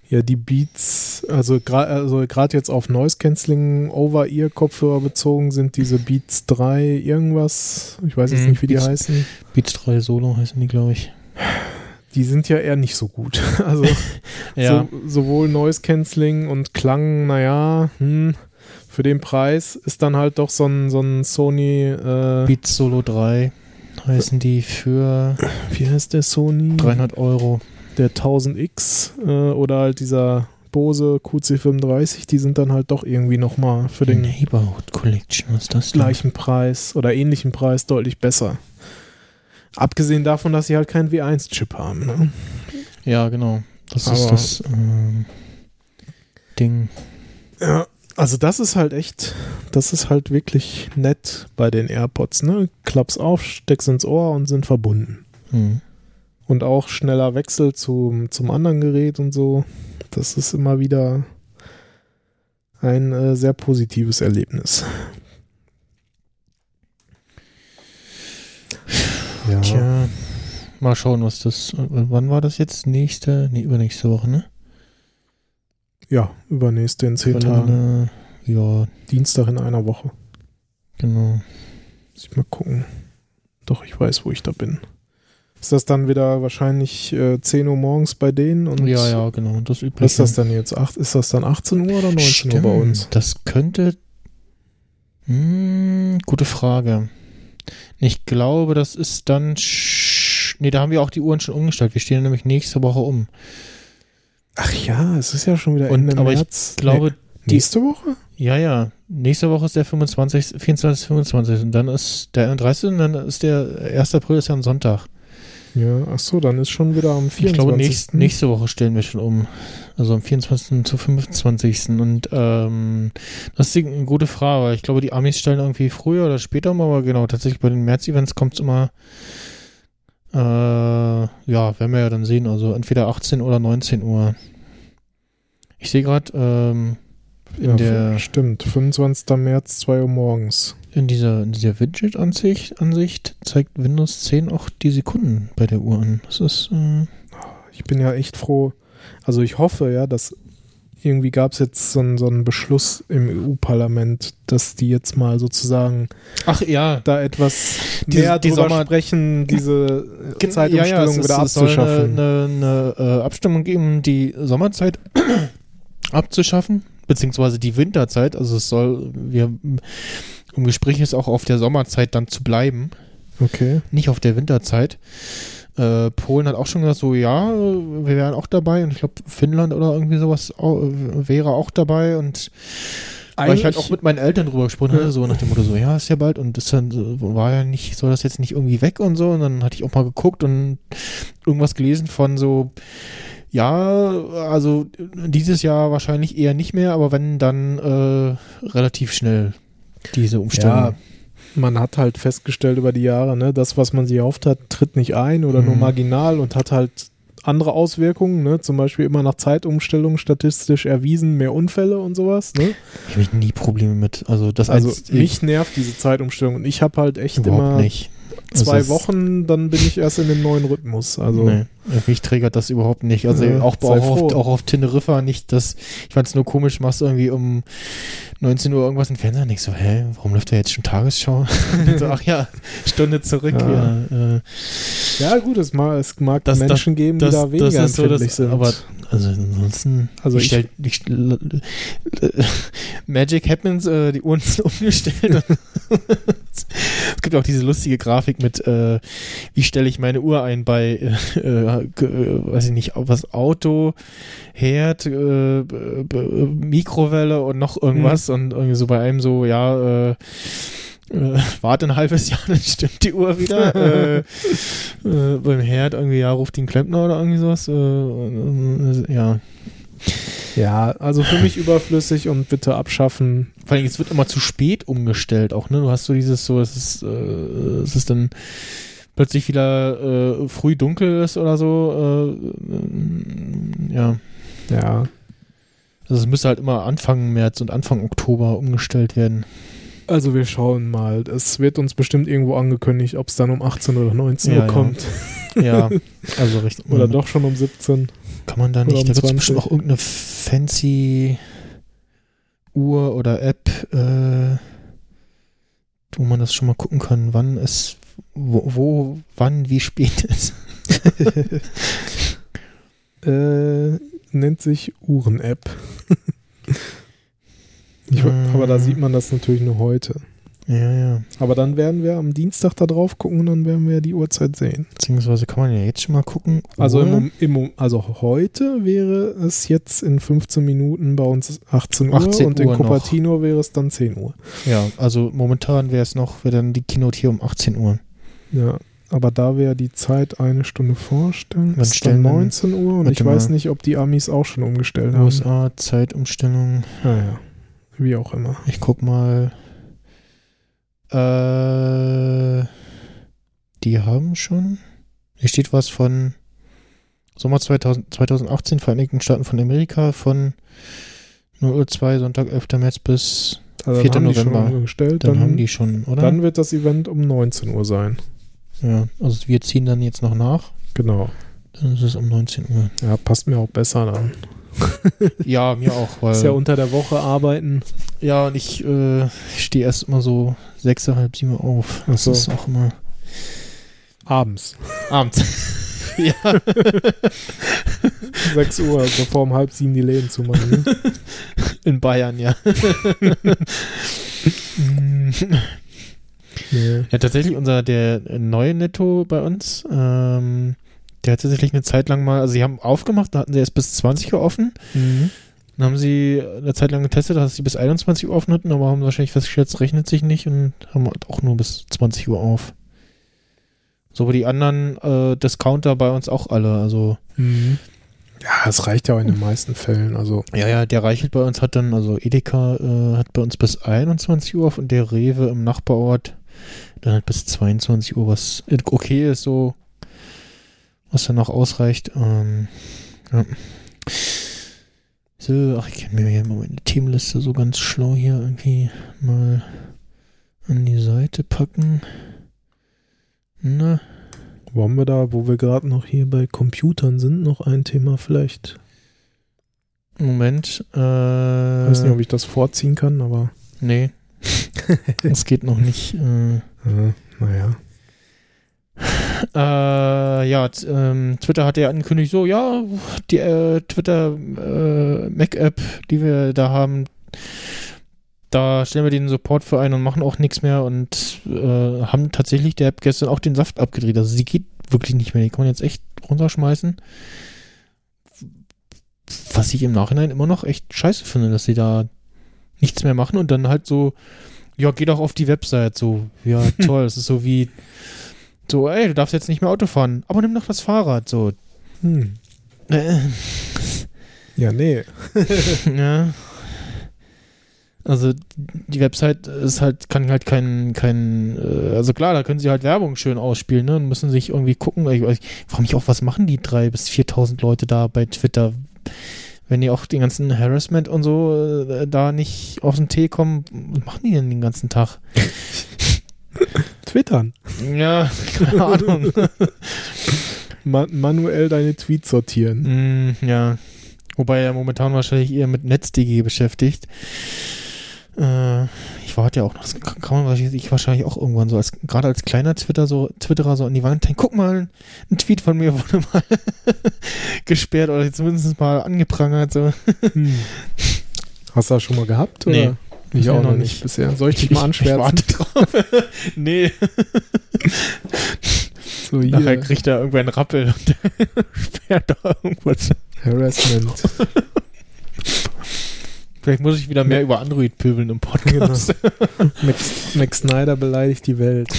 Ja, die Beats, also gerade also grad jetzt auf Noise Cancelling Over-Ear Kopfhörer bezogen sind diese Beats 3 irgendwas, ich weiß jetzt Mhm, nicht, wie die Beats- heißen. Beats 3 Solo heißen die, glaube ich. Die sind ja eher nicht so gut. Also Ja. so, sowohl Noise Cancelling und Klang, naja, hm, für den Preis ist dann halt doch so ein, so ein Sony, äh, Beats Solo 3 heißen die für wie heißt der Sony? 300 Euro. der 1000X äh, oder halt dieser Bose QC35, die sind dann halt doch irgendwie nochmal für den Neighborhood Collection, was ist das denn? gleichen Preis oder ähnlichen Preis deutlich besser. Abgesehen davon, dass sie halt keinen W1-Chip haben. Ne? Ja, genau. Das ist Aber- das ähm, Ding. Ja, also das ist halt echt, das ist halt wirklich nett bei den AirPods, ne? Klapp's auf, steck's ins Ohr und sind verbunden. Hm. Und auch schneller Wechsel zum, zum anderen Gerät und so. Das ist immer wieder ein äh, sehr positives Erlebnis. Ja, Tja, mal schauen, was das. Wann war das jetzt? Nächste, nee, übernächste Woche, ne? Ja übernächste in zehn Tagen. Ja, Dienstag in einer Woche. genau. Muss ich mal gucken. Doch, ich weiß, wo ich da bin. Ist das dann wieder wahrscheinlich äh, 10 Uhr morgens bei denen? Und Ja, ja, genau. Das übliche. Ist das dann jetzt? Acht, ist das dann 18 Uhr oder 19 Uhr bei uns? Das könnte. Hm, gute Frage. Ich glaube, das ist dann. Nee, da haben wir auch die Uhren schon umgestellt. Wir stehen nämlich nächste Woche um. Ach ja, es ist ja schon wieder Und- Ende aber März. Ich glaube, Nee, nächste Woche? ja, ja. Nächste Woche ist der 25., 24., 25. Und dann ist der 30. und dann ist der 1. April ist ja ein Sonntag. Ja, ach so, dann ist schon wieder am 24. Ich glaube, nächst, nächste Woche stellen wir schon um. Also am 24. zu 25. Und ähm, das ist die- eine gute Frage, weil ich glaube, die Amis stellen irgendwie früher oder später um, aber genau, tatsächlich bei den März-Events kommt es immer, äh, ja, werden wir ja dann sehen, also entweder 18 oder 19 Uhr. Ich sehe gerade, ähm, in ja, der- Stimmt, 25. März, 2 Uhr morgens. in dieser, in dieser Widget-Ansicht Ansicht zeigt Windows 10 auch die Sekunden bei der Uhr an. Das ist, äh, Ich bin ja echt froh. Also ich hoffe ja, dass irgendwie gab es jetzt so einen, so einen Beschluss im EU-Parlament, dass die jetzt mal sozusagen ach ja, da etwas Diese- mehr die drüber Sommer- sprechen, diese äh, Gen- Zeitumstellung es wieder es soll abzuschaffen. Eine, eine, eine äh, Abstimmung geben, die Sommerzeit abzuschaffen, beziehungsweise die Winterzeit. Also es soll, wir im Gespräch ist auch auf der Sommerzeit dann zu bleiben, Okay. nicht auf der Winterzeit. Äh, Polen hat auch schon gesagt, so ja, wir wären auch dabei. Und ich glaube Finnland oder irgendwie sowas au- wäre auch dabei. Und weil ich halt auch mit meinen Eltern drüber gesprochen hatte, so nach dem Motto, so, ja, ist ja bald. Und das dann so, war ja nicht, soll das jetzt nicht irgendwie weg und so. Und dann hatte ich auch mal geguckt und irgendwas gelesen von so, ja, also dieses Jahr wahrscheinlich eher nicht mehr, aber wenn, dann äh, relativ schnell diese Umstellung. Ja, man hat halt festgestellt über die Jahre, ne, das, was man sich erhofft hat, tritt nicht ein oder nur Mhm. marginal und hat halt andere Auswirkungen, ne? Zum Beispiel immer nach Zeitumstellung statistisch erwiesen, mehr Unfälle und sowas, ne? Ich habe nie Probleme mit. Also das Also als- mich nervt diese Zeitumstellung und ich habe halt echt immer nicht. Also zwei es- Wochen, dann bin ich erst in dem neuen Rhythmus. Also Nee, mich triggert das überhaupt nicht. Also Ja, auch, auch, auf, auch auf Teneriffa nicht, dass ich fand es nur komisch, machst du irgendwie um 19 Uhr irgendwas im Fernsehen denkst so, hä, warum läuft da jetzt schon Tagesschau? so, ach ja, Stunde zurück. Ja. Ja, äh, ja gut, es mag, es mag Das- Menschen geben, die das, da weniger das ist so, empfindlich das, sind. aber also ansonsten, Also ich ich- stell, ich, stell- Magic Happens, äh, die Uhren sind umgestellt. Es gibt auch diese lustige Grafik mit, äh, wie stelle ich meine Uhr ein bei, äh, äh, äh, weiß ich nicht, was Auto, Herd, äh, b- Mikrowelle und noch irgendwas und irgendwie so bei einem so, ja, äh, äh, warte ein halbes Jahr, dann stimmt die Uhr wieder. äh, äh, beim Herd irgendwie, ja, ruft den Klempner oder irgendwie sowas. Äh, äh, ja. Ja, also für mich überflüssig und bitte abschaffen. Vor allem, es wird immer zu spät umgestellt auch, ne? Du hast so dieses so, es ist, äh, es ist dann plötzlich wieder äh, früh dunkel ist oder so. Äh, äh, ja. Ja, Also es müsste halt immer Anfang März und Anfang Oktober umgestellt werden. also wir schauen mal. Es wird uns bestimmt irgendwo angekündigt, ob es dann um 18 oder 19 Ja, Uhr ja. kommt. Ja, also recht. Oder doch schon um 17. Kann man da nicht, da wird es 20. bestimmt auch irgendeine fancy Uhr oder App, äh, wo man das schon mal gucken kann, wann es, wo, wo wann, wie spät ist. äh, nennt sich Uhren-App. Aber da sieht man das natürlich nur heute. Ja, ja. Aber dann werden wir am Dienstag da drauf gucken und dann werden wir die Uhrzeit sehen. Beziehungsweise kann man ja jetzt schon mal gucken. Also, im, im, also heute wäre es jetzt in 15 Minuten bei uns 18 Uhr 18 und in Uhr noch. Cupertino wäre es dann 10 Uhr. Ja, also momentan wäre es noch, wäre dann die Keynote hier um 18 Uhr. Ja. Aber da wir die Zeit eine Stunde vorstellen, Wann stellen dann denn- 19 Uhr und Warte ich weiß nicht, ob die Amis auch schon umgestellt haben. USA, Zeitumstellung. Naja, wie auch immer. Ich guck mal. Äh, die haben schon. Hier steht was von Sommer 2000, 2018, Vereinigten Staaten von Amerika, von 0 Uhr 2, Sonntag, 11. März bis. Also 4. dann haben die schon November. umgestellt. Dann, Dann, haben die schon, oder? dann wird das Event um 19 Uhr sein. ja, also wir ziehen dann jetzt noch nach. Genau. Dann ist es um 19 Uhr. Ja, passt mir auch besser dann. Ja, mir auch, weil. Ist ja unter der Woche arbeiten. Ja, und ich äh, stehe erst immer so sechs, halb sieben auf. Das so. ist auch immer Abends. abends. ja. 6 Uhr, bevor um halb sieben die Läden zumachen. Ne? In Bayern, ja. nee. ja, tatsächlich unser, der neue Netto bei uns, ähm, der hat tatsächlich eine Zeit lang mal, also sie haben aufgemacht, da hatten sie erst bis 20 Uhr offen. Mhm. Dann haben sie eine Zeit lang getestet, dass sie bis 21 Uhr offen hatten, aber haben wahrscheinlich festgestellt, es rechnet sich nicht und haben halt auch nur bis 20 Uhr auf. So wie die anderen äh, Discounter bei uns auch alle. Also, Mhm. Ja, es reicht ja auch in den meisten Fällen. Also, ja, ja, der Reichelt bei uns hat dann, also Edeka äh, hat bei uns bis 21 Uhr auf und der Rewe im Nachbarort dann halt bis 22 Uhr, was okay ist, so, was dann noch ausreicht. Ähm, ja. So, ach, ich kann mir hier mal meine Themenliste so ganz schlau hier irgendwie mal an die Seite packen. Na, wollen wir da, wo wir gerade noch hier bei Computern sind, noch ein Thema vielleicht? Moment. Äh, Ich weiß nicht, ob ich das vorziehen kann, aber nee. Es geht noch nicht. Äh, äh, naja. Äh, ja, ähm, Twitter hat ja angekündigt, so, ja, die äh, Twitter äh, Mac-App, die wir da haben, da stellen wir den Support für ein und machen auch nichts mehr und äh, haben tatsächlich der App gestern auch den Saft abgedreht. Also sie geht wirklich nicht mehr. Die kann man jetzt echt runterschmeißen. Was ich im Nachhinein immer noch echt scheiße finde, dass sie da nichts mehr machen und dann halt so, ja, geh doch auf die Website. So, ja, toll. Das ist so wie, so, ey, du darfst jetzt nicht mehr Auto fahren, aber nimm doch das Fahrrad. So, Hm. äh, Ja, nee. ja. Also die Website ist halt, kann halt kein, kein, äh, also klar, da können sie halt Werbung schön ausspielen, ne? Und müssen sich irgendwie gucken. Ich, ich frage mich auch, was machen die drei bis 4.000 Leute da bei Twitter, wenn die auch den ganzen Harassment und so äh, da nicht aus dem Tee kommen? Was machen die denn den ganzen Tag? Twittern. Ja, keine Ahnung. Ma manuell deine Tweets sortieren. Mm, ja. Wobei er momentan wahrscheinlich eher mit NetzDG beschäftigt. Äh, ich warte ja auch noch, kann man wahrscheinlich, ich wahrscheinlich auch irgendwann so, als gerade als kleiner Twitter so, Twitterer so an die Wand hängen, guck mal, ein Tweet von mir wurde mal gesperrt oder zumindest mal angeprangert. So. Hm. Hast du das schon mal gehabt? Nee. Ich auch noch nicht bisher. Soll ich dich mal Ich anschwärzen? warte drauf. nee, So hier, nachher kriegt er irgendwer einen Rappel und sperrt da irgendwas. Harassment. Vielleicht muss ich wieder mehr über Android pöbeln im Podcast. Max, Max Snyder beleidigt die Welt.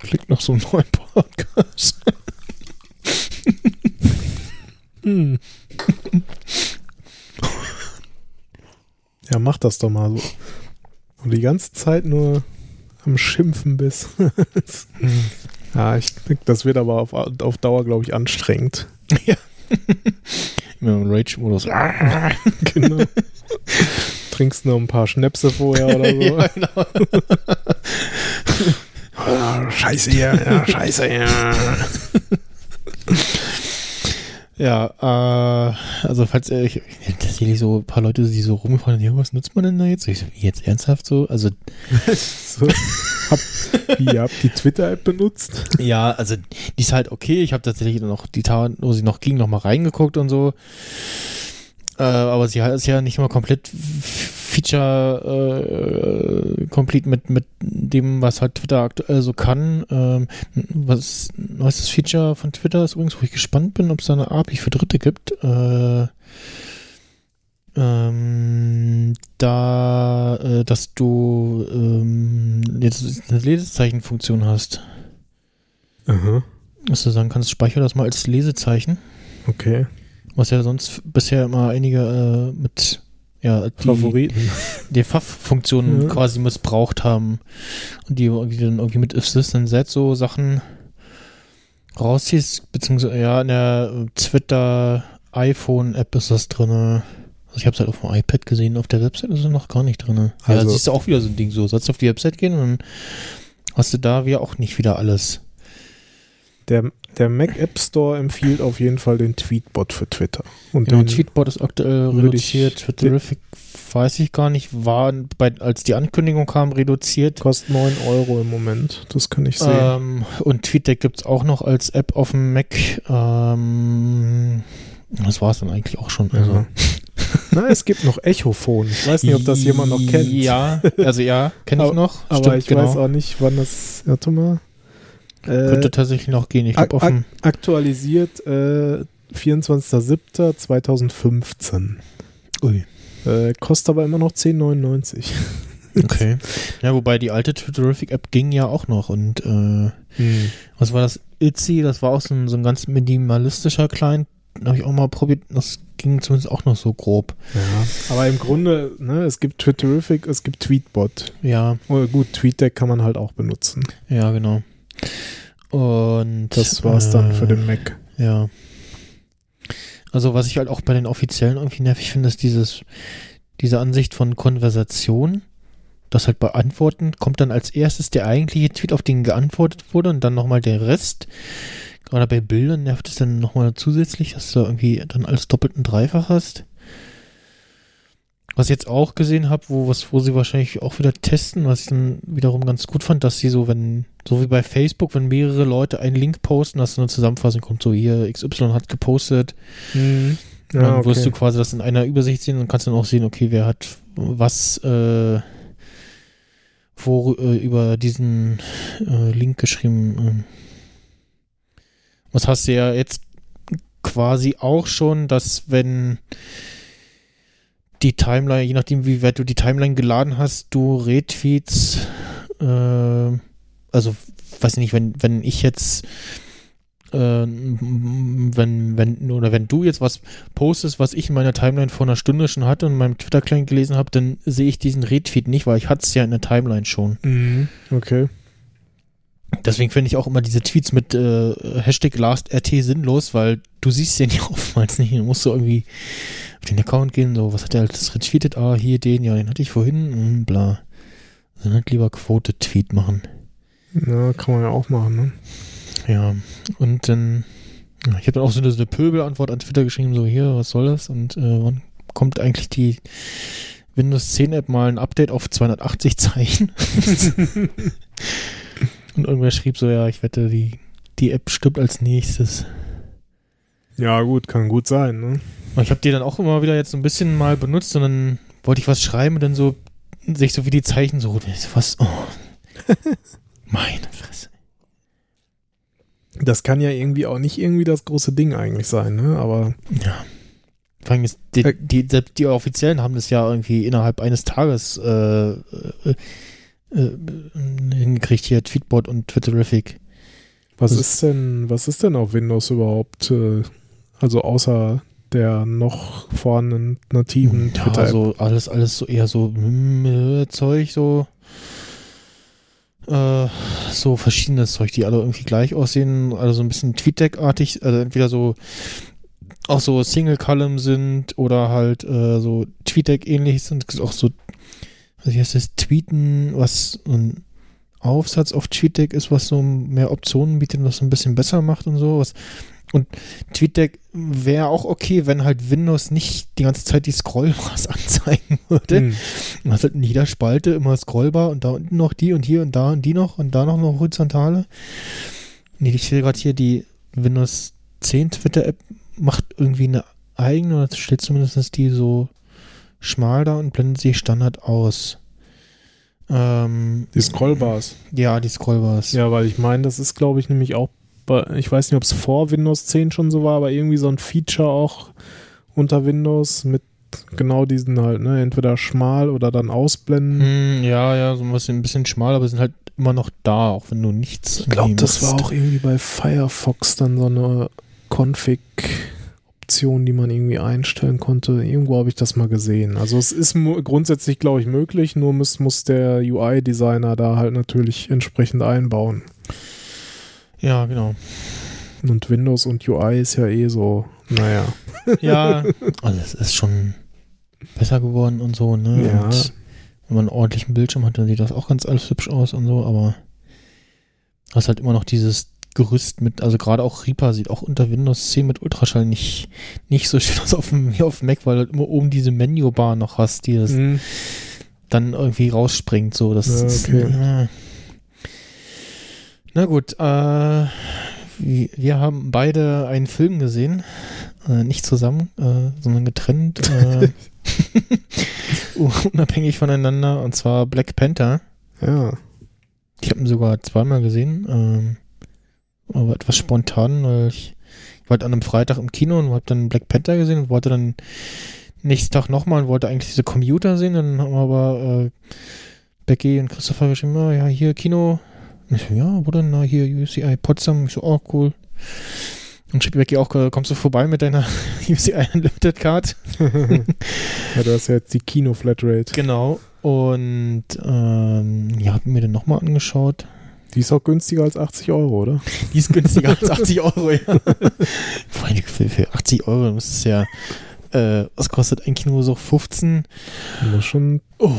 Klickt noch so einen neuen Podcast. Hm. Mach das doch mal so. Und die ganze Zeit nur am Schimpfen bist. ja, ich denke, das wird aber auf, auf Dauer, glaube ich, anstrengend. Immer im Rage-Modus. Genau. Trinkst noch ein paar Schnäpse vorher oder so. ja, genau. Ah, scheiße, ja, ja, scheiße, ja. Ja, äh, also falls äh, ich tatsächlich so ein paar Leute, die so rumfahren, ja, was nutzt man denn da jetzt? Ich jetzt ernsthaft so? Also, So. Hab, ihr habt die Twitter-App benutzt? ja, also die ist halt okay. Ich habe tatsächlich noch die Tage, wo sie noch ging, noch mal reingeguckt und so. Äh, aber sie ist ja nicht mal komplett Feature äh, complete mit, mit dem, was halt Twitter aktuell so kann. Ähm, was neuestes Feature von Twitter ist übrigens, wo ich gespannt bin, ob es da eine API für Dritte gibt. Äh, ähm, da, äh, dass du ähm, jetzt eine Lesezeichenfunktion hast. Aha. Dass du sagen kannst, speichere das mal als Lesezeichen. Okay. Was ja sonst bisher immer einige äh, mit ja, die, Favoriten. die Pfaff-Funktionen Ja. quasi missbraucht haben und die irgendwie dann irgendwie mit If This Then That so Sachen rausziehst, beziehungsweise ja, in der Twitter iPhone-App ist das drinne. Also ich habe es halt auf dem iPad gesehen, auf der Website ist es noch gar nicht drinne. ja, Also- siehst du auch wieder so ein Ding so. Sollst du auf die Website gehen und dann hast du da wieder auch nicht wieder alles. Der, der Mac App Store empfiehlt auf jeden Fall den Tweetbot für Twitter. Und Genau, Tweetbot ist aktuell ich- reduziert. Twitterific weiß ich gar nicht, war bei, als die Ankündigung kam, reduziert. kostet 9 Euro im Moment. Das kann ich sehen. Ähm, und TweetDeck gibt es auch noch als App auf dem Mac. Ähm, das war es dann eigentlich auch schon. Also. Ja. Na, es gibt noch Echophon. Ich weiß nicht, ob das jemand noch kennt. Ja, also ja, kenne ich noch. Aber Stimmt, ich genau. weiß auch nicht, wann das. Warte mal. Könnte Äh, tatsächlich noch gehen. Ich dem. ak aktualisiert äh, 24.07.2015. Ui. Äh, kostet aber immer noch 10,99. Okay. Ja, wobei die alte Twitterific-App ging ja auch noch. Und äh, was war das? Itzy, das war auch so ein, so ein ganz minimalistischer Client. Habe ich auch mal probiert. Das ging zumindest auch noch so grob. Ja, aber im Grunde, ne, es gibt Twitterific, es gibt Tweetbot. Ja, Oh, gut, TweetDeck kann man halt auch benutzen. ja, genau. Und Das war's dann äh, für den Mac. Ja. Also was ich halt auch bei den offiziellen irgendwie nervig finde, ist dieses, diese Ansicht von Konversation. Das halt bei Antworten kommt dann als erstes der eigentliche Tweet, auf den geantwortet wurde und dann nochmal der Rest. Gerade bei Bildern nervt es dann nochmal zusätzlich, dass du irgendwie dann alles doppelt und dreifach hast. Was ich jetzt auch gesehen habe, wo, was, wo sie wahrscheinlich auch wieder testen, was ich dann wiederum ganz gut fand, dass sie so, wenn, so wie bei Facebook, wenn mehrere Leute einen Link posten, dass so eine Zusammenfassung kommt, so hier XY hat gepostet, Mhm. dann wirst du quasi das in einer Übersicht sehen und kannst dann auch sehen, okay, wer hat was äh, wo äh, über diesen äh, Link geschrieben. Ähm. Was hast du ja jetzt quasi auch schon, dass wenn die Timeline, je nachdem wie weit du die Timeline geladen hast, du Retweets, äh, also weiß nicht, wenn, wenn ich jetzt äh, wenn, wenn, oder wenn du jetzt was postest, was ich in meiner Timeline vor einer Stunde schon hatte und in meinem Twitter-Client gelesen habe, dann sehe ich diesen Retweet nicht, weil ich hatte es ja in der Timeline schon. Mhm. Okay. Deswegen finde ich auch immer diese Tweets mit äh, Hashtag LastRT sinnlos, weil du siehst den ja oftmals nicht. Du musst so irgendwie auf den Account gehen, so, was hat er alles retweetet? Ah, hier den, ja, den hatte ich vorhin, und bla. Dann halt lieber Quote-Tweet machen. Ja, kann man ja auch machen, ne? Ja, und dann, ja, ich habe dann auch so eine, so eine Pöbelantwort an Twitter geschrieben, so hier, was soll das? Und äh, wann kommt eigentlich die Windows 10 App mal ein Update auf 280 Zeichen? und irgendwer schrieb so, ja, ich wette, die, die App stirbt als nächstes. Ja, gut, kann gut sein, ne? Ich habe die dann auch immer wieder jetzt so ein bisschen mal benutzt und dann wollte ich was schreiben und dann so sich so wie die Zeichen so, was, oh. Meine Fresse. Das kann ja irgendwie auch nicht irgendwie das große Ding eigentlich sein, ne? Aber Ja. Vor allem ist die, Äh, die, selbst die Offiziellen haben das ja irgendwie innerhalb eines Tages äh, äh, äh, hingekriegt hier, Tweetbot und Twitterific. was Das- ist denn, was ist denn auf Windows überhaupt? Äh, also außer der noch vorhandenen nativen Ja, Twitter-App. so alles, alles so eher so mm, äh, Zeug, so äh, so verschiedenes Zeug, die alle irgendwie gleich aussehen, also so ein bisschen TweetDeck-artig, also entweder so auch so Single-Column sind oder halt äh, so TweetDeck-ähnlich sind, Es gibt auch so, also wie heißt das, Tweeten, was ein Aufsatz auf TweetDeck ist, was so mehr Optionen bietet und das so ein bisschen besser macht und so. Was, und TweetDeck wäre auch okay, wenn halt Windows nicht die ganze Zeit die Scrollbars anzeigen würde. Hm. Halt in jeder Spalte immer Scrollbar und da unten noch die und hier und da und die noch und da noch eine horizontale. Nee, ich sehe gerade hier, die Windows 10 Twitter-App macht irgendwie eine eigene, oder stellt zumindest die so schmal da und blendet sie Standard aus. Ähm, Die Scrollbars. ja, die Scrollbars. Ja, weil ich meine, das ist, glaube ich, nämlich auch ich weiß nicht, ob es vor Windows 10 schon so war, aber irgendwie so ein Feature auch unter Windows mit genau diesen halt, ne, entweder schmal oder dann ausblenden. Hm, ja, ja, so ein bisschen, ein bisschen schmal, aber sind halt immer noch da, auch wenn du nichts. Ich glaube, das war auch irgendwie bei Firefox dann so eine Config-Option, die man irgendwie einstellen konnte. Irgendwo habe ich das mal gesehen. Also es ist grundsätzlich, glaube ich, möglich, nur muss, muss der UI-Designer da halt natürlich entsprechend einbauen. Ja, genau. Und Windows und UI ist ja eh so, naja. Ja, also es ist schon besser geworden und so, ne? Ja. Und wenn man einen ordentlichen Bildschirm hat, dann sieht das auch ganz alles hübsch aus und so, aber du hast halt immer noch dieses Gerüst mit, also gerade auch Reaper sieht auch unter Windows 10 mit Ultraschall nicht, nicht so schön aus auf dem, wie auf dem Mac, weil du halt immer oben diese Menübar noch hast, die das Mhm. dann irgendwie rausspringt. So, das Ja, ist, okay. Na gut, äh, wir, haben beide einen Film gesehen. Äh, nicht zusammen, äh, sondern getrennt. Äh, unabhängig voneinander. Und zwar Black Panther. Ja. Ich habe ihn sogar zweimal gesehen. Ähm, aber etwas spontan, weil ich, ich war halt an einem Freitag im Kino und habe dann Black Panther gesehen und wollte dann nächsten Tag nochmal und wollte eigentlich diese Commuter sehen. Dann haben aber äh, Becky und Christopher geschrieben, ah, ja, hier Kino. Ich so, ja, wo denn? Na, hier UCI Potsdam. Ich so, oh, cool. Und schrieb Becky auch, äh, kommst du vorbei mit deiner UCI Unlimited Card? ja, du hast ja jetzt die Kino-Flatrate. Genau. Und ähm, ja, hab mir den nochmal angeschaut. Die ist auch günstiger als 80 Euro, oder? Die ist günstiger als 80 Euro, ja. Vor allem für, für 80 Euro, das ist ja, äh, was kostet ein Kinobesuch? 15? Muss schon Oh,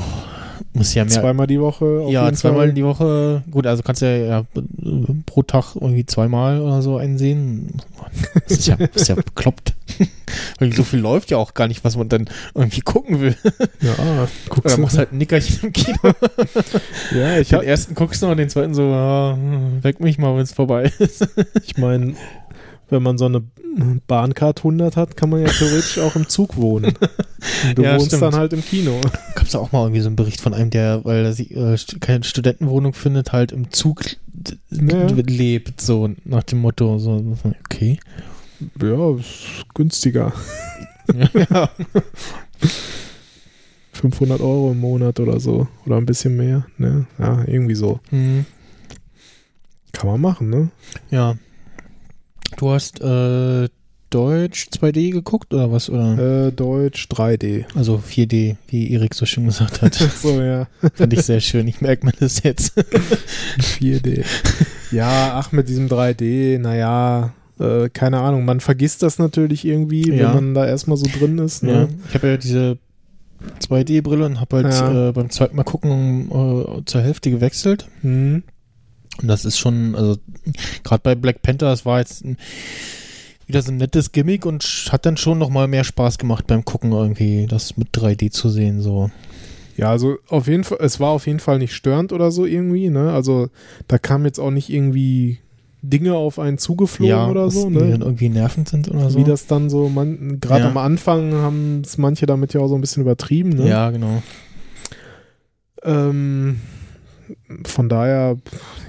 muss ja mehr. zweimal die Woche. ja, zweimal Fall. die Woche. Gut, also kannst du ja, ja pro Tag irgendwie zweimal oder so einsehen. Das ist ja, ist ja bekloppt. Weil so viel läuft ja auch gar nicht, was man dann irgendwie gucken will. Ja, guckst Oder du. machst halt ein Nickerchen im Kino. Ja, ich, Den hab, ersten guckst du noch, den zweiten so, ah, weck mich mal, wenn es vorbei ist. ich meine, wenn man so eine Bahncard 100 hat, kann man ja theoretisch auch im Zug wohnen. Und du Ja, wohnst stimmt. dann halt im Kino. Gab es auch mal irgendwie so einen Bericht von einem, der, weil er sich, äh, st- keine Studentenwohnung findet, halt im Zug Ja. lebt, so nach dem Motto, so, okay. Ja, ist günstiger. ja. 500 Euro im Monat oder so. Oder ein bisschen mehr. Ne? Ja, irgendwie so. Hm, Kann man machen, ne? ja. Du hast äh, Deutsch 2D geguckt oder was? Oder? Äh, Deutsch 3D. Also 4D, wie Erik so schön gesagt hat. So, ja. Fand ich sehr schön. Ich merke mir das jetzt. 4D. Ja, ach, mit diesem 3D, naja, äh, keine Ahnung. Man vergisst das natürlich irgendwie, Ja. wenn man da erstmal so drin ist. Ja. Ne? Ich habe ja diese 2D-Brille und habe halt Ja. äh, beim zweiten Mal gucken äh, zur Hälfte gewechselt. Hm. Und das ist schon, also gerade bei Black Panther, das war jetzt ein, wieder so ein nettes Gimmick und hat dann schon nochmal mehr Spaß gemacht beim Gucken irgendwie, das mit 3D zu sehen, so. Ja, also auf jeden Fall, es war auf jeden Fall nicht störend oder so irgendwie, ne? Also da kamen jetzt auch nicht irgendwie Dinge auf einen zugeflogen oder was so, die dann ne? irgendwie nervend sind oder so. Wie das dann so, man, gerade Ja. am Anfang haben es manche damit ja auch so ein bisschen übertrieben, ne? Ja, genau. Ähm, von daher,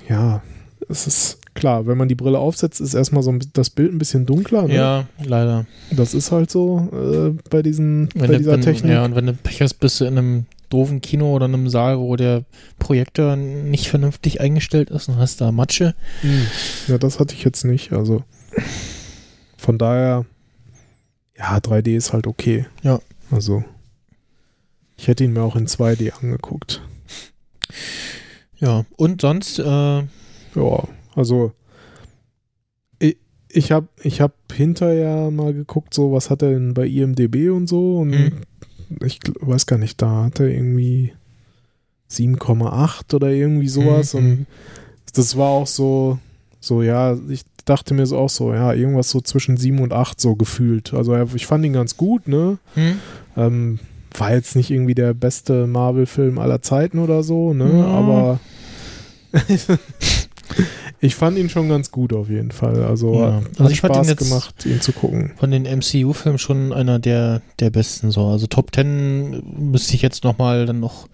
ja, es ist klar, wenn man die Brille aufsetzt, ist erstmal so ein, das Bild ein bisschen dunkler. Ne? Ja, leider. Das ist halt so äh, bei, diesen, Wenn bei dieser wenn, Technik. Ja, und wenn du Pech hast, bist du in einem doofen Kino oder in einem Saal, wo der Projektor nicht vernünftig eingestellt ist und hast da Matsche. Hm. Ja, das hatte ich jetzt nicht. Also von daher, ja, 3D ist halt okay. Ja. Also ich hätte ihn mir auch in 2D angeguckt. Ja, und sonst, äh, Ja, also ich, ich habe ich hab hinterher mal geguckt, so was hat er denn bei IMDB und so und Mhm. ich weiß gar nicht, da hat er irgendwie 7,8 oder irgendwie sowas Mhm. und das war auch so, so ja, ich dachte mir so auch so, ja, irgendwas so zwischen 7 und 8 so gefühlt. Also ich fand ihn ganz gut, ne? hm? Ähm, war jetzt nicht irgendwie der beste Marvel-Film aller Zeiten oder so, ne? Ja. Aber ich fand ihn schon ganz gut auf jeden Fall. Also, Ja. hat Also ich fand Spaß ihn jetzt- gemacht, ihn zu gucken. von den MCU-Filmen schon einer der, der besten. So. Also Top 10 müsste ich jetzt nochmal dann noch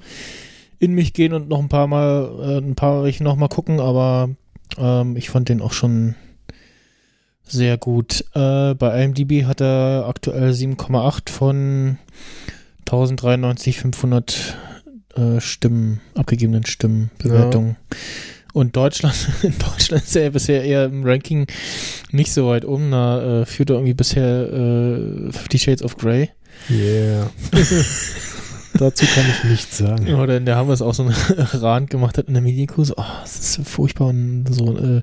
in mich gehen und noch ein paar Mal, äh, ein paar welche noch mal gucken, aber ähm, ich fand den auch schon sehr gut. Äh, bei IMDb hat er aktuell 7,8 von 1093, 500 äh, Stimmen, abgegebenen Stimmenbewertungen. Und Deutschland, in Deutschland ist er ja bisher eher im Ranking nicht so weit um. Da äh, führt er irgendwie bisher äh, Fifty Shades of Grey. Yeah. Dazu kann ich nichts sagen. Oder in der haben wir es auch so einen Rand gemacht hat in der Medienkuh. So, oh, das ist so furchtbar und so, äh,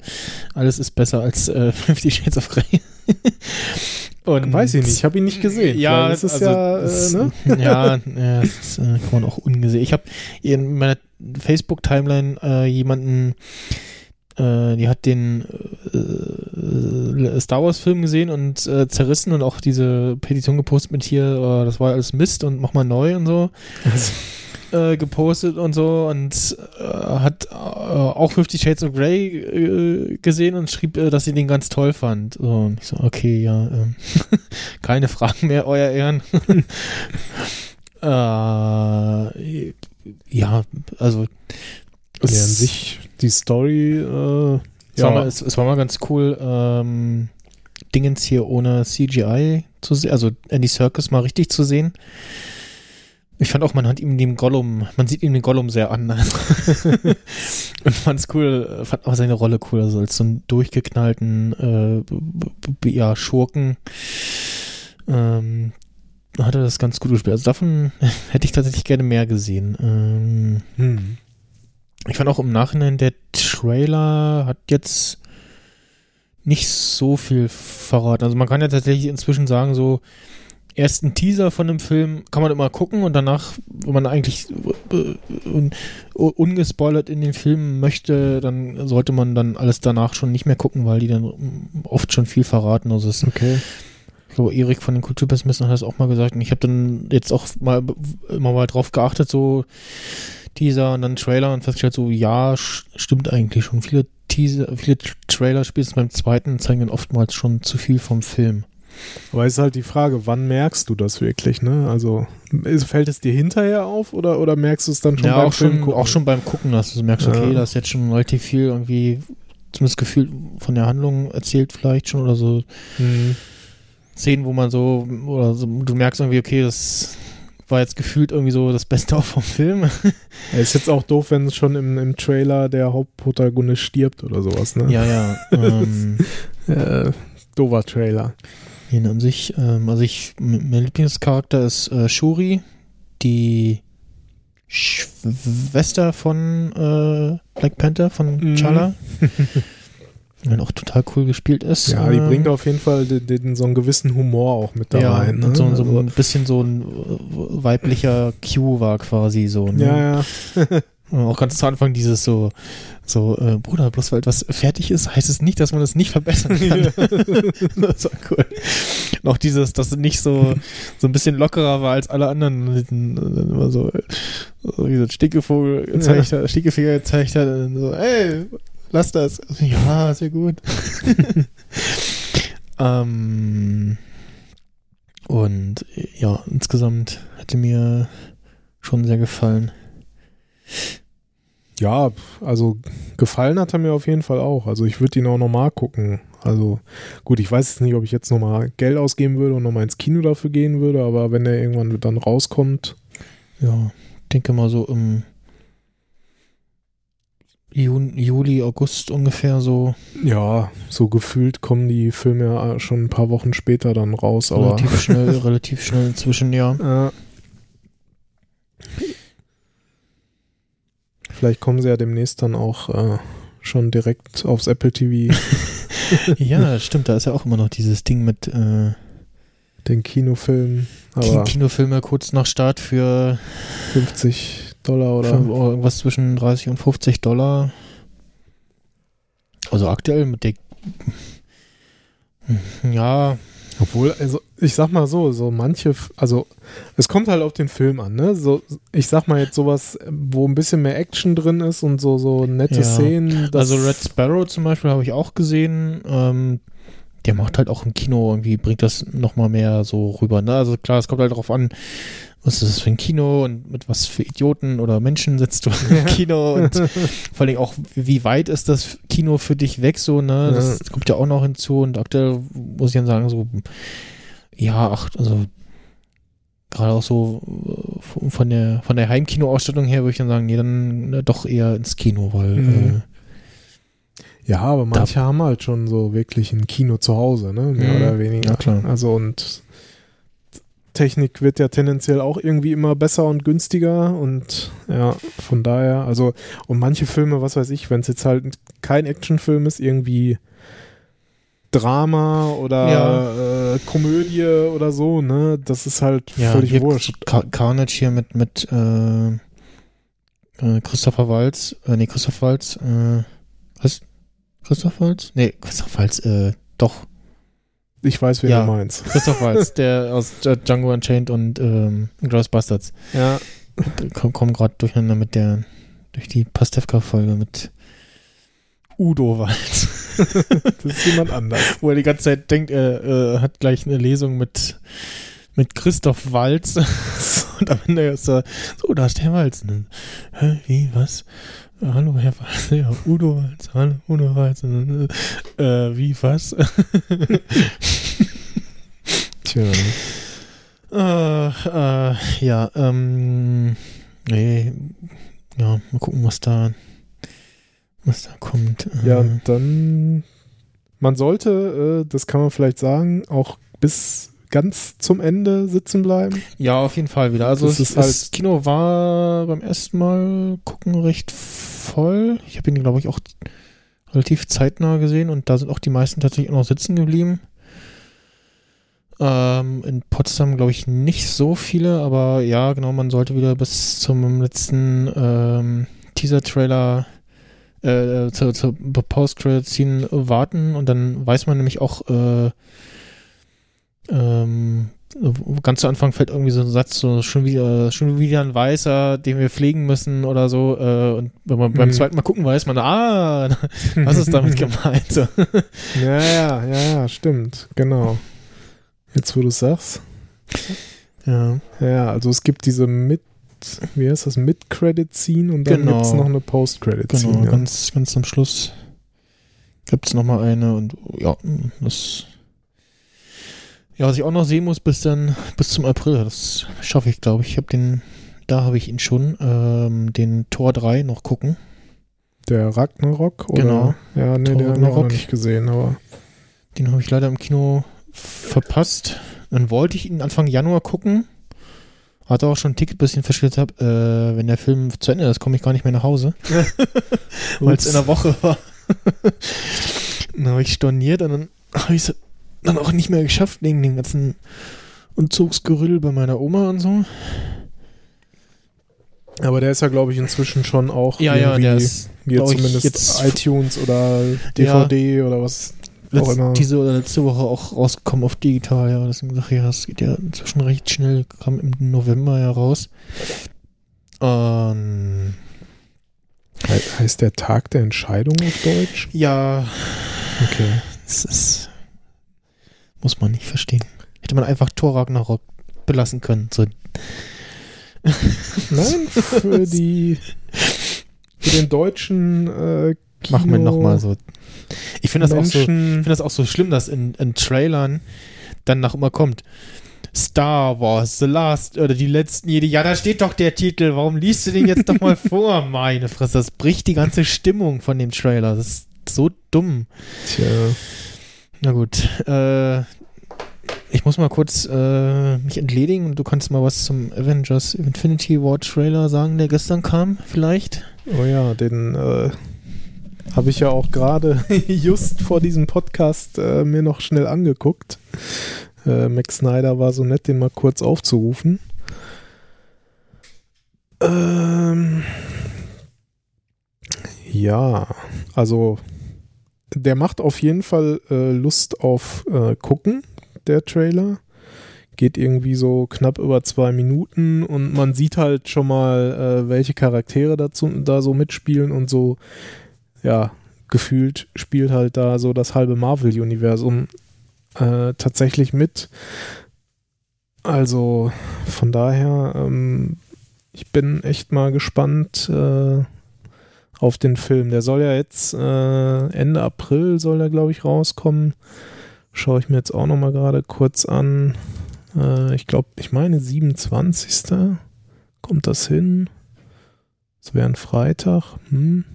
alles ist besser als äh, Fifty Shades of Grey. Und Weiß ich nicht, ich habe ihn nicht gesehen. Ja, das ist also, ja, das, äh, ne? ja, ja, das äh, kann man auch ungesehen. Ich habe in meiner Facebook-Timeline äh, jemanden äh, die hat den äh, Star Wars-Film gesehen und zerrissen und auch diese Petition gepostet mit hier, das war alles Mist und mach mal neu und so. Äh, gepostet und so und äh, hat äh, auch Fifty Shades of Grey äh, gesehen und schrieb, äh, dass sie den ganz toll fand. So, und ich so, okay, ja, ähm, keine Fragen mehr, euer Ehren. ja, also es, ja, an sich die Story, es, ja. war mal, es, es, war mal ganz cool, ähm, Dingens hier ohne CGI zu sehen, also Andy Circus mal richtig zu sehen. Ich fand auch, man hat ihm den Gollum, man sieht ihm den Gollum sehr an. und fand es cool, fand auch seine Rolle cool, also als so einen durchgeknallten äh, ja, Schurken. Ähm, hat er das ganz gut gespielt. Also davon hätte ich tatsächlich gerne mehr gesehen. Ähm, hm. Ich fand auch im Nachhinein, der Trailer hat jetzt nicht so viel verraten. Also man kann ja tatsächlich inzwischen sagen, so ersten Teaser von einem Film kann man immer gucken und danach, wenn man eigentlich un ungespoilert in den Film möchte, dann sollte man dann alles danach schon nicht mehr gucken, weil die dann oft schon viel verraten. Also es okay. Glaube, Erik von den Kulturpessimisten hat das auch mal gesagt und ich habe dann jetzt auch mal immer mal drauf geachtet, so Teaser und dann Trailer und festgestellt so, ja, stimmt eigentlich schon. Viele Teaser, viele Trailer spätestens beim zweiten zeigen dann oftmals schon zu viel vom Film. Aber ist halt die Frage, wann merkst du das wirklich, ne? Also fällt es dir hinterher auf oder, oder merkst du es dann schon ja, beim auch Film schon, auch schon beim Gucken, dass du merkst, okay, ja. da ist jetzt schon relativ viel irgendwie, zumindest Gefühl von der Handlung erzählt vielleicht schon oder so. Mhm. Szenen, wo man so, oder so, du merkst irgendwie, okay, das war jetzt gefühlt irgendwie so das Beste auch vom Film. Ja, ist jetzt auch doof, wenn schon im, im Trailer der Hauptprotagonist stirbt oder sowas, ne? Ja, ja. Ähm, äh, dover Trailer. Ihn an sich, ähm, also ich, mein Lieblingscharakter ist äh, Shuri, die Schwester von äh, Black Panther, von. Chala. Wenn auch total cool gespielt ist. Ja, die äh, bringt auf jeden Fall den, den, so einen gewissen Humor auch mit da ja, rein. Ne? So, so also, ein bisschen so ein weiblicher Q war quasi so. Ne? Ja, ja. auch ganz zu Anfang dieses so, so, äh, Bruder, bloß weil etwas fertig ist, heißt es nicht, dass man es nicht verbessern kann. Das war cool. Auch dieses, dass es nicht so, so ein bisschen lockerer war als alle anderen, immer so, so wie so ein Stinkevogel gezeigt ja. hat, Stinkefinger gezeigt hat, und so, ey, lass das. Also, ja, sehr gut. ähm, und ja, insgesamt hätte mir schon sehr gefallen. Ja, also gefallen hat er mir auf jeden Fall auch. Also ich würde ihn auch nochmal gucken. Also gut, ich weiß jetzt nicht, ob ich jetzt nochmal Geld ausgeben würde und nochmal ins Kino dafür gehen würde, aber wenn er irgendwann dann rauskommt. Ja, denke mal so im Juli, August ungefähr so. Ja, so gefühlt kommen die Filme ja schon ein paar Wochen später dann raus, aber. Relativ schnell, relativ schnell inzwischen, ja. Äh, vielleicht kommen sie ja demnächst dann auch äh, schon direkt aufs Apple TV. ja, stimmt, da ist ja auch immer noch dieses Ding mit äh, den Kinofilmen. Kinofilme kurz nach Start für 50 Dollar oder? irgendwas zwischen 30 und 50 Dollar. Also aktuell mit der. Ja. Obwohl, also ich sag mal so, so manche, also es kommt halt auf den Film an, ne? So, ich sag mal jetzt sowas, wo ein bisschen mehr Action drin ist und so, so nette ja. Szenen. Also Red Sparrow zum Beispiel habe ich auch gesehen. Ähm, der macht halt auch im Kino irgendwie, bringt das nochmal mehr so rüber. Ne? Also klar, es kommt halt darauf an, was ist das für ein Kino und mit was für Idioten oder Menschen sitzt du im Kino und vor allem auch, wie weit ist das Kino für dich weg, so, ne? Das ja. kommt ja auch noch hinzu und aktuell muss ich dann sagen, so, ja, ach, also gerade auch so äh, von der von der Heimkinoausstattung her würde ich dann sagen, nee, dann äh, doch eher ins Kino, weil Mhm. äh, Ja, aber manche haben halt schon so wirklich ein Kino zu Hause, ne? Mehr Mhm. oder weniger. Ja, klar. Also und Technik wird ja tendenziell auch irgendwie immer besser und günstiger und ja, von daher, also und manche Filme, was weiß ich, wenn es jetzt halt kein Actionfilm ist, irgendwie Drama oder äh, Komödie oder so, ne, das ist halt ja, völlig hier wurscht. Car Carnage hier mit mit äh, äh, Christopher Waltz, äh, nee, Christoph Waltz, äh, was? Christoph Waltz? Nee, Christoph Waltz, äh, doch, Ich weiß, wen Ja. du meinst. Christoph Waltz, der aus Django Unchained und ähm, Inglourious Bastards. Ja, Komm, komm gerade durcheinander mit der, durch die Pastewka-Folge mit Udo Waltz. das ist jemand anders. Wo er die ganze Zeit denkt, er äh, hat gleich eine Lesung mit, mit Christoph Walz. Und am Ende ist er, so, da ist der Walz. Hä, wie, was? Äh, Hallo, Herr Walz. Ja, Udo Walz. Hallo, Udo Walz. Dann, äh, wie, was? Tja. Äh, äh, ja, ähm, nee, ja, mal gucken, was da, was da kommt. Ja, Äh, dann, man sollte, äh, das kann man vielleicht sagen, auch bis ganz zum Ende sitzen bleiben. ja, auf jeden Fall wieder. Also Das es, ist halt- das Kino war beim ersten Mal gucken recht voll. Ich habe ihn, glaube ich, auch relativ zeitnah gesehen und da sind auch die meisten tatsächlich auch noch sitzen geblieben. Ähm, in Potsdam, glaube ich, nicht so viele, aber ja, genau, man sollte wieder bis zum letzten ähm, Teaser-Trailer äh, zur, zur Post-Credit-Scene warten und dann weiß man nämlich auch, äh, ähm, ganz zu Anfang fällt irgendwie so ein Satz, so schon wieder, schon wieder ein Weißer, den wir pflegen müssen oder so. Äh, und wenn man beim Mhm. zweiten Mal gucken weiß man, ah, was ist damit gemeint? So. Ja, ja, ja, ja, stimmt, genau. Jetzt, wo du es sagst. Ja. Ja, also es gibt diese Mid, wie heißt das, Mid-Credit-Scene und dann Genau. gibt es noch eine Post-Credit-Scene. Genau, ja. ganz, ganz am Schluss gibt es nochmal eine und ja, das. Ja, was ich auch noch sehen muss bis dann, bis zum April, das schaffe ich, glaube ich. Ich habe den, da habe ich ihn schon, ähm, den Tor 3 noch gucken. Der Ragnarok, oder? Genau. Ja, nee, Thor den habe ich noch nicht gesehen, aber Den habe ich leider im Kino verpasst. Dann wollte ich ihn Anfang Januar gucken. Hatte auch schon ein Ticket, bis ich ihn verschlitzt habe. Äh, wenn der Film zu Ende ist, komme ich gar nicht mehr nach Hause. Weil es in der Woche war. dann habe ich storniert und dann habe ich es dann auch nicht mehr geschafft, wegen dem ganzen Umzugsgerüll bei meiner Oma und so. Aber der ist ja, glaube ich, inzwischen schon auch Ja, ja, irgendwie, der ist hier zumindest jetzt- iTunes oder DVD oder was. letzt, immer. diese oder letzte Woche auch rausgekommen auf digital, ja. Deswegen sage ich, ja, das geht ja inzwischen recht schnell, kam im November ja raus. Ähm, He heißt der Tag der Entscheidung auf Deutsch? ja, Okay. das ist, muss man nicht verstehen. Hätte man einfach Thor Ragnarok belassen können. So, Nein, für die für den deutschen äh, Kino machen wir nochmal so. Ich finde das auch so, finde das auch so schlimm, dass in, in Trailern dann nach immer kommt. Star Wars, The Last oder die letzten Jedi. Ja, da steht doch der Titel. Warum liest du den jetzt doch mal vor? Meine Fresse, das bricht die ganze Stimmung von dem Trailer. Das ist so dumm. Tja, Na gut, äh, ich muss mal kurz äh, mich entledigen und du kannst mal was zum Avengers Infinity War Trailer sagen, der gestern kam, vielleicht. oh ja, den äh, habe ich ja auch gerade just vor diesem Podcast äh, mir noch schnell angeguckt. Äh, Max Snyder war so nett, den mal kurz aufzurufen. Ähm, ja, also der macht auf jeden Fall äh, Lust auf äh, gucken, der Trailer. Geht irgendwie so knapp über zwei Minuten und man sieht halt schon mal, äh, welche Charaktere dazu, da so mitspielen und so, ja, gefühlt spielt halt da so das halbe Marvel-Universum äh, tatsächlich mit. Also von daher, ähm, ich bin echt mal gespannt äh, auf den Film. Der soll ja jetzt äh, Ende April soll er, glaube ich, rauskommen. Schaue ich mir jetzt auch noch mal gerade kurz an. Äh, ich glaube, ich meine 27. kommt das hin. Es wäre ein Freitag. Hm.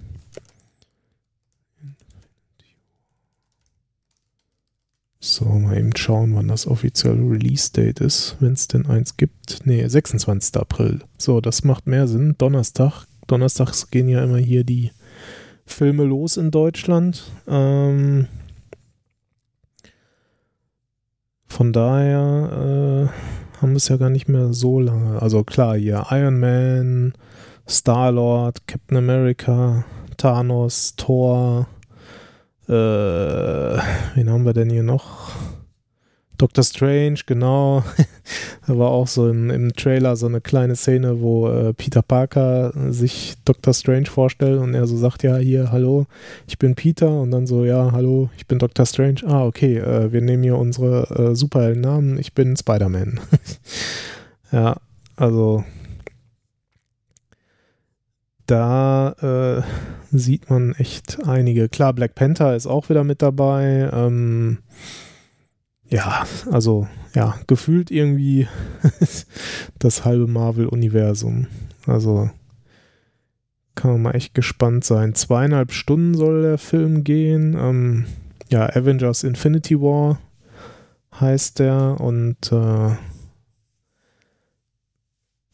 So, mal eben schauen, wann das offizielle Release-Date ist, wenn es denn eins gibt. Nee, 26. April. So, das macht mehr Sinn. Donnerstag. Donnerstags gehen ja immer hier die Filme los in Deutschland. Ähm, von daher äh, haben wir es ja gar nicht mehr so lange. Also klar, hier Iron Man, Star-Lord, Captain America, Thanos, Thor, äh, wen haben wir denn hier noch? Doctor Strange, genau. da war auch so im, im, Trailer so eine kleine Szene, wo äh, Peter Parker sich Doctor Strange vorstellt und er so sagt, ja, hier, hallo, ich bin Peter und dann so, ja, hallo, ich bin Doctor Strange. Ah, okay, äh, wir nehmen hier unsere äh, Superheldennamen, ich bin Spider-Man. ja, also da äh, sieht man echt einige. Klar, Black Panther ist auch wieder mit dabei. Ähm, ja, also ja, gefühlt irgendwie das halbe Marvel-Universum. Also kann man mal echt gespannt sein. Zweieinhalb Stunden soll der Film gehen. Ähm, ja, Avengers Infinity War heißt der und äh,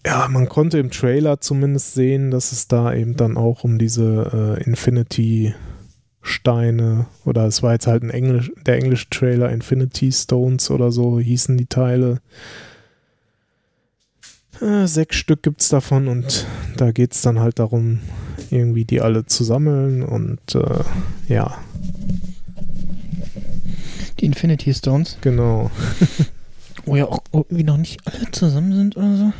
ja, man konnte im Trailer zumindest sehen, dass es da eben dann auch um diese äh, Infinity Steine oder es war jetzt halt ein Englisch, der englische Trailer Infinity Stones oder so hießen die Teile. Äh, sechs Stück gibt es davon und da geht es dann halt darum, irgendwie die alle zu sammeln und äh, ja. Die Infinity Stones? Genau. Wo ja auch irgendwie noch nicht alle zusammen sind oder so.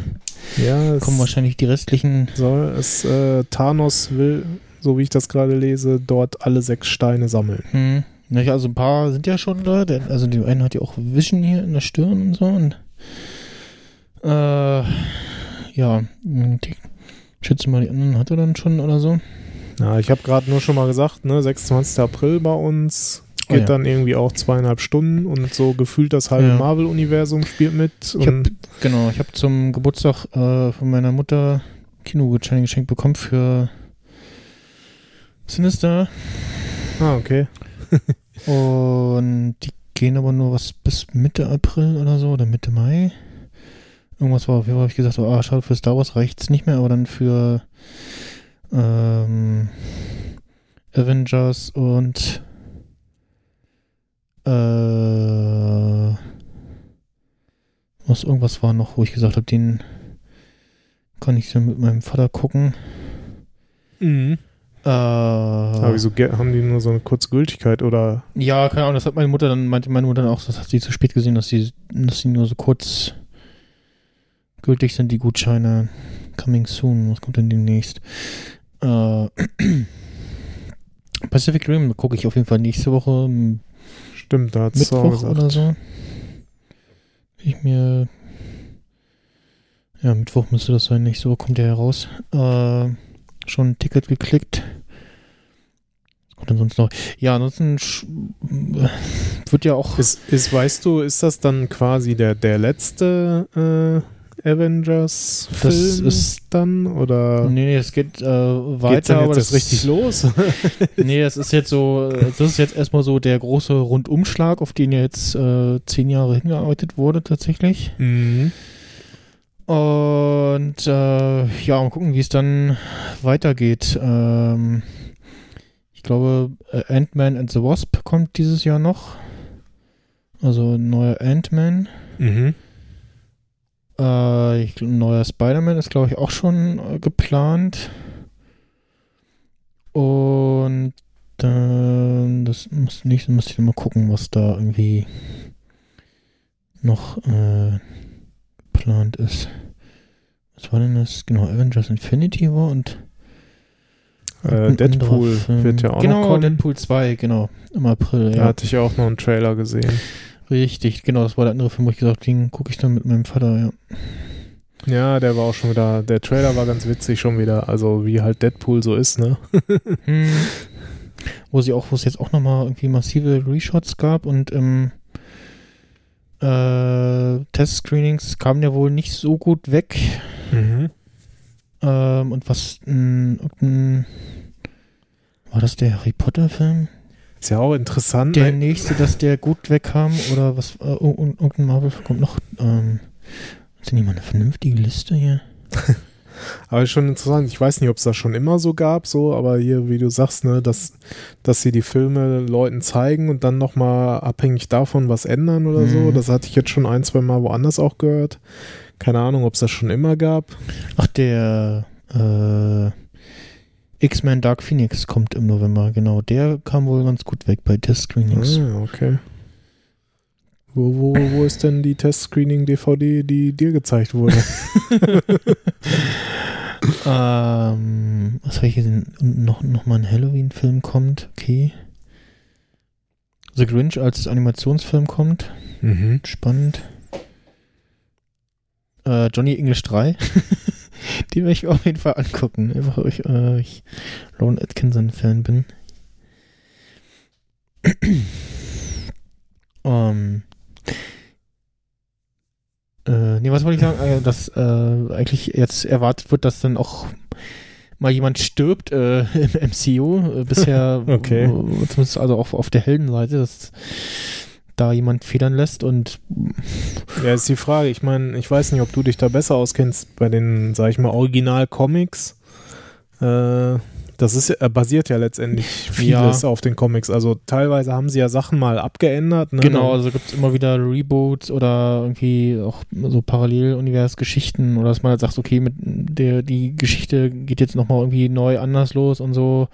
Ja, es kommen wahrscheinlich die restlichen. Soll es äh, Thanos will, so wie ich das gerade lese, dort alle sechs Steine sammeln. Hm. Ja, also ein paar sind ja schon da. Der, also die eine hat ja auch Vision hier in der Stirn und so. Und äh, ja, ich schätze mal, die anderen hat er dann schon oder so. Ja, ich habe gerade nur schon mal gesagt, ne, 26. April bei uns geht oh ja. dann irgendwie auch zweieinhalb Stunden und so gefühlt das halbe ja. Marvel-Universum spielt mit. Ich hab, genau, ich habe zum Geburtstag äh, von meiner Mutter Kinogutschein geschenkt bekommen für Sinister. Ah, okay. und die gehen aber nur was bis Mitte April oder so oder Mitte Mai. Irgendwas war auf jeden Fall, habe ich gesagt, so, ah, schade, für Star Wars reicht es nicht mehr, aber dann für ähm, Avengers und äh, was irgendwas war noch, wo ich gesagt habe, den kann ich dann mit meinem Vater gucken. Mhm. Äh, Aber wieso haben die nur so eine kurze Gültigkeit oder? Ja, keine Ahnung, das hat meine Mutter dann, meinte meine Mutter dann auch, das hat sie zu spät gesehen, dass sie, dass sie nur so kurz gültig sind, die Gutscheine. Coming soon, was kommt denn demnächst? Äh, Pacific Rim gucke ich auf jeden Fall nächste Woche Stimmt, da hat es Mittwoch oder so. Ich mir. Ja, Mittwoch müsste das sein, nicht so kommt der heraus. Äh, schon ein Ticket geklickt. Was kommt denn sonst noch? Ja, ansonsten wird ja auch. Ist, ist, weißt du, ist das dann quasi der, der letzte äh, Avengers-Film das ist dann? Oder? Nee, es geht äh, weiter. Geht's dann jetzt aber das richtig los? nee, das ist jetzt so, das ist jetzt erstmal so der große Rundumschlag, auf den ja jetzt äh, zehn Jahre hingearbeitet wurde tatsächlich. Mhm. Und äh, ja, mal gucken, wie es dann weitergeht. Ähm, ich glaube, äh, Ant-Man and the Wasp kommt dieses Jahr noch. Also ein neuer Ant-Man. Mhm. Äh, ich, ein neuer Spider-Man ist, glaube ich, auch schon äh, geplant. Und dann, das muss nicht, muss ich mal gucken, was da irgendwie noch äh, geplant ist. Was war denn das? Genau, Avengers Infinity war und äh, Deadpool wird ja auch genau, noch kommen. Genau, Deadpool 2, genau, im April. Da ja. hatte ich auch noch einen Trailer gesehen. Richtig, genau, das war der andere Film, wo ich gesagt habe, den gucke ich dann mit meinem Vater, ja. Ja, der war auch schon wieder, der Trailer war ganz witzig schon wieder, also wie halt Deadpool so ist, ne? hm. Wo sie auch, wo es jetzt auch nochmal irgendwie massive Reshots gab und ähm, Äh, Testscreenings kamen ja wohl nicht so gut weg. Mhm. Ähm, und was, mh, irgendein, war das der Harry Potter Film? Ist ja auch interessant. Der nächste, dass der gut wegkam oder was, äh, ir- ir- irgendein Marvel kommt noch, ähm, ist denn nicht mal eine vernünftige Liste hier? Aber schon interessant. Ich weiß nicht, ob es das schon immer so gab, so, aber hier, wie du sagst, ne, dass, dass sie die Filme Leuten zeigen und dann nochmal abhängig davon was ändern oder so. Mhm. Das hatte ich jetzt schon ein, zwei Mal woanders auch gehört. Keine Ahnung, ob es das schon immer gab. Ach, der, äh, X-Men Dark Phoenix kommt im November, genau. Der kam wohl ganz gut weg bei Test-Screenings. Ah, okay. Wo, wo, wo ist denn die Test-Screening-DVD, die dir gezeigt wurde? ähm, was habe ich gesehen? Noch, noch mal ein Halloween-Film kommt, okay. The Grinch als Animationsfilm kommt, mhm. spannend. Äh, Johnny English 3. Den werde ich auf jeden Fall angucken. Einfach, weil ich, äh, ich Rowan Atkinson-Fan bin. ähm. Äh, nee, was wollte ich sagen? Äh, dass äh, eigentlich jetzt erwartet wird, dass dann auch mal jemand stirbt äh, im MCU. Äh, bisher, Okay. zumindest also auch auf der Heldenseite, dass da jemand federn lässt und Ja, ist die Frage. Ich meine, ich weiß nicht, ob du dich da besser auskennst bei den, sag ich mal, Original-Comics. Äh, das ist, ja- basiert ja letztendlich vieles auf den Comics. Also teilweise haben sie ja Sachen mal abgeändert. Ne? Genau, also gibt es immer wieder Reboots oder irgendwie auch so Parallelunivers-Geschichten oder dass man halt sagt, okay, mit der die Geschichte geht jetzt nochmal irgendwie neu anders los und so.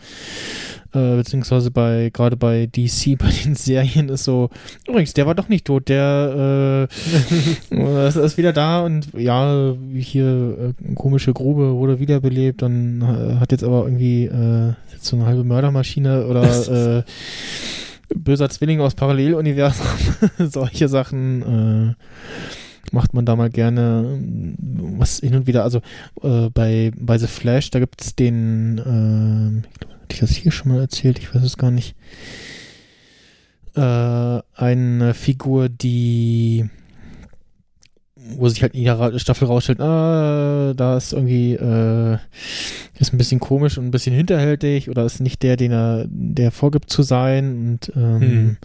Äh, beziehungsweise bei, gerade bei DC, bei den Serien ist so, übrigens, der war doch nicht tot, der äh, ist, ist wieder da und ja, hier äh, komische Grube wurde wiederbelebt, dann äh, hat jetzt aber irgendwie äh, jetzt so eine halbe Mördermaschine oder äh, böser Zwilling aus Paralleluniversum, solche Sachen äh, macht man da mal gerne was hin und wieder, also äh, bei, bei The Flash, da gibt es den, ich glaube, hatte ich das hier schon mal erzählt, ich weiß es gar nicht, äh, eine Figur, die wo sich halt in jeder Staffel rausstellt, ah, da ist irgendwie, äh, ist ein bisschen komisch und ein bisschen hinterhältig oder ist nicht der, den er, der vorgibt zu sein und ähm, Hm.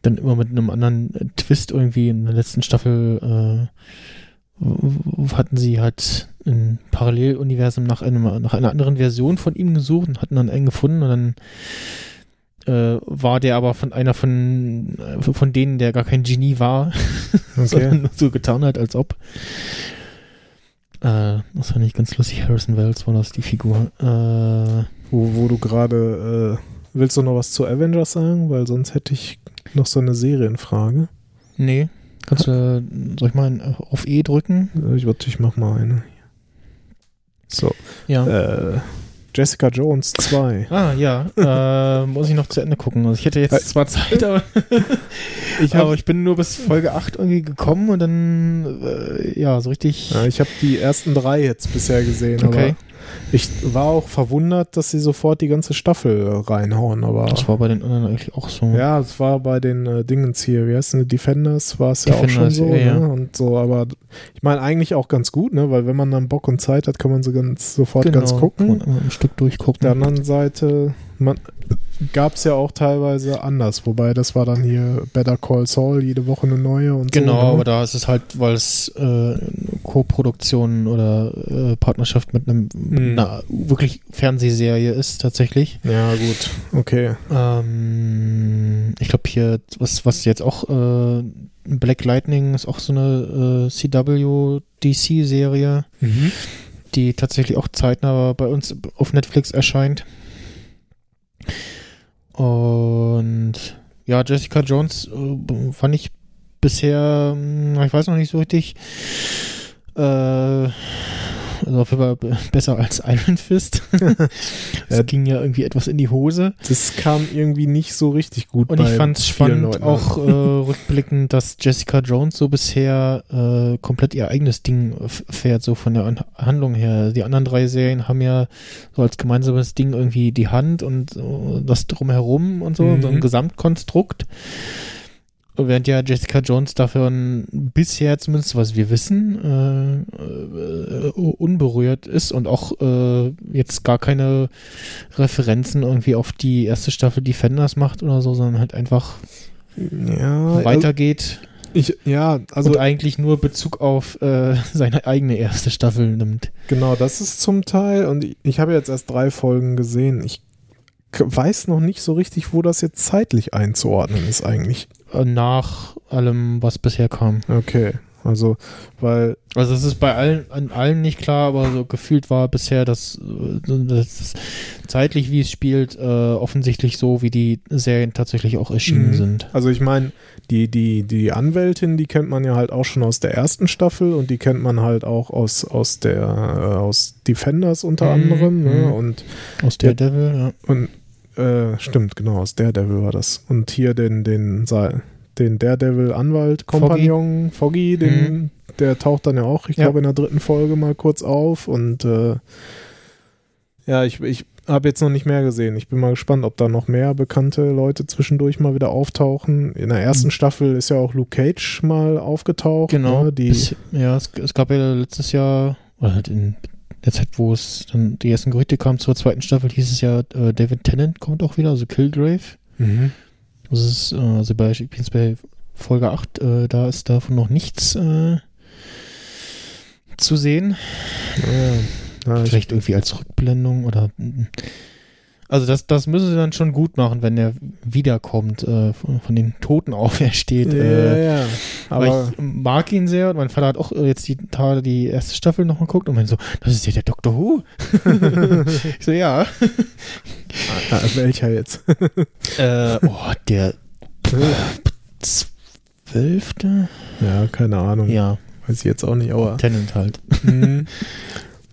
dann immer mit einem anderen Twist irgendwie in der letzten Staffel äh, hatten sie halt ein Paralleluniversum nach einem nach einer anderen Version von ihm gesucht und hatten dann einen gefunden und dann äh, war der aber von einer von äh, von denen, der gar kein Genie war, sondern Okay. nur so getan hat, als ob. Äh, das fand ich ganz lustig. Harrison Wells war das die Figur. Äh, Wo, wo du gerade, äh, willst du noch was zu Avengers sagen? Weil sonst hätte ich noch so eine Serienfrage. nee. Kannst du, soll ich mal auf E drücken? Ich warte, ich mach mal eine. So, Ja. äh, Jessica Jones 2. Ah, ja. äh, muss ich noch zu Ende gucken. Also ich hätte jetzt Äh, zwar Zeit, aber Ich aber habe ich bin nur bis Folge 8 irgendwie gekommen und dann, äh, ja, so richtig. ja, ich hab die ersten drei jetzt bisher gesehen, Okay. aber ich war auch verwundert, dass sie sofort die ganze Staffel äh, reinhauen, aber Das war bei den anderen eigentlich auch so. ja, es war bei den äh, Dingens hier, wie heißt denn, Defenders war es ja auch schon so, ja. Ne? und so, aber ich meine eigentlich auch ganz gut, ne, weil wenn man dann Bock und Zeit hat, kann man sie ganz sofort genau, ganz kann gucken. man einmal ein Stück durchgucken. Auf der anderen Seite gab es ja auch teilweise anders, wobei das war dann hier Better Call Saul, jede Woche eine neue und Genau, so. aber ne? da ist es halt, weil es äh, Co-Produktion oder äh, Partnerschaft mit einem Mhm. einer wirklich Fernsehserie ist tatsächlich. Ja, gut, okay. Ähm, ich glaube hier, was, was jetzt auch äh, Black Lightning ist auch so eine äh, CW DC-Serie, die tatsächlich auch zeitnah bei uns auf Netflix erscheint. Und ja, Jessica Jones äh, fand ich bisher, mh, ich weiß noch nicht so richtig, äh, also auf jeden Fall besser als Iron Fist. Es Ja. ging ja irgendwie etwas in die Hose. Das kam irgendwie nicht so richtig gut Und ich fand es spannend, Leuten auch äh, rückblickend, dass Jessica Jones so bisher äh, komplett ihr eigenes Ding fährt, so von der An Handlung her. Die anderen drei Serien haben ja so als gemeinsames Ding irgendwie die Hand und äh, das drumherum und so, Mhm. so ein Gesamtkonstrukt. Während ja Jessica Jones davon bisher zumindest, was wir wissen, äh, äh, unberührt ist und auch äh, jetzt gar keine Referenzen irgendwie auf die erste Staffel Defenders macht oder so, sondern halt einfach Ja, weitergeht ich, ja, also und eigentlich nur Bezug auf äh, seine eigene erste Staffel nimmt. genau, das ist zum Teil und ich, ich habe jetzt erst drei Folgen gesehen. Ich weiß noch nicht so richtig, wo das jetzt zeitlich einzuordnen ist eigentlich. Nach allem, was bisher kam. Okay, also, weil, Also es ist bei allen, an allen nicht klar, aber so gefühlt war bisher das, äh, das zeitlich, wie es spielt, äh, offensichtlich so, wie die Serien tatsächlich auch erschienen Mhm. sind. also ich meine, die, die, die Anwältin, die kennt man ja halt auch schon aus der ersten Staffel und die kennt man halt auch aus, aus der, äh, aus Defenders unter Mhm, anderem, ne? mhm. Und Aus Daredevil, ja. Und äh, stimmt, genau, aus Daredevil war das. Und hier den, den, den Daredevil-Anwalt-Kompagnon, Foggy, den, der taucht dann ja auch, ich Ja. glaube, in der dritten Folge mal kurz auf. Und äh, ja, ich, ich habe jetzt noch nicht mehr gesehen. Ich bin mal gespannt, ob da noch mehr bekannte Leute zwischendurch mal wieder auftauchen. In der ersten Mhm. Staffel ist ja auch Luke Cage mal aufgetaucht. Genau. Ne? Die, Bis, ja, es, es gab ja letztes Jahr, oder halt in der Zeit, wo es dann die ersten Gerüchte kamen zur zweiten Staffel, hieß es ja, äh, David Tennant kommt auch wieder, also Killgrave. mhm. Das ist, äh, also bei, ich bin jetzt bei Folge 8, äh, da ist davon noch nichts äh, zu sehen. ja, ja, ich, Vielleicht irgendwie als Rückblendung oder. Also das, das müssen sie dann schon gut machen, wenn er wiederkommt, äh, von, von den Toten aufersteht. ja, äh, ja. aber ich mag ihn sehr und mein Vater hat auch äh, jetzt die Tage die erste Staffel noch mal geguckt und meinte so, das ist ja der Doctor Who. ich so, ja. ah, welcher jetzt? äh, oh, der zwölfte? ja, keine Ahnung. Ja, Weiß ich jetzt auch nicht, aber. Tennant halt.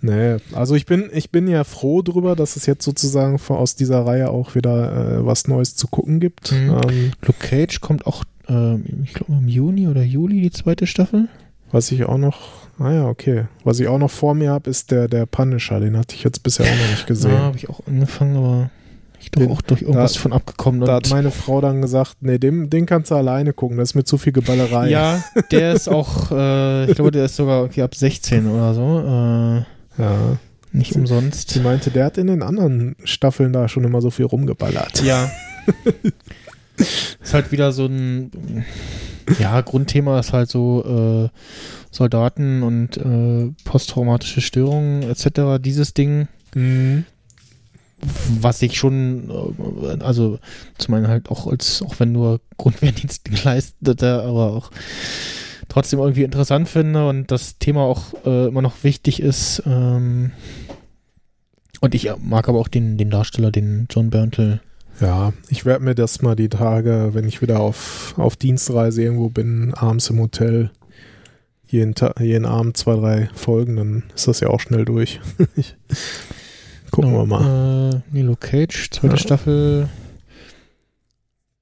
Nee, also ich bin, ich bin ja froh drüber, dass es jetzt sozusagen von- aus dieser Reihe auch wieder äh, was Neues zu gucken gibt. Mhm. Ähm, Luke Cage kommt auch, ähm, ich glaube im Juni oder Juli die zweite Staffel. was ich auch noch, ah ja, okay. Was ich auch noch vor mir habe, ist der, der Punisher. Den hatte ich jetzt bisher auch noch nicht Ja, gesehen. habe ich auch angefangen, aber ich Den- auch durch irgendwas da- von abgekommen. da und hat meine Frau dann gesagt, nee, den, den kannst du alleine gucken, das ist mir zu viel Geballerei. ja, der ist auch, äh, ich glaube, der ist sogar irgendwie ab 16 oder so. Äh, ja. nicht Sie umsonst. meinte, der hat in den anderen Staffeln da schon immer so viel rumgeballert. Ja. ist halt wieder so ein, ja, Grundthema ist halt so äh, Soldaten und äh, posttraumatische Störungen etc. Dieses Ding, Mhm. was ich schon, äh, also zum einen halt auch als, auch wenn nur Grundwehrdienst geleisteter, aber auch trotzdem irgendwie interessant finde und das Thema auch äh, immer noch wichtig ist. Ähm, und ich mag aber auch den, den Darsteller, den John Berntal. Ja, ich werde mir das mal die Tage, wenn ich wieder auf, auf Dienstreise irgendwo bin, abends im Hotel, jeden, Ta jeden Abend zwei, drei Folgen, dann ist das ja auch schnell durch. Gucken wir mal. Äh, Nilo Cage, zweite Ja. Staffel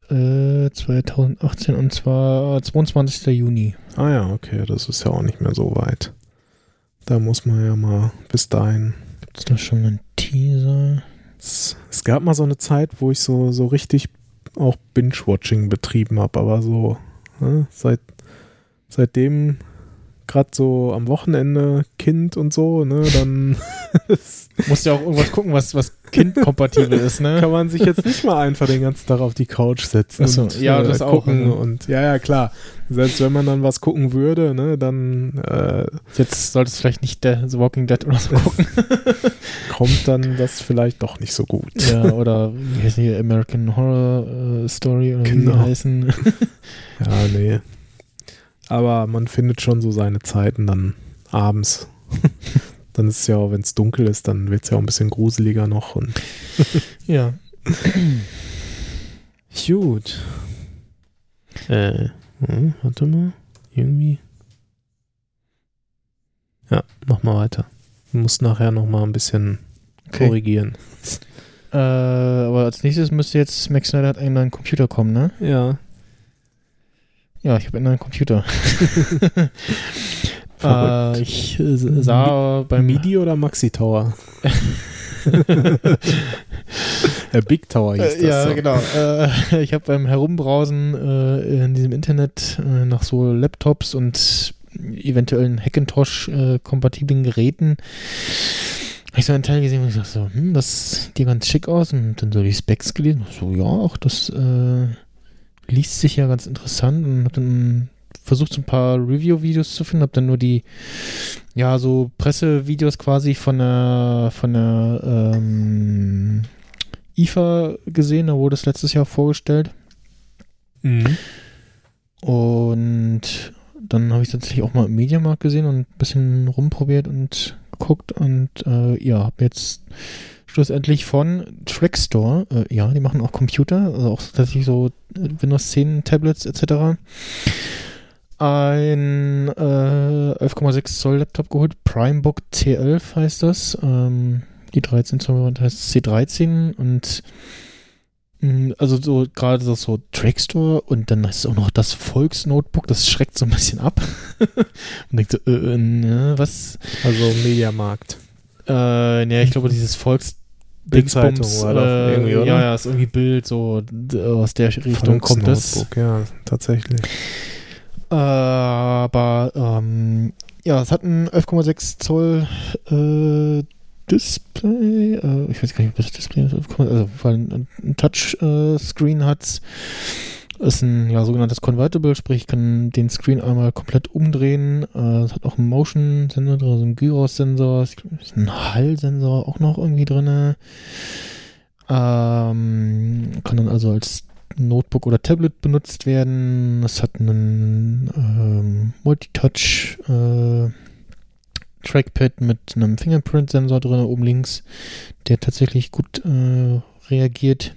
äh, 2018 und zwar 22. Juni. Ah ja, okay, das ist ja auch nicht mehr so weit. Da muss man ja mal bis dahin. Gibt es da schon einen Teaser? Es, es gab mal so eine Zeit, wo ich so, so richtig auch Binge-Watching betrieben habe, aber so ne, seit, seitdem gerade so am Wochenende Kind und so, ne, dann Musst ja auch irgendwas gucken, was, was kindkompatibel ist, ne? kann man sich jetzt nicht mal einfach den ganzen Tag auf die Couch setzen so, und ja, äh, das auch, gucken ne? und ja, ja, klar. Selbst wenn man dann was gucken würde, ne, dann äh, Jetzt solltest du vielleicht nicht der The Walking Dead oder so gucken. kommt dann das vielleicht doch nicht so gut. ja, oder wie heißt die American Horror äh, Story oder wie Genau. die heißen. Ja, nee. Aber man findet schon so seine Zeiten dann abends. dann ist es ja auch, wenn es dunkel ist, dann wird es ja auch ein bisschen gruseliger noch. Und ja. Gut. Äh, hm, warte mal. Irgendwie. Ja, mach mal weiter. Du musst nachher noch mal ein bisschen Okay. korrigieren. Äh, aber als nächstes müsste jetzt Max Snyder hat einen neuen Computer kommen, ne? Ja. Ja, ich habe einen Computer. Äh, ich äh, sah beim MIDI oder Maxi Tower? Der Big Tower hieß Äh, das. ja, so. genau. Äh, ich habe beim Herumbrausen äh, in diesem Internet äh, nach so Laptops und eventuellen Hackintosh-kompatiblen Geräten habe ich so einen Teil gesehen und ich dachte so, hm, das sieht dir ganz schick aus und dann so die Specs gelesen. So, ja, auch das äh, liest sich ja ganz interessant und habe dann versucht, so ein paar Review-Videos zu finden, habe dann nur die, ja, so Pressevideos quasi von der, von der, ähm, IFA gesehen, da wurde es letztes Jahr vorgestellt. Mhm. Und dann habe ich tatsächlich auch mal im Mediamarkt gesehen und ein bisschen rumprobiert und geguckt und äh, ja, habe jetzt schlussendlich von Trackstore, äh, ja, die machen auch Computer, also auch tatsächlich so äh, Windows 10 Tablets etc. Ein äh, 11,6 Zoll Laptop geholt, Primebook T11 heißt das. Ähm, die 13 Zoll Variante heißt C13 und mh, also so gerade so, so Trackstore und dann ist auch noch das Volksnotebook, das schreckt so ein bisschen ab. und denkt so, äh, äh, ne, was? Also Mediamarkt. Äh, ne, ich glaube, dieses Volks Dingsbums, doch äh, irgendwie, oder? Ja, ja, ist irgendwie Bild, so aus der Richtung kommt das. Ja, tatsächlich. Aber ähm, ja, es hat ein 11,6 Zoll äh, Display. Äh, ich weiß gar nicht, ob das Display ist. 11,6, Also weil ein, ein Touchscreen hat. Ist ein ja, sogenanntes Convertible, sprich ich kann den Screen einmal komplett umdrehen. Äh, es hat auch einen Motion-Sensor drin, also einen Gyros-Sensor, ist ein Hall-Sensor auch noch irgendwie drin. Ähm, kann dann also als Notebook oder Tablet benutzt werden. Es hat einen ähm, Multitouch äh, Trackpad mit einem Fingerprint-Sensor drin, oben links, der tatsächlich gut äh, reagiert.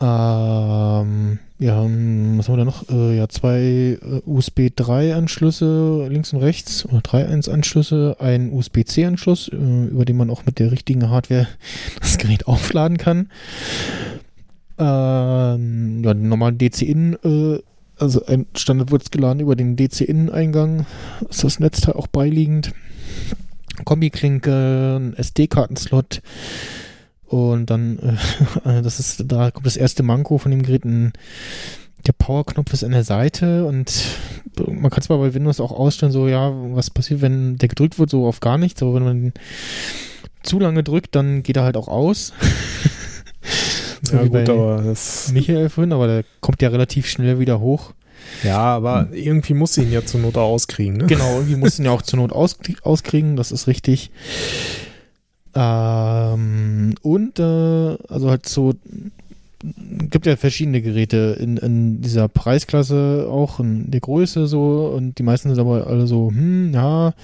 Ähm, ja, hm, was haben wir da noch? Äh, ja, zwei äh, USB 3 Anschlüsse links und rechts oder 3.1 Anschlüsse, ein USB-C Anschluss, äh, über den man auch mit der richtigen Hardware das Gerät aufladen kann. Ähm, ja, normalen DC-In, äh, also ein Standard wird geladen über den DC-In-Eingang, ist das Netzteil auch beiliegend. Kombiklinke, SD-Kartenslot und dann, äh, das ist, da kommt das erste Manko von dem Gerät, ein, der Powerknopf ist an der Seite und man kann zwar bei Windows auch ausstellen, so, ja, was passiert, wenn der gedrückt wird, so auf gar nichts, aber wenn man zu lange drückt, dann geht er halt auch aus. So Ja, gut, aber das. Michael vorhin, aber der kommt ja relativ schnell wieder hoch. Ja, aber irgendwie muss sie ihn ja zur Not auskriegen, ne? Genau, irgendwie mussten ja auch zur Not aus, auskriegen, das ist richtig. Ähm, und äh, also halt so gibt ja verschiedene Geräte in, in dieser Preisklasse auch in der Größe so und die meisten sind aber alle so, hm, ja,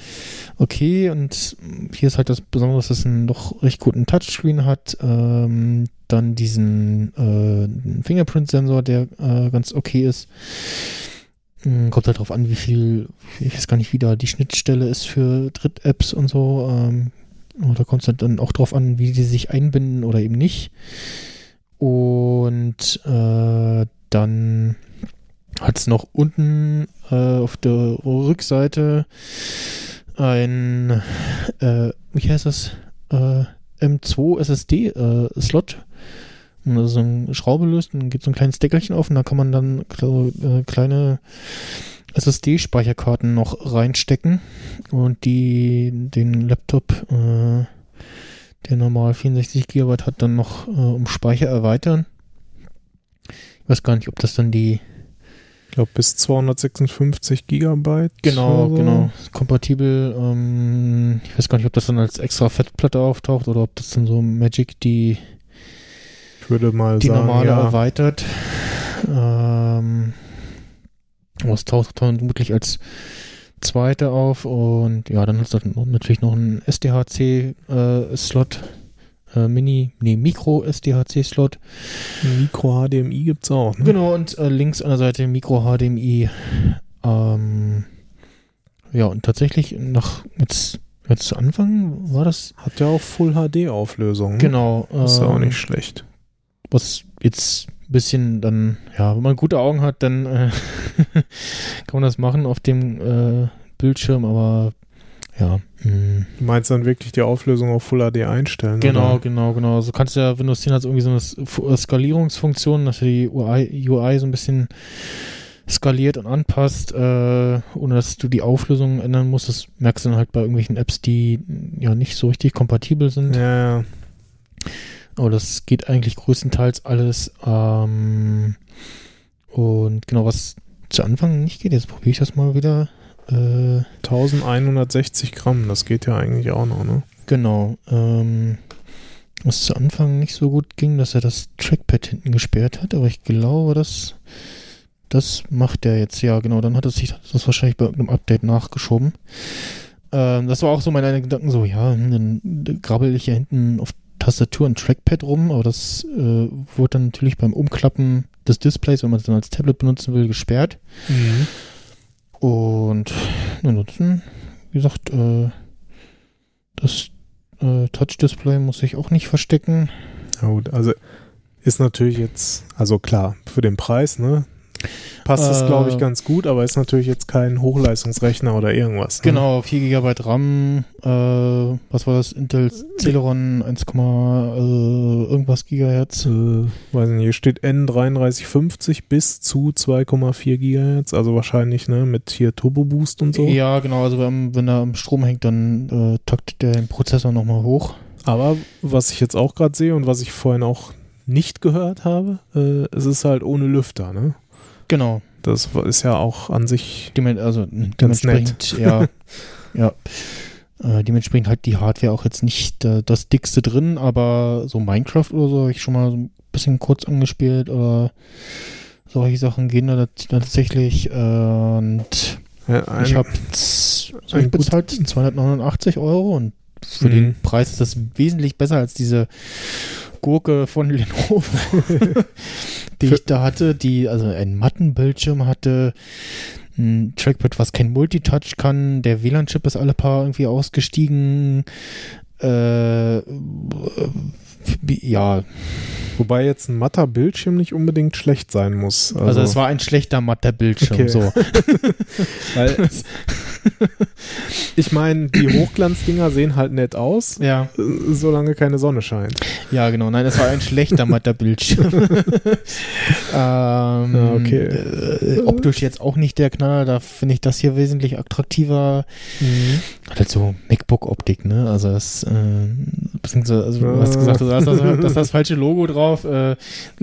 okay und hier ist halt das Besondere, dass es einen doch recht guten Touchscreen hat, ähm, dann diesen äh, Fingerprint-Sensor, der äh, ganz okay ist. Hm, Kommt halt drauf an, wie viel, ich weiß gar nicht, wie da die Schnittstelle ist für Dritt-Apps und so. Ähm, oder kommt es halt dann auch drauf an, wie die sich einbinden oder eben nicht. Und äh, dann hat es noch unten äh, auf der Rückseite ein, äh, wie heißt das, äh, M2 SSD äh, Slot. Und das ist so eine Schraube löst, dann geht so ein kleines Deckelchen auf und da kann man dann so, äh, kleine SSD-Speicherkarten noch reinstecken und die den Laptop, äh, der normal 64 GB hat, dann noch äh, um Speicher erweitern. Ich weiß gar nicht, ob das dann die Ich glaube, bis 256 Gigabyte. Genau, oder so. genau. Kompatibel. Ähm, ich weiß gar nicht, ob das dann als extra Fettplatte auftaucht oder ob das dann so Magic die, Ich würde mal die sagen, normale ja, erweitert. Ähm, es taucht dann vermutlich als zweite auf und ja, dann hat es natürlich noch einen SDHC-Slot. Äh, Mini, nee, Micro-SDHC-Slot. Micro HDMI gibt es auch. Ne? Genau, und äh, links an der Seite Micro-HDMI. Ähm, ja, und tatsächlich nach jetzt, jetzt zu Anfang war das Hat ja auch Full HD Auflösung. ne? genau. Ist ja auch ähm, nicht schlecht. was jetzt bisschen dann, ja, wenn man gute Augen hat, dann äh, kann man das machen auf dem äh, Bildschirm, aber ja. Mh. Du meinst dann wirklich die Auflösung auf Full HD einstellen? Genau, oder? genau, genau. Also kannst du ja Windows 10 hat irgendwie so eine äh, Skalierungsfunktion, dass du die UI, UI so ein bisschen skaliert und anpasst, äh, ohne dass du die Auflösung ändern musst. Das merkst du dann halt bei irgendwelchen Apps, die ja nicht so richtig kompatibel sind. Ja, ja. Aber das geht eigentlich größtenteils alles. Ähm, und genau, was zu Anfang nicht geht, jetzt probiere ich das mal wieder. Äh, 1160 Gramm, das geht ja eigentlich auch noch, ne? Genau. Ähm, was zu Anfang nicht so gut ging, dass er das Trackpad hinten gesperrt hat, aber ich glaube, das, das macht er jetzt. Ja, genau, dann hat es sich das wahrscheinlich bei irgendeinem Update nachgeschoben. Ähm, das war auch so meine Gedanken, so, ja, hm, dann grabbel ich hier hinten auf Tastatur und Trackpad rum, aber das äh, wurde dann natürlich beim Umklappen des Displays, wenn man es dann als Tablet benutzen will, gesperrt. Und ansonsten, wie gesagt, äh, das äh, Touch-Display muss ich auch nicht verstecken. Ja, gut, also ist natürlich jetzt, also klar, für den Preis, ne? Passt das, Äh, glaube ich, ganz gut, aber ist natürlich jetzt kein Hochleistungsrechner oder irgendwas. Ne? Genau, 4 GB RAM, äh, was war das? Intel Celeron 1, äh, irgendwas Gigahertz. Äh, weiß nicht, hier steht N3350 bis zu 2,4 Gigahertz, also wahrscheinlich, ne, mit hier Turbo Boost und so. Ja, genau, also wenn, wenn er am Strom hängt, dann äh, taktet der den Prozessor nochmal hoch. Aber was ich jetzt auch gerade sehe und was ich vorhin auch nicht gehört habe, äh, es ist halt ohne Lüfter, ne? Genau, Das ist ja auch an sich Demen also Ganz dementsprechend, ja, ja. Äh, dementsprechend halt die Hardware auch jetzt nicht äh, das dickste drin, aber so Minecraft oder so habe ich schon mal so ein bisschen kurz angespielt oder solche Sachen gehen da tat- tatsächlich. Äh, und ja, ein, ich habe ich ein gut- bezahlt 289 Euro und für Mhm. den Preis ist das wesentlich besser als diese Gurke von Lenovo, die ich da hatte, die also einen matten Bildschirm hatte, ein Trackpad, was kein Multitouch kann, der WLAN-Chip ist alle paar irgendwie ausgestiegen, äh, ja, Wobei jetzt ein matter Bildschirm nicht unbedingt schlecht sein muss. Also, also, es war ein schlechter matter Bildschirm, Okay. so. weil, ich meine, die Hochglanzdinger sehen halt nett aus, Ja. solange keine Sonne scheint. Ja, genau. Nein, es war ein schlechter matter Bildschirm. ähm, okay. äh, optisch jetzt auch nicht der Knaller. Da finde ich das hier wesentlich attraktiver. Hat halt so MacBook-Optik, ne? Also das, äh, beziehungsweise, also du hast Ah. Da ist das, da ist das falsche Logo drauf. Äh,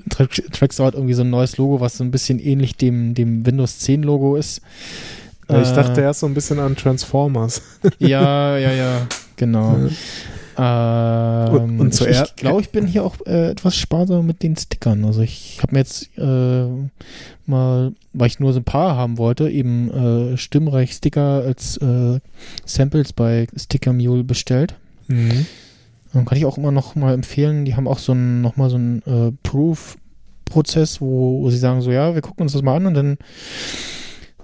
Tra Trackstore hat irgendwie so ein neues Logo, was so ein bisschen ähnlich dem, dem Windows 10 Logo ist. Ja, ich Äh, dachte erst so ein bisschen an Transformers. Ja, ja, ja, genau. Ähm, Und- und ich glaube, ich bin hier auch äh, etwas sparsam mit den Stickern. Also ich habe mir jetzt äh, mal, weil ich nur so ein paar haben wollte, eben äh, stimmreich Sticker als äh, Samples bei Sticker Mule bestellt. Mhm. Kann ich auch immer noch mal empfehlen. Die haben auch so ein, noch mal so einen äh, Proof-Prozess, wo, wo sie sagen so, ja, wir gucken uns das mal an und dann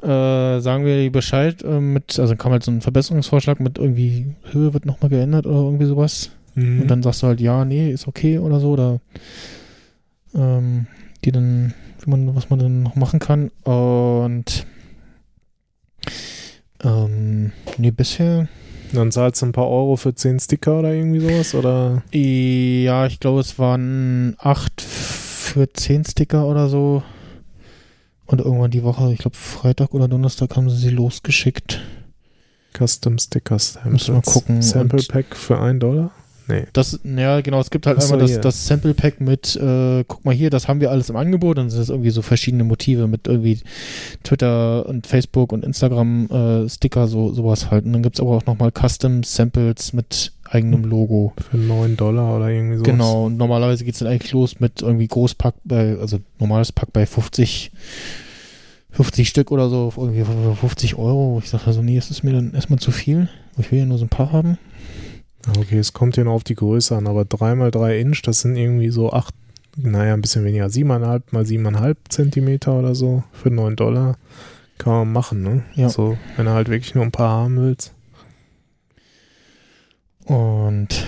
äh, sagen wir Bescheid äh, mit, also kam halt so ein Verbesserungsvorschlag mit irgendwie Höhe wird noch mal geändert oder irgendwie sowas. Mhm. Und dann sagst du halt, ja, nee, ist okay oder so oder ähm, die dann, wie man, was man dann noch machen kann. Und ähm, nee, bisher Dann zahlst du ein paar Euro für 10 Sticker oder irgendwie sowas, oder? Ja, ich glaube, es waren acht für zehn Sticker oder so. Und irgendwann die Woche, ich glaube Freitag oder Donnerstag haben sie sie losgeschickt. Custom Sticker Samples. Müssen wir gucken. Sample Pack für 1 Dollar? Nee. Das, ja, genau, es gibt halt Ach so, einmal das, das Sample Pack mit, äh, guck mal hier, das haben wir alles im Angebot. Dann sind das irgendwie so verschiedene Motive mit irgendwie Twitter und Facebook und Instagram äh, Sticker, so sowas halt. Und dann gibt es aber auch nochmal Custom Samples mit eigenem Logo. Für 9 Dollar oder irgendwie sowas. Genau, und normalerweise geht es dann eigentlich los mit irgendwie Großpack bei, also normales Pack bei 50, 50 Stück oder so, auf irgendwie 50 Euro. Ich sage also, nee, das ist mir dann erstmal zu viel. Ich will ja nur so ein paar haben. Okay, es kommt ja noch auf die Größe an, aber 3x3 Inch, das sind irgendwie so 8, naja, ein bisschen weniger, 7,5 mal 7,5 Zentimeter oder so für 9 Dollar. Kann man machen, ne? Ja. So, wenn du halt wirklich nur ein paar haben willst. Und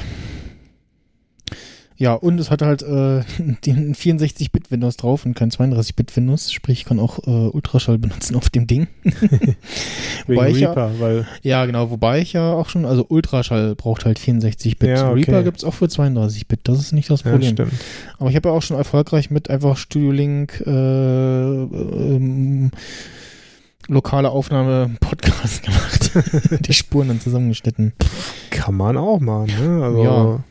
Ja, und es hat halt äh, den 64-Bit Windows drauf und kein 32-Bit Windows, sprich ich kann auch äh, Ultraschall benutzen auf dem Ding. Wobei ich ja- Reaper, weil ja, genau, wobei ich ja auch schon, also Ultraschall braucht halt 64-Bit. Ja, okay. Reaper gibt's auch für 32-Bit, das ist nicht das ja, Problem. stimmt. Aber ich habe ja auch schon erfolgreich mit einfach Studio Link äh, ähm, lokale Aufnahme Podcast gemacht. Die Spuren dann zusammengeschnitten. Kann man auch machen, ne? Also Ja.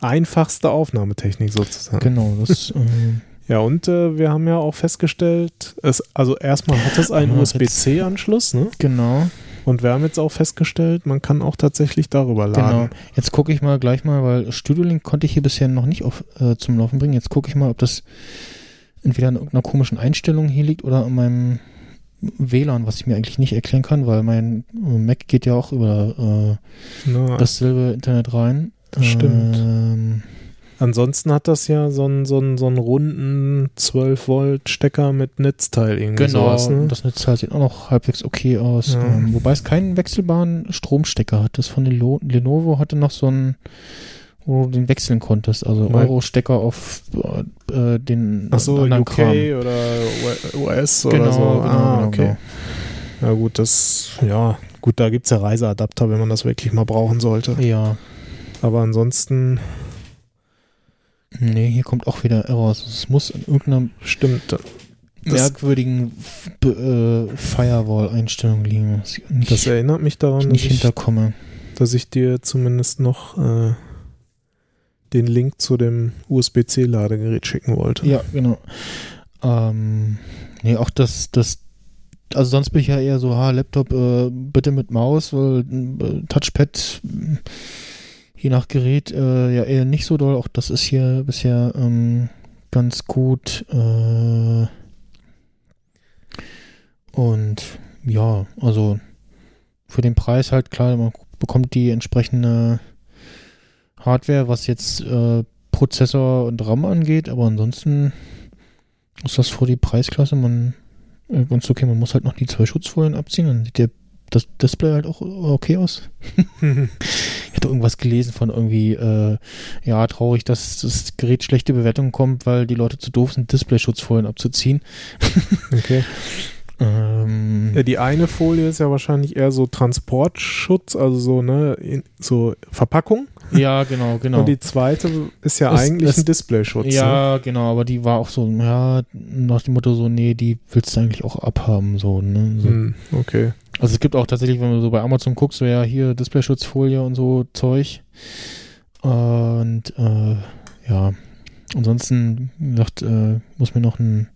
Einfachste Aufnahmetechnik sozusagen. Genau, das äh, Ja, und äh, wir haben ja auch festgestellt, es, also erstmal hat es einen USB-C-Anschluss, ne? genau. Und wir haben jetzt auch festgestellt, man kann auch tatsächlich darüber Genau. laden. Jetzt gucke ich mal gleich mal, weil Studio Link konnte ich hier bisher noch nicht auf, äh, zum Laufen bringen. Jetzt gucke ich mal, ob das entweder an irgendeiner komischen Einstellung hier liegt oder an meinem WLAN, was ich mir eigentlich nicht erklären kann, weil mein äh, Mac geht ja auch über äh, dasselbe Internet rein. Das stimmt. Ähm, Ansonsten hat das ja so einen, so einen, so einen runden 12-Volt-Stecker mit Netzteil irgendwie genau, sowas, ne? das Netzteil sieht auch noch halbwegs okay aus. Ja. Ähm, wobei es keinen wechselbaren Stromstecker hat. Das von Leno Lenovo hatte noch so einen, wo du den wechseln konntest. Also Euro-Stecker auf äh, den Ach so, anderen UK Kram. oder US Genau, oder so. genau, ah, genau, okay. Ja gut, das, ja, gut, da gibt es ja Reiseadapter, wenn man das wirklich mal brauchen sollte. genau. Ja. Aber ansonsten Nee, hier kommt auch wieder Error. Es muss in irgendeiner stimmt. Das, merkwürdigen äh, Firewall-Einstellung liegen. ich nicht, das erinnert mich daran, ich dass nicht ich, hinterkomme. dass ich dir zumindest noch äh, den Link zu dem USB-C-Ladegerät schicken wollte. Ja, genau. Ähm, nee, auch das, das, also sonst bin ich ja eher so, ha, Laptop äh, bitte mit Maus, weil äh, Touchpad je nach Gerät äh, ja eher nicht so doll. Auch das ist hier bisher ähm, ganz gut. Äh, und ja, also für den Preis halt klar, man bekommt die entsprechende Hardware, was jetzt äh, Prozessor und RAM angeht, aber ansonsten ist das vor die Preisklasse. Man äh, ganz okay, man muss halt noch die zwei Schutzfolien abziehen, dann sieht der das Display halt auch okay aus. Ich hatte irgendwas gelesen von irgendwie, äh, ja, traurig, dass das Gerät schlechte Bewertungen kommt, weil die Leute zu doof sind, Display-Schutzfolien abzuziehen. okay. Ähm, Ja, die eine Folie ist ja wahrscheinlich eher so Transportschutz, also so, ne, so Verpackung. Ja, genau, genau. Und die zweite ist ja Ist- eigentlich ist- ein Displayschutz. Ne? ja, genau, aber die war auch so, ja, nach dem Motto so, nee, die willst du eigentlich auch abhaben, so, ne? So. Hm, okay. Also es gibt auch tatsächlich, wenn du so bei Amazon guckst, so ja, hier Displayschutzfolie und so Zeug. Und äh, ja, ansonsten, wie gesagt, äh, muss mir noch ein,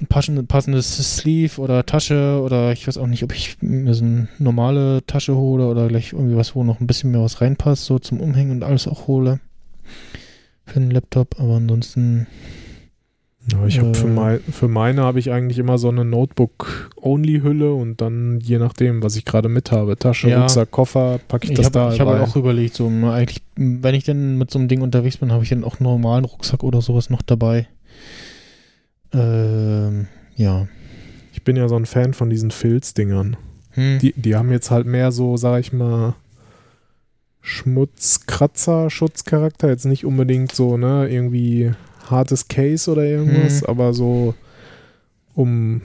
ein passen- passendes Sleeve oder Tasche oder ich weiß auch nicht, ob ich mir so eine normale Tasche hole oder gleich irgendwie was, wo noch ein bisschen mehr was reinpasst, so zum Umhängen und alles auch hole. Für den Laptop, aber ansonsten, Ja, ich habe für, Äh. mein, für meine habe ich eigentlich immer so eine Notebook-Only-Hülle und dann je nachdem, was ich gerade mit habe, Tasche, Ja. Rucksack, Koffer, packe ich, ich das habe da ich hab rein. auch überlegt, so eigentlich, wenn ich denn mit so einem Ding unterwegs bin, habe ich dann auch einen normalen Rucksack oder sowas noch dabei. Ähm, ja. Ich bin ja so ein Fan von diesen Filz-Dingern. Hm. Die, die haben jetzt halt mehr so, sag ich mal, Schmutzkratzer, Schutzcharakter. Jetzt nicht unbedingt so, ne, irgendwie hartes Case oder irgendwas, Hm. aber so um,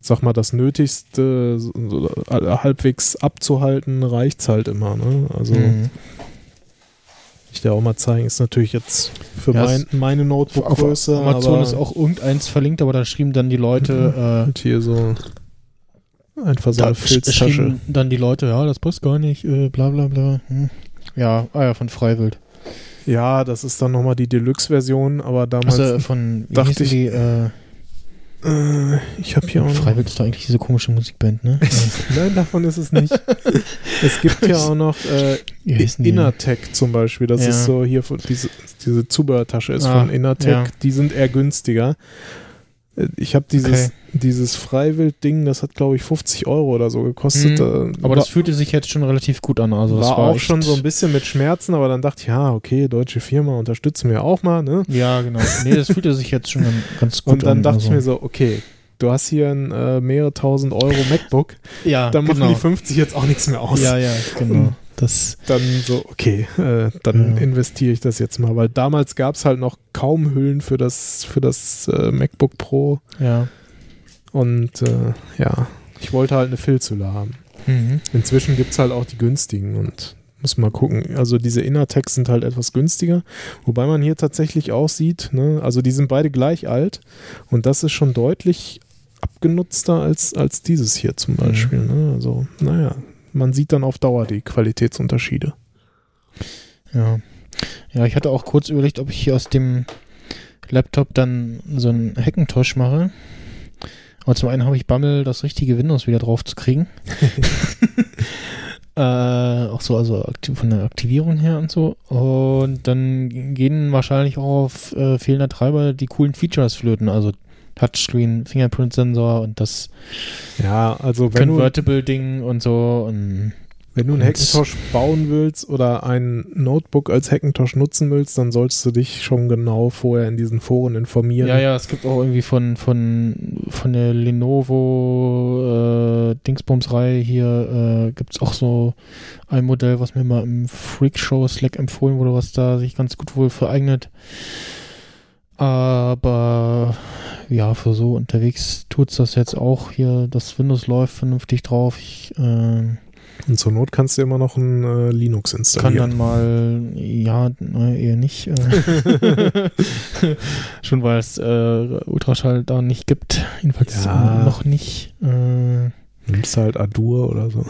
sag mal, das Nötigste so, so, halbwegs abzuhalten, reicht's halt immer, ne? Also, Hm. Ich dir auch mal zeigen, ist natürlich jetzt für Ja, mein, meine Notebook-Größe, Amazon ist auch irgendeins verlinkt, aber da schrieben dann die Leute, und hier so einfach äh, so da eine sch- Filztasche. dann die Leute, ja, das passt gar nicht, äh, bla bla bla. Hm. Ja, ah ja, von Freiwild. Ja, das ist dann nochmal die Deluxe-Version, aber damals. Also von, dachte ich- die, äh, äh, ich habe hier auch. Freiwild ist doch eigentlich diese komische Musikband, ne? Nein, davon ist es nicht. es gibt ja auch noch äh? Innertech zum Beispiel. Das Ja. ist so hier diese, diese Zubehörtasche ist Ah, von Innertech. ja. Die sind eher günstiger. Äh, Ich habe dieses, Okay. dieses Freiwild-Ding, das hat glaube ich 50 Euro oder so gekostet. Hm, Äh, Aber war, das fühlte sich jetzt schon relativ gut an. Also das war, war, auch schon so ein bisschen mit Schmerzen, aber dann dachte ich, ja, okay, deutsche Firma unterstützen wir auch mal. Ne? Ja, genau. Nee, das fühlte sich jetzt schon ganz- gut Und dann an. dachte also. ich mir so, okay, du hast hier ein äh, mehrere tausend Euro MacBook, ja, dann machen genau. die 50 jetzt auch nichts mehr aus. Ja, ja, genau. Das, dann so, okay, äh, dann Ja. investiere ich das jetzt mal, weil damals gab es halt noch kaum Hüllen für das, für das äh, MacBook Pro ja. und äh, ja, ich wollte halt eine Filzhülle haben. Mhm. Inzwischen gibt es halt auch die günstigen und muss mal gucken. Also diese Innertex sind halt etwas günstiger, wobei man hier tatsächlich auch sieht, ne, also die sind beide gleich alt und das ist schon deutlich abgenutzter als, als dieses hier zum Beispiel. Ne? Also, naja, man sieht dann auf Dauer die Qualitätsunterschiede. Ja. Ja, ich hatte auch kurz überlegt, ob ich hier aus dem Laptop dann so einen Hackintosh mache. Aber zum einen habe ich Bammel, das richtige Windows wieder drauf zu kriegen. äh, auch so, also von der Aktivierung her und so. Und dann gehen wahrscheinlich auch auf äh, fehlender Treiber die coolen Features flöten. Also Touchscreen, Fingerprint-Sensor und das Ja, also wenn du, Convertible-Ding und so. Und wenn du einen Hackintosh bauen willst oder ein Notebook als Hackintosh nutzen willst, dann solltest du dich schon genau vorher in diesen Foren informieren. Ja, ja, es gibt auch irgendwie von, von, von der Lenovo äh, Dingsbums-Reihe hier äh, gibt es auch so ein Modell, was mir mal im Freakshow Slack empfohlen wurde, was da sich ganz gut wohl vereignet. Aber ja, für so unterwegs tut's das jetzt auch hier. Das Windows läuft vernünftig drauf. Ich äh, Und zur Not kannst du immer noch ein äh, Linux kann installieren. dann mal, ja, ne, eher nicht. Äh, schon weil es äh, Ultraschall da nicht gibt. Jedenfalls Ja. noch nicht. Äh, Nimmst halt Adur oder so.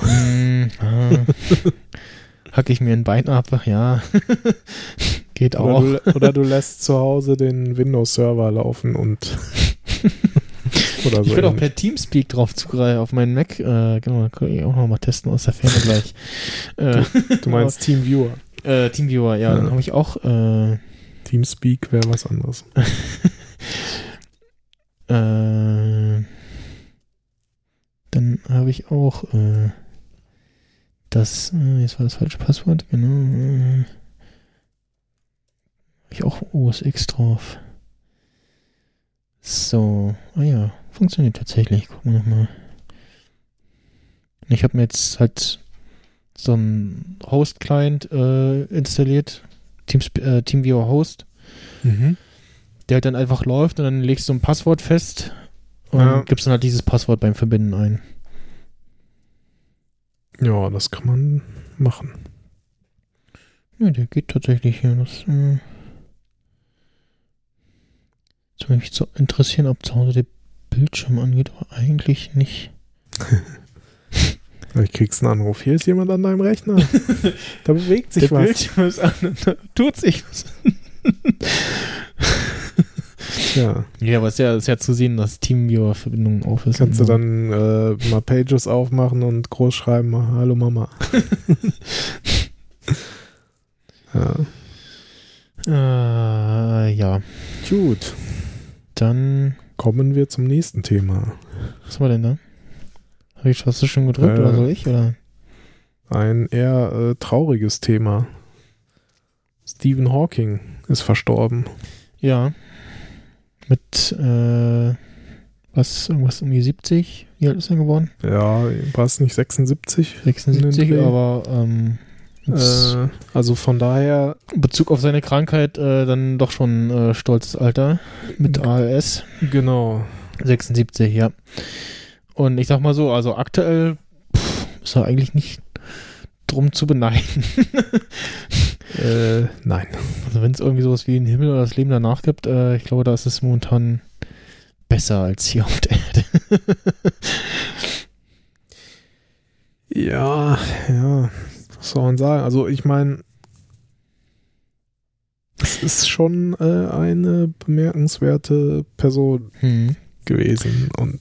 ah, hack ich mir ein Bein ab, ja. Geht auch. Oder du, oder du lässt zu Hause den Windows-Server laufen und oder so. ich würde auch per Teamspeak drauf zugreifen auf meinen Mac. Äh, genau, da kann ich auch noch mal testen aus der Ferne gleich. Äh, du meinst TeamViewer. äh, Teamviewer, ja, Ja. dann habe ich auch äh, Teamspeak wäre was anderes. Äh, dann habe ich auch äh, das, äh, jetzt war das falsche Passwort, genau. Äh, habe ich auch OS X drauf. So, ah ja, funktioniert tatsächlich. Gucken wir nochmal. Ich habe mir jetzt halt so einen Host-Client äh, installiert. Teams, äh, TeamViewer Host Mhm. der halt dann einfach läuft und dann legst du ein Passwort fest und Ja. gibst dann halt dieses Passwort beim Verbinden ein. Ja, das kann man machen. Ja, der geht tatsächlich hier. Das äh, würde mich so interessieren, ob zu Hause der Bildschirm angeht, aber eigentlich nicht. Ich kriegst einen Anruf. Hier ist jemand an deinem Rechner. da bewegt sich was. Bildschirm ist an und da tut sich was. Ja. Ja, aber es ist ja, ist ja zu sehen, dass Teamviewer-Verbindungen auf ist. Kannst du dann äh, mal Pages aufmachen und groß schreiben, hallo Mama. ja. Äh, ja, Gut. Dann. Kommen wir zum nächsten Thema. Was war denn da? Hab ich, hast du schon gedrückt Äh, oder soll ich? Oder? Ein eher äh, trauriges Thema. Stephen Hawking ist verstorben. Ja. Mit, äh, was, irgendwas um die 70? Wie alt ist er geworden? Ja, war es nicht 76? 76, Dreh. aber ähm, Äh, also von daher, in Bezug auf seine Krankheit äh, dann doch schon äh, stolzes Alter mit ALS. genau. 76, ja. Und ich sag mal so, also aktuell pff, ist er eigentlich nicht drum zu beneiden. Äh, nein. Also wenn es irgendwie sowas wie den Himmel oder das Leben danach gibt, äh, ich glaube, da ist es momentan besser als hier auf der Erde. Ja, ja, was soll man sagen? Also ich meine, es ist schon äh, eine bemerkenswerte Person hm. gewesen und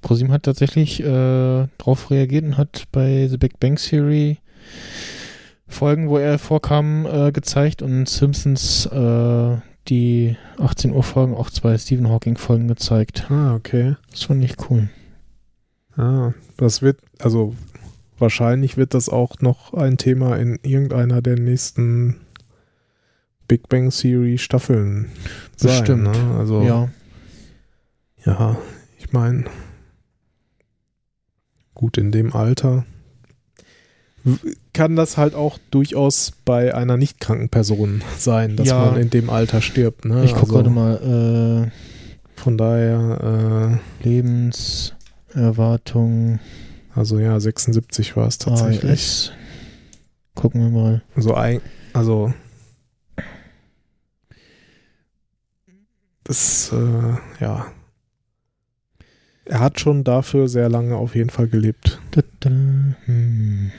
ProSieben hat tatsächlich äh, darauf reagiert und hat bei The Big Bang Theory Folgen, wo er vorkam, äh, gezeigt und Simpsons äh, die 18 Uhr Folgen, auch zwei Stephen Hawking Folgen gezeigt. ah, okay. Das fand ich cool. Ah, das wird, also wahrscheinlich wird das auch noch ein Thema in irgendeiner der nächsten Big Bang Theory Staffeln sein. Bestimmt. Ne? Also Ja. Ja, ich meine, gut, in dem Alter. kann das halt auch durchaus bei einer nicht kranken Person sein, dass Ja. man in dem Alter stirbt. Ne? Ich gucke Also, gerade mal. Von daher, Äh, Lebenserwartung. Also ja, 76 war es tatsächlich. ALS. Gucken wir mal. Also, ein, also das, äh, ja. Er hat schon dafür sehr lange auf jeden Fall gelebt. Da, da, hm.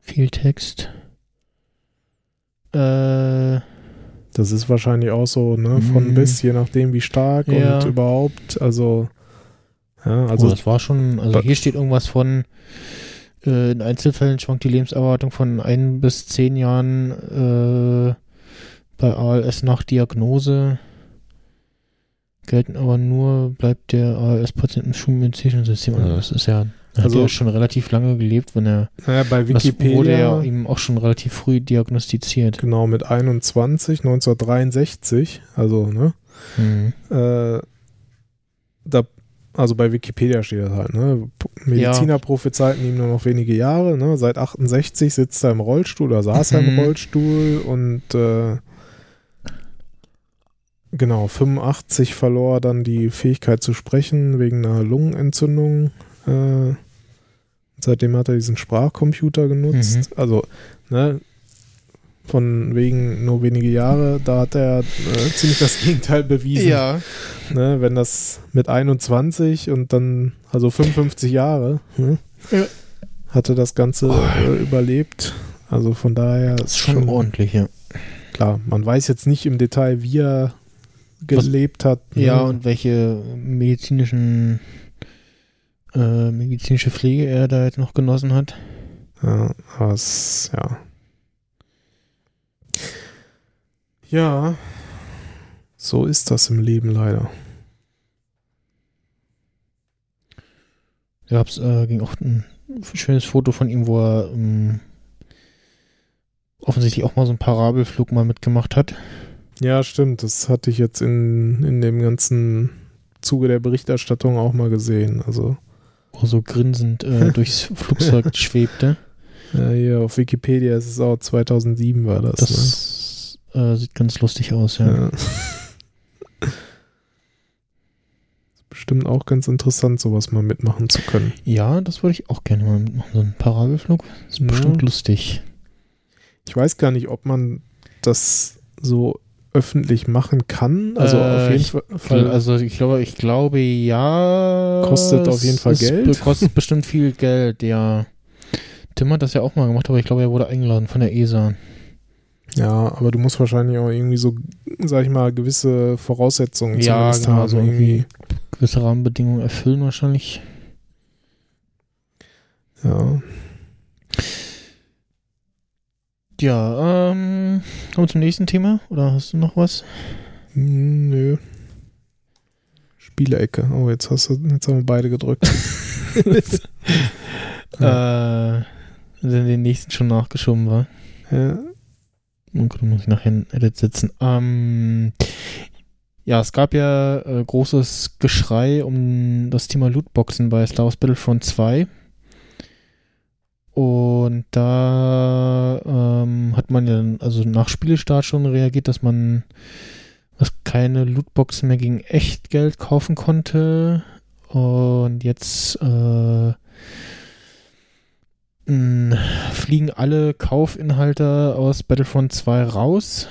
Viel Text. Äh, Das ist wahrscheinlich auch so, ne, von Mhm. bis, je nachdem wie stark Ja. und überhaupt, also, ja, also also, das war schon, also hier steht irgendwas von, äh, in Einzelfällen schwankt die Lebenserwartung von ein bis zehn Jahren äh, bei ALS nach Diagnose. Gelten aber nur, bleibt der ALS-Patient im schulmedizinischen System. Also das ist ja, hat Also- ja schon relativ lange gelebt, wenn er, naja, bei das wurde Wikipedia, ja ihm auch schon relativ früh diagnostiziert. genau, mit 21, 1963, also, ne, Mhm. äh, da, also bei Wikipedia steht das halt, ne? Mediziner prophezeiten ihm nur noch wenige Jahre, ne? Seit 68 sitzt er im Rollstuhl oder saß er im Mhm. Rollstuhl und äh, genau, 85 verlor er dann die Fähigkeit zu sprechen wegen einer Lungenentzündung. Äh, seitdem hat er diesen Sprachcomputer genutzt. Mhm. Also, ne? Von wegen nur wenige Jahre, da hat er äh, ziemlich das Gegenteil bewiesen. Ja, Ne, wenn das mit 21 und dann, also 55 Jahre, ne, Ja. hatte das Ganze äh, überlebt. Also von daher ist schon, schon ordentlich, ja. klar. Man weiß jetzt nicht im Detail, wie er gelebt hat. ne. Ja, und welche medizinischen äh, medizinische Pflege er da jetzt noch genossen hat. ja, aber es, ja. Ja, so ist das im Leben leider. Da gab's, äh, ging auch ein schönes Foto von ihm, wo er ähm, offensichtlich auch mal so einen Parabelflug mal mitgemacht hat. Ja, stimmt. Das hatte ich jetzt in, in dem ganzen Zuge der Berichterstattung auch mal gesehen. Also Wo er so grinsend äh, durchs Flugzeug schwebte. Ja, hier auf Wikipedia ist es auch 2007 war das. Das äh, sieht ganz lustig aus, ne? ja. ja. Ist Bestimmt auch ganz interessant, sowas mal mitmachen zu können. Ja, das würde ich auch gerne mal mitmachen. So ein Parabelflug. ist Ja. bestimmt lustig. Ich weiß gar nicht, ob man das so öffentlich machen kann. Also Äh, auf jeden ich- Fall. Also ich glaube, ich glaube ja. Kostet auf jeden Fall Geld. Kostet bestimmt viel Geld, ja. Tim hat das ja auch mal gemacht, aber ich glaube, er wurde eingeladen von der ESA. ja, aber du musst wahrscheinlich auch irgendwie so, sag ich mal, gewisse Voraussetzungen Ja, zumindest genau, haben. so irgendwie. Gewisse Rahmenbedingungen erfüllen wahrscheinlich. Ja. Ja, ähm, kommen wir zum nächsten Thema? Oder hast du noch was? Hm, Nö. Spielecke. Oh, jetzt hast du, jetzt haben wir beide gedrückt. Äh, wenn den nächsten schon nachgeschoben war. ja. Oh Gott, muss ich nachher in Edit setzen. Ähm, ja, es gab ja äh, großes Geschrei um das Thema Lootboxen bei Star Wars Battlefront 2. Und da ähm, hat man ja dann, also nach Spielestart schon reagiert, dass man dass keine Lootboxen mehr gegen Echtgeld kaufen konnte. Und jetzt äh, fliegen alle Kaufinhalte aus Battlefront 2 raus.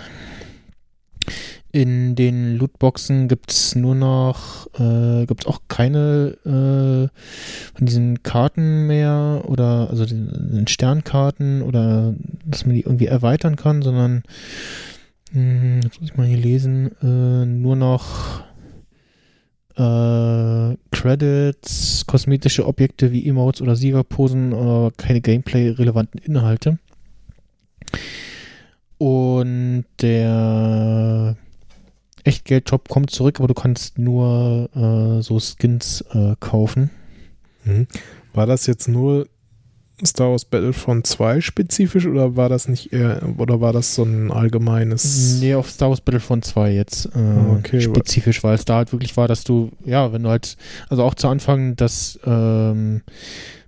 In den Lootboxen gibt es nur noch, äh, gibt es auch keine äh, von diesen Karten mehr oder also den, den Sternkarten oder dass man die irgendwie erweitern kann, sondern mh, jetzt muss ich mal hier lesen, äh, nur noch äh, Credits, kosmetische Objekte wie Emotes oder Siegerposen, aber keine Gameplay-relevanten Inhalte. Und der Echtgeld-Shop kommt zurück, aber du kannst nur äh, so Skins äh, kaufen. Mhm. War das jetzt nur Star Wars Battlefront 2 spezifisch oder war das nicht eher, oder war das so ein allgemeines? Nee, auf Star Wars Battlefront 2 jetzt äh, Okay, spezifisch, weil es da halt wirklich war, dass du, ja, wenn du halt, also auch zu Anfang, dass ähm,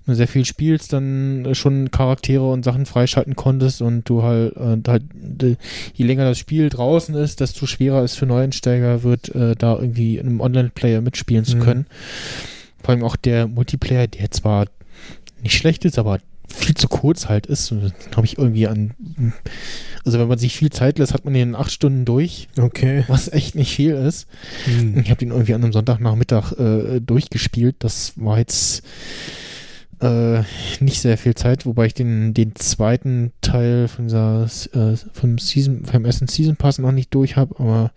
du sehr viel spielst, dann schon Charaktere und Sachen freischalten konntest und du halt, äh, halt je länger das Spiel draußen ist, desto schwerer es für Neuensteiger wird, äh, da irgendwie in einem Online-Player mitspielen zu Mhm. können. Vor allem auch der Multiplayer, der zwar nicht schlecht ist, aber viel zu kurz halt ist. Habe ich irgendwie an. Also wenn man sich viel Zeit lässt, hat man den in acht Stunden durch, Okay. was echt nicht viel ist. Hm. Ich habe den irgendwie an einem Sonntagnachmittag äh, durchgespielt. Das war jetzt äh, nicht sehr viel Zeit, wobei ich den, den zweiten Teil von dieser äh, vom Season, vom ersten Season Pass noch nicht durch habe, aber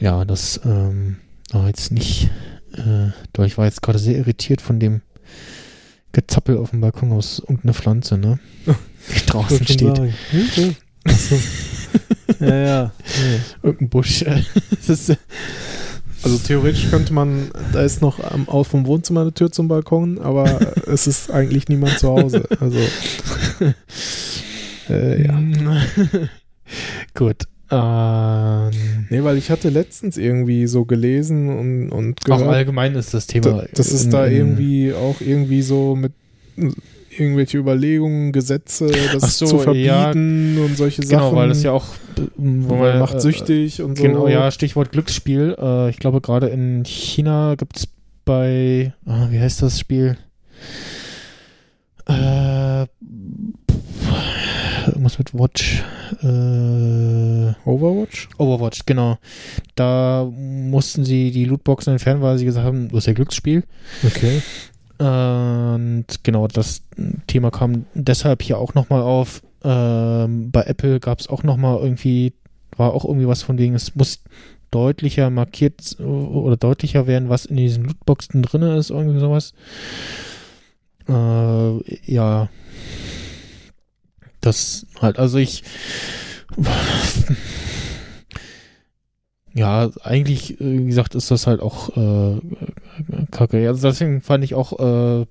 ja, das ähm, war jetzt nicht. Äh, ich war jetzt gerade sehr irritiert von dem Gezappel auf dem Balkon aus irgendeiner Pflanze, ne? Die draußen steht. sagen. Hm, hm. Ach so. ja, ja. Nee. Irgendein Busch. ist, äh, Also theoretisch könnte man, da ist noch am, auf vom Wohnzimmer eine Tür zum Balkon, aber es ist eigentlich niemand zu Hause. Also äh, ja. Gut. Ähm, Nee, weil ich hatte letztens irgendwie so gelesen und, und auch gehört, allgemein ist das Thema. da, dass es da irgendwie auch irgendwie so mit irgendwelche Überlegungen, Gesetze, das so, zu ja. verbieten und solche Genau, Sachen. weil das ja auch. äh, weil macht äh, süchtig und so. Genau, ja, Stichwort Glücksspiel. Äh, ich glaube, gerade in China gibt es bei. Ah, wie heißt das Spiel? Äh, irgendwas mit Watch. Äh, Overwatch? Overwatch, genau. Da mussten sie die Lootboxen entfernen, weil sie gesagt haben, das ist ja Glücksspiel. Okay. Und genau, das Thema kam deshalb hier auch nochmal auf. Ähm, bei Apple gab es auch nochmal irgendwie, war auch irgendwie was von wegen, es muss deutlicher markiert oder deutlicher werden, was in diesen Lootboxen drin ist, irgendwie sowas. Äh, ja. Das halt, also ich. Ja, eigentlich, äh, wie gesagt, ist das halt auch äh, kacke. Also deswegen fand ich auch äh,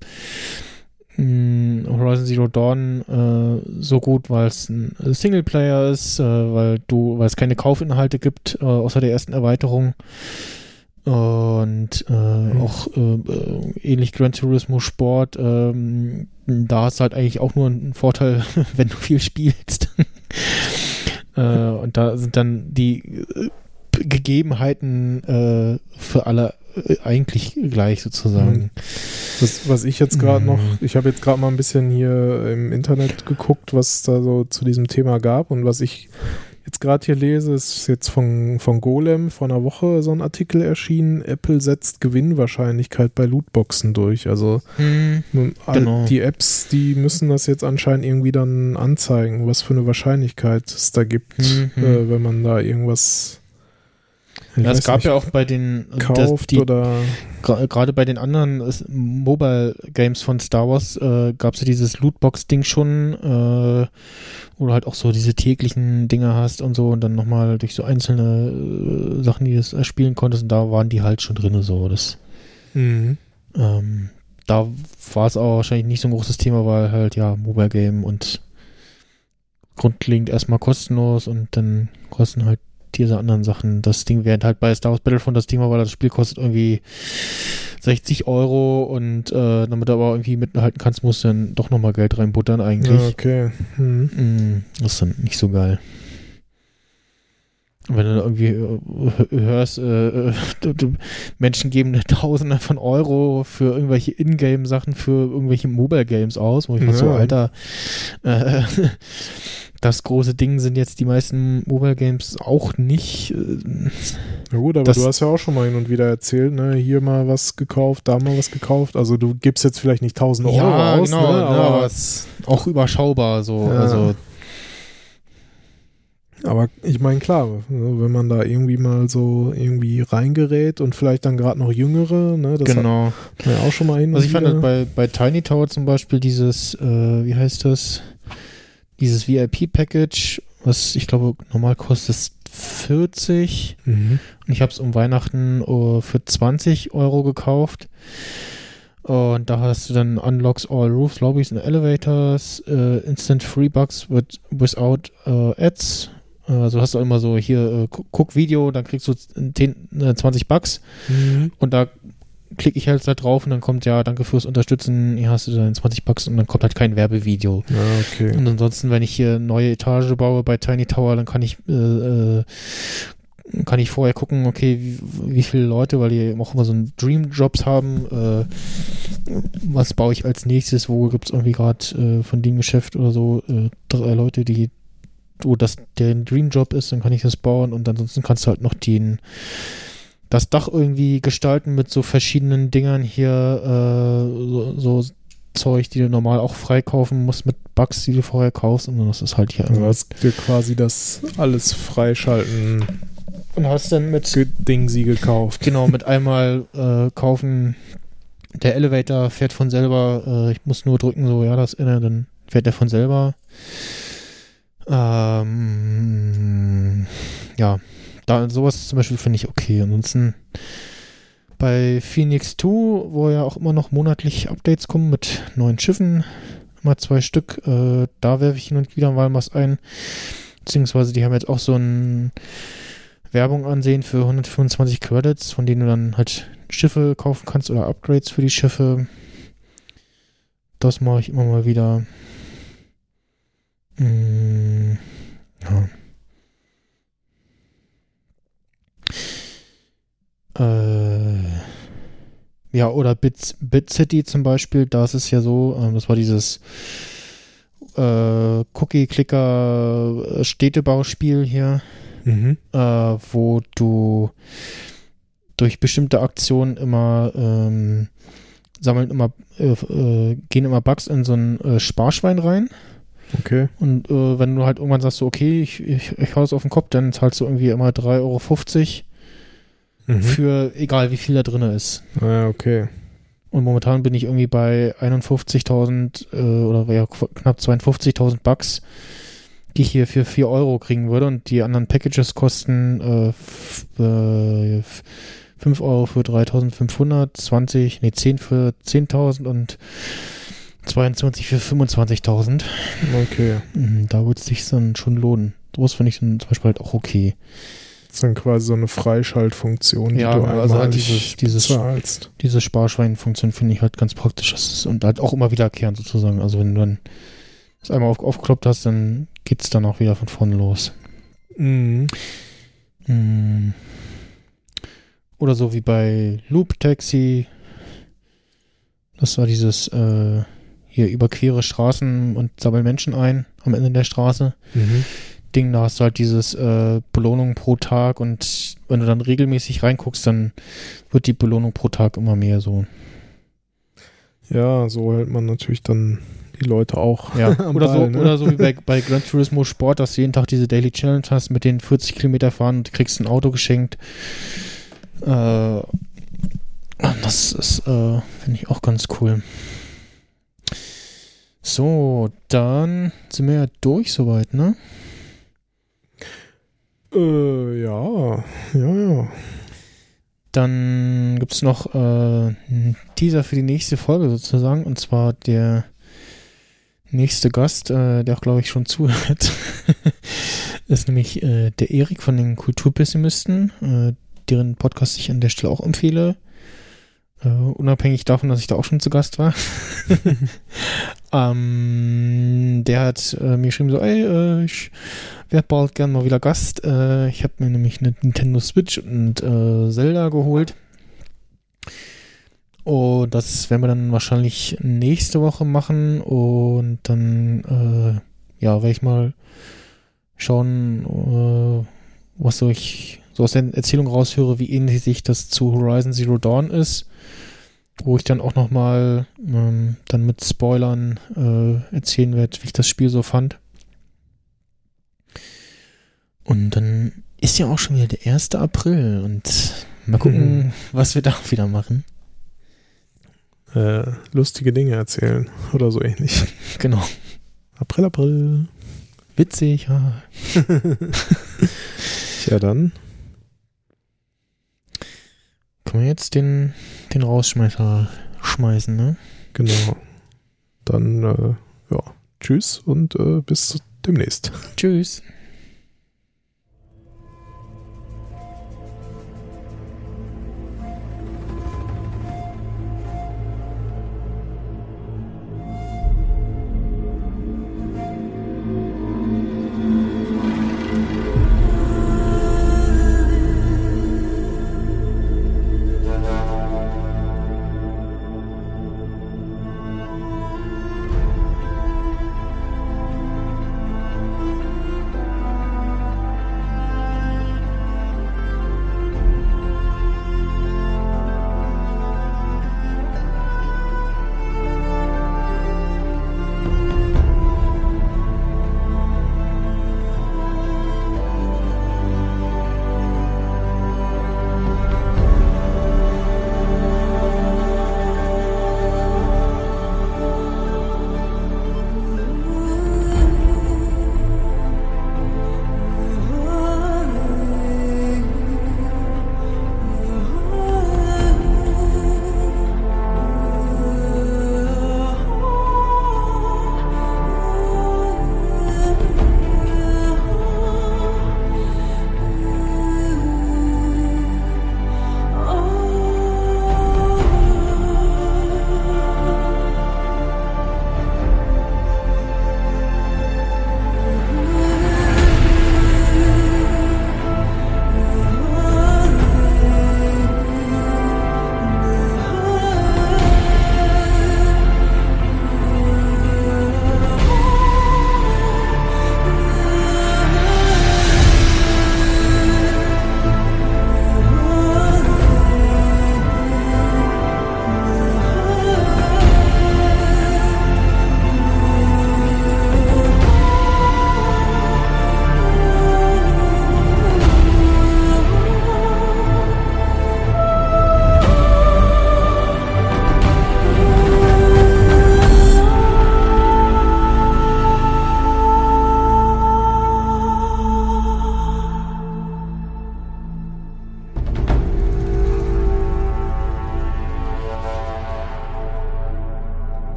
mh, Horizon Zero Dawn äh, so gut, weil es ein Singleplayer ist, äh, weil du, weil es keine Kaufinhalte gibt, äh, außer der ersten Erweiterung. Und äh, auch äh, äh, ähnlich Gran Turismo Sport, ähm, da ist halt eigentlich auch nur ein Vorteil, wenn du viel spielst. äh, und da sind dann die äh, Gegebenheiten äh, für alle äh, eigentlich gleich sozusagen. Das, was ich jetzt gerade Mhm. noch, ich habe jetzt gerade mal ein bisschen hier im Internet geguckt, was da so zu diesem Thema gab und was ich jetzt gerade hier lese, ist jetzt von, von Golem vor einer Woche so ein Artikel erschienen. Apple setzt Gewinnwahrscheinlichkeit bei Lootboxen durch. Also all Genau. die Apps, die müssen das jetzt anscheinend irgendwie dann anzeigen, was für eine Wahrscheinlichkeit es da gibt, Mhm. äh, wenn man da irgendwas Ja, es gab nicht, ja auch bei den kauft die, oder gerade bei den anderen Mobile Games von Star Wars äh, gab es ja dieses Lootbox-Ding schon, äh, wo du halt auch so diese täglichen Dinge hast und so und dann nochmal durch so einzelne äh, Sachen, die du spielen konntest und da waren die halt schon drin so. Das, Mhm. ähm, da war es auch wahrscheinlich nicht so ein großes Thema, weil halt ja Mobile Game und grundlegend erstmal kostenlos und dann kosten halt diese anderen Sachen. Das Ding während halt bei Star Wars Battlefront das Thema, weil das Spiel kostet irgendwie 60 Euro und äh, damit du aber irgendwie mithalten kannst, musst du dann doch nochmal Geld reinbuttern eigentlich. Ja, okay. Mhm. Mm, Das ist dann nicht so geil. Wenn du irgendwie äh, hörst, äh, äh, Menschen geben Tausende von Euro für irgendwelche Ingame-Sachen, für irgendwelche Mobile-Games aus, wo ich ja. so. Alter, äh, das große Ding sind jetzt die meisten Mobile-Games auch nicht. Äh, Ja gut, aber du hast ja auch schon mal hin und wieder erzählt, ne, hier mal was gekauft, da mal was gekauft. Also du gibst jetzt vielleicht nicht 1000 Euro ja, aus, genau, ne, ne, aber, es ist auch überschaubar so. Ja. Also, aber ich meine, klar, ne, wenn man da irgendwie mal so irgendwie reingerät und vielleicht dann gerade noch Jüngere, ne, das genau. hat man ja auch schon mal hin Also ich fand bei, bei Tiny Tower zum Beispiel dieses, äh, wie heißt das? Dieses VIP-Package, was ich glaube normal kostet 40 Mhm. und ich habe es um Weihnachten äh, für 20 Euro gekauft. Und da hast du dann Unlocks All Roofs, Lobbies and Elevators, äh, Instant Free Bucks with, without äh, Ads. Also hast du immer so hier, gu- guck Video, dann kriegst du 10, äh, 20 Bucks. Mhm. Und da klicke ich halt da drauf und dann kommt ja, danke fürs Unterstützen, hier hast du dann 20 Bucks und dann kommt halt kein Werbevideo. Ja, okay. Und ansonsten, wenn ich hier neue Etage baue bei Tiny Tower, dann kann ich äh, äh, kann ich vorher gucken, okay, wie, wie viele Leute, weil die auch immer so einen Dream Jobs haben, äh, was baue ich als nächstes, wo gibt es irgendwie gerade äh, von dem Geschäft oder so äh, drei Leute, die wo das der Dream Job ist, dann kann ich das bauen und ansonsten kannst du halt noch den das Dach irgendwie gestalten mit so verschiedenen Dingern hier, äh, so, so Zeug, die du normal auch freikaufen musst mit Bugs, die du vorher kaufst und das ist halt hier Du hast dir quasi das alles freischalten und hast dann mit Ding sie gekauft. Genau, mit einmal äh, kaufen. Der Elevator fährt von selber. Äh, ich muss nur drücken, so, ja, das inne, dann fährt er von selber. Ähm, ja, da sowas zum Beispiel finde ich okay. Ansonsten bei Phoenix 2, wo ja auch immer noch monatlich Updates kommen mit neuen Schiffen, immer zwei Stück, äh, da werfe ich hin und wieder mal was ein. Beziehungsweise die haben jetzt auch so ein Werbung ansehen für 125 Credits, von denen du dann halt Schiffe kaufen kannst oder Upgrades für die Schiffe. Das mache ich immer mal wieder. Mm, ja. Äh, ja, oder Bit, Bit City zum Beispiel, da ist es ja so, ähm, das war dieses äh, Cookie-Clicker-Städtebauspiel hier, Mhm. äh, wo du durch bestimmte Aktionen immer ähm, sammeln immer, äh, äh, gehen immer Bugs in so ein äh, Sparschwein rein. Okay. Und äh, wenn du halt irgendwann sagst, so, okay, ich, ich, ich hau das auf den Kopf, dann zahlst du irgendwie immer 3,50 Euro Mhm. für egal wie viel da drin ist. Ah, okay. Und momentan bin ich irgendwie bei 51.000 äh, oder ja, knapp 52.000 Bucks, die ich hier für 4 Euro kriegen würde. Und die anderen Packages kosten äh, äh, f- 5 Euro für 3.500, 20, nee, 10 für 10.000 und 22 für 25.000. Okay. Mhm, Da würde es sich dann schon lohnen. Sowas finde ich dann zum Beispiel halt auch okay. Ist dann quasi so eine Freischaltfunktion, die Ja, du also halt dieses- dieses- zahlst. diese Sparschweinfunktion finde ich halt ganz praktisch. Ist, und halt auch immer wiederkehrend sozusagen. Also wenn du dann das einmal auf, aufgekloppt hast, dann geht es dann auch wieder von vorne los. Mhm. Hm. Oder so wie bei Loop Taxi. Das war dieses äh, hier überquere Straßen und sammeln Menschen ein am Ende der Straße. Mhm. Ding, da hast du halt dieses äh, Belohnung pro Tag und wenn du dann regelmäßig reinguckst, dann wird die Belohnung pro Tag immer mehr so. Ja, so hält man natürlich dann die Leute auch Ja, oder, Ball, so, ne? oder so wie bei, bei Gran Turismo Sport, dass du jeden Tag diese Daily Challenge hast mit den 40 Kilometer fahren und kriegst ein Auto geschenkt. Äh, das ist, äh, finde ich auch ganz cool. So, dann sind wir ja durch soweit, ne? Äh, ja, ja, ja. Dann gibt es noch äh, einen Teaser für die nächste Folge sozusagen, und zwar der nächste Gast, äh, der auch, glaube ich, schon zuhört, ist nämlich äh, der Erik von den Kulturpessimisten, äh, deren Podcast ich an der Stelle auch empfehle. Äh, unabhängig davon, dass ich da auch schon zu Gast war. ähm, der hat äh, mir geschrieben so, ey, äh, ich werde bald gern mal wieder Gast. Äh, ich habe mir nämlich eine Nintendo Switch und äh, Zelda geholt. Und das werden wir dann wahrscheinlich nächste Woche machen. Und dann, äh, ja, werde ich mal schauen, was so ich so aus der Erzählung raushöre, wie ähnlich sich das zu Horizon Zero Dawn ist. Wo ich dann auch nochmal ähm, dann mit Spoilern äh, erzählen werde, wie ich das Spiel so fand. Und dann ist ja auch schon wieder der 1. April und mal gucken, Mhm. was wir da wieder machen. Äh, lustige Dinge erzählen oder so ähnlich. Genau. April, April. Witzig, ja. Ja, dann. Können wir jetzt den, den Rausschmeißer schmeißen, ne? Genau. Dann, äh, ja, tschüss und äh, bis demnächst. Tschüss.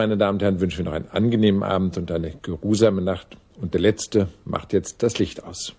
Meine Damen und Herren, wünschen wir noch einen angenehmen Abend und eine geruhsame Nacht. Und der Letzte macht jetzt das Licht aus.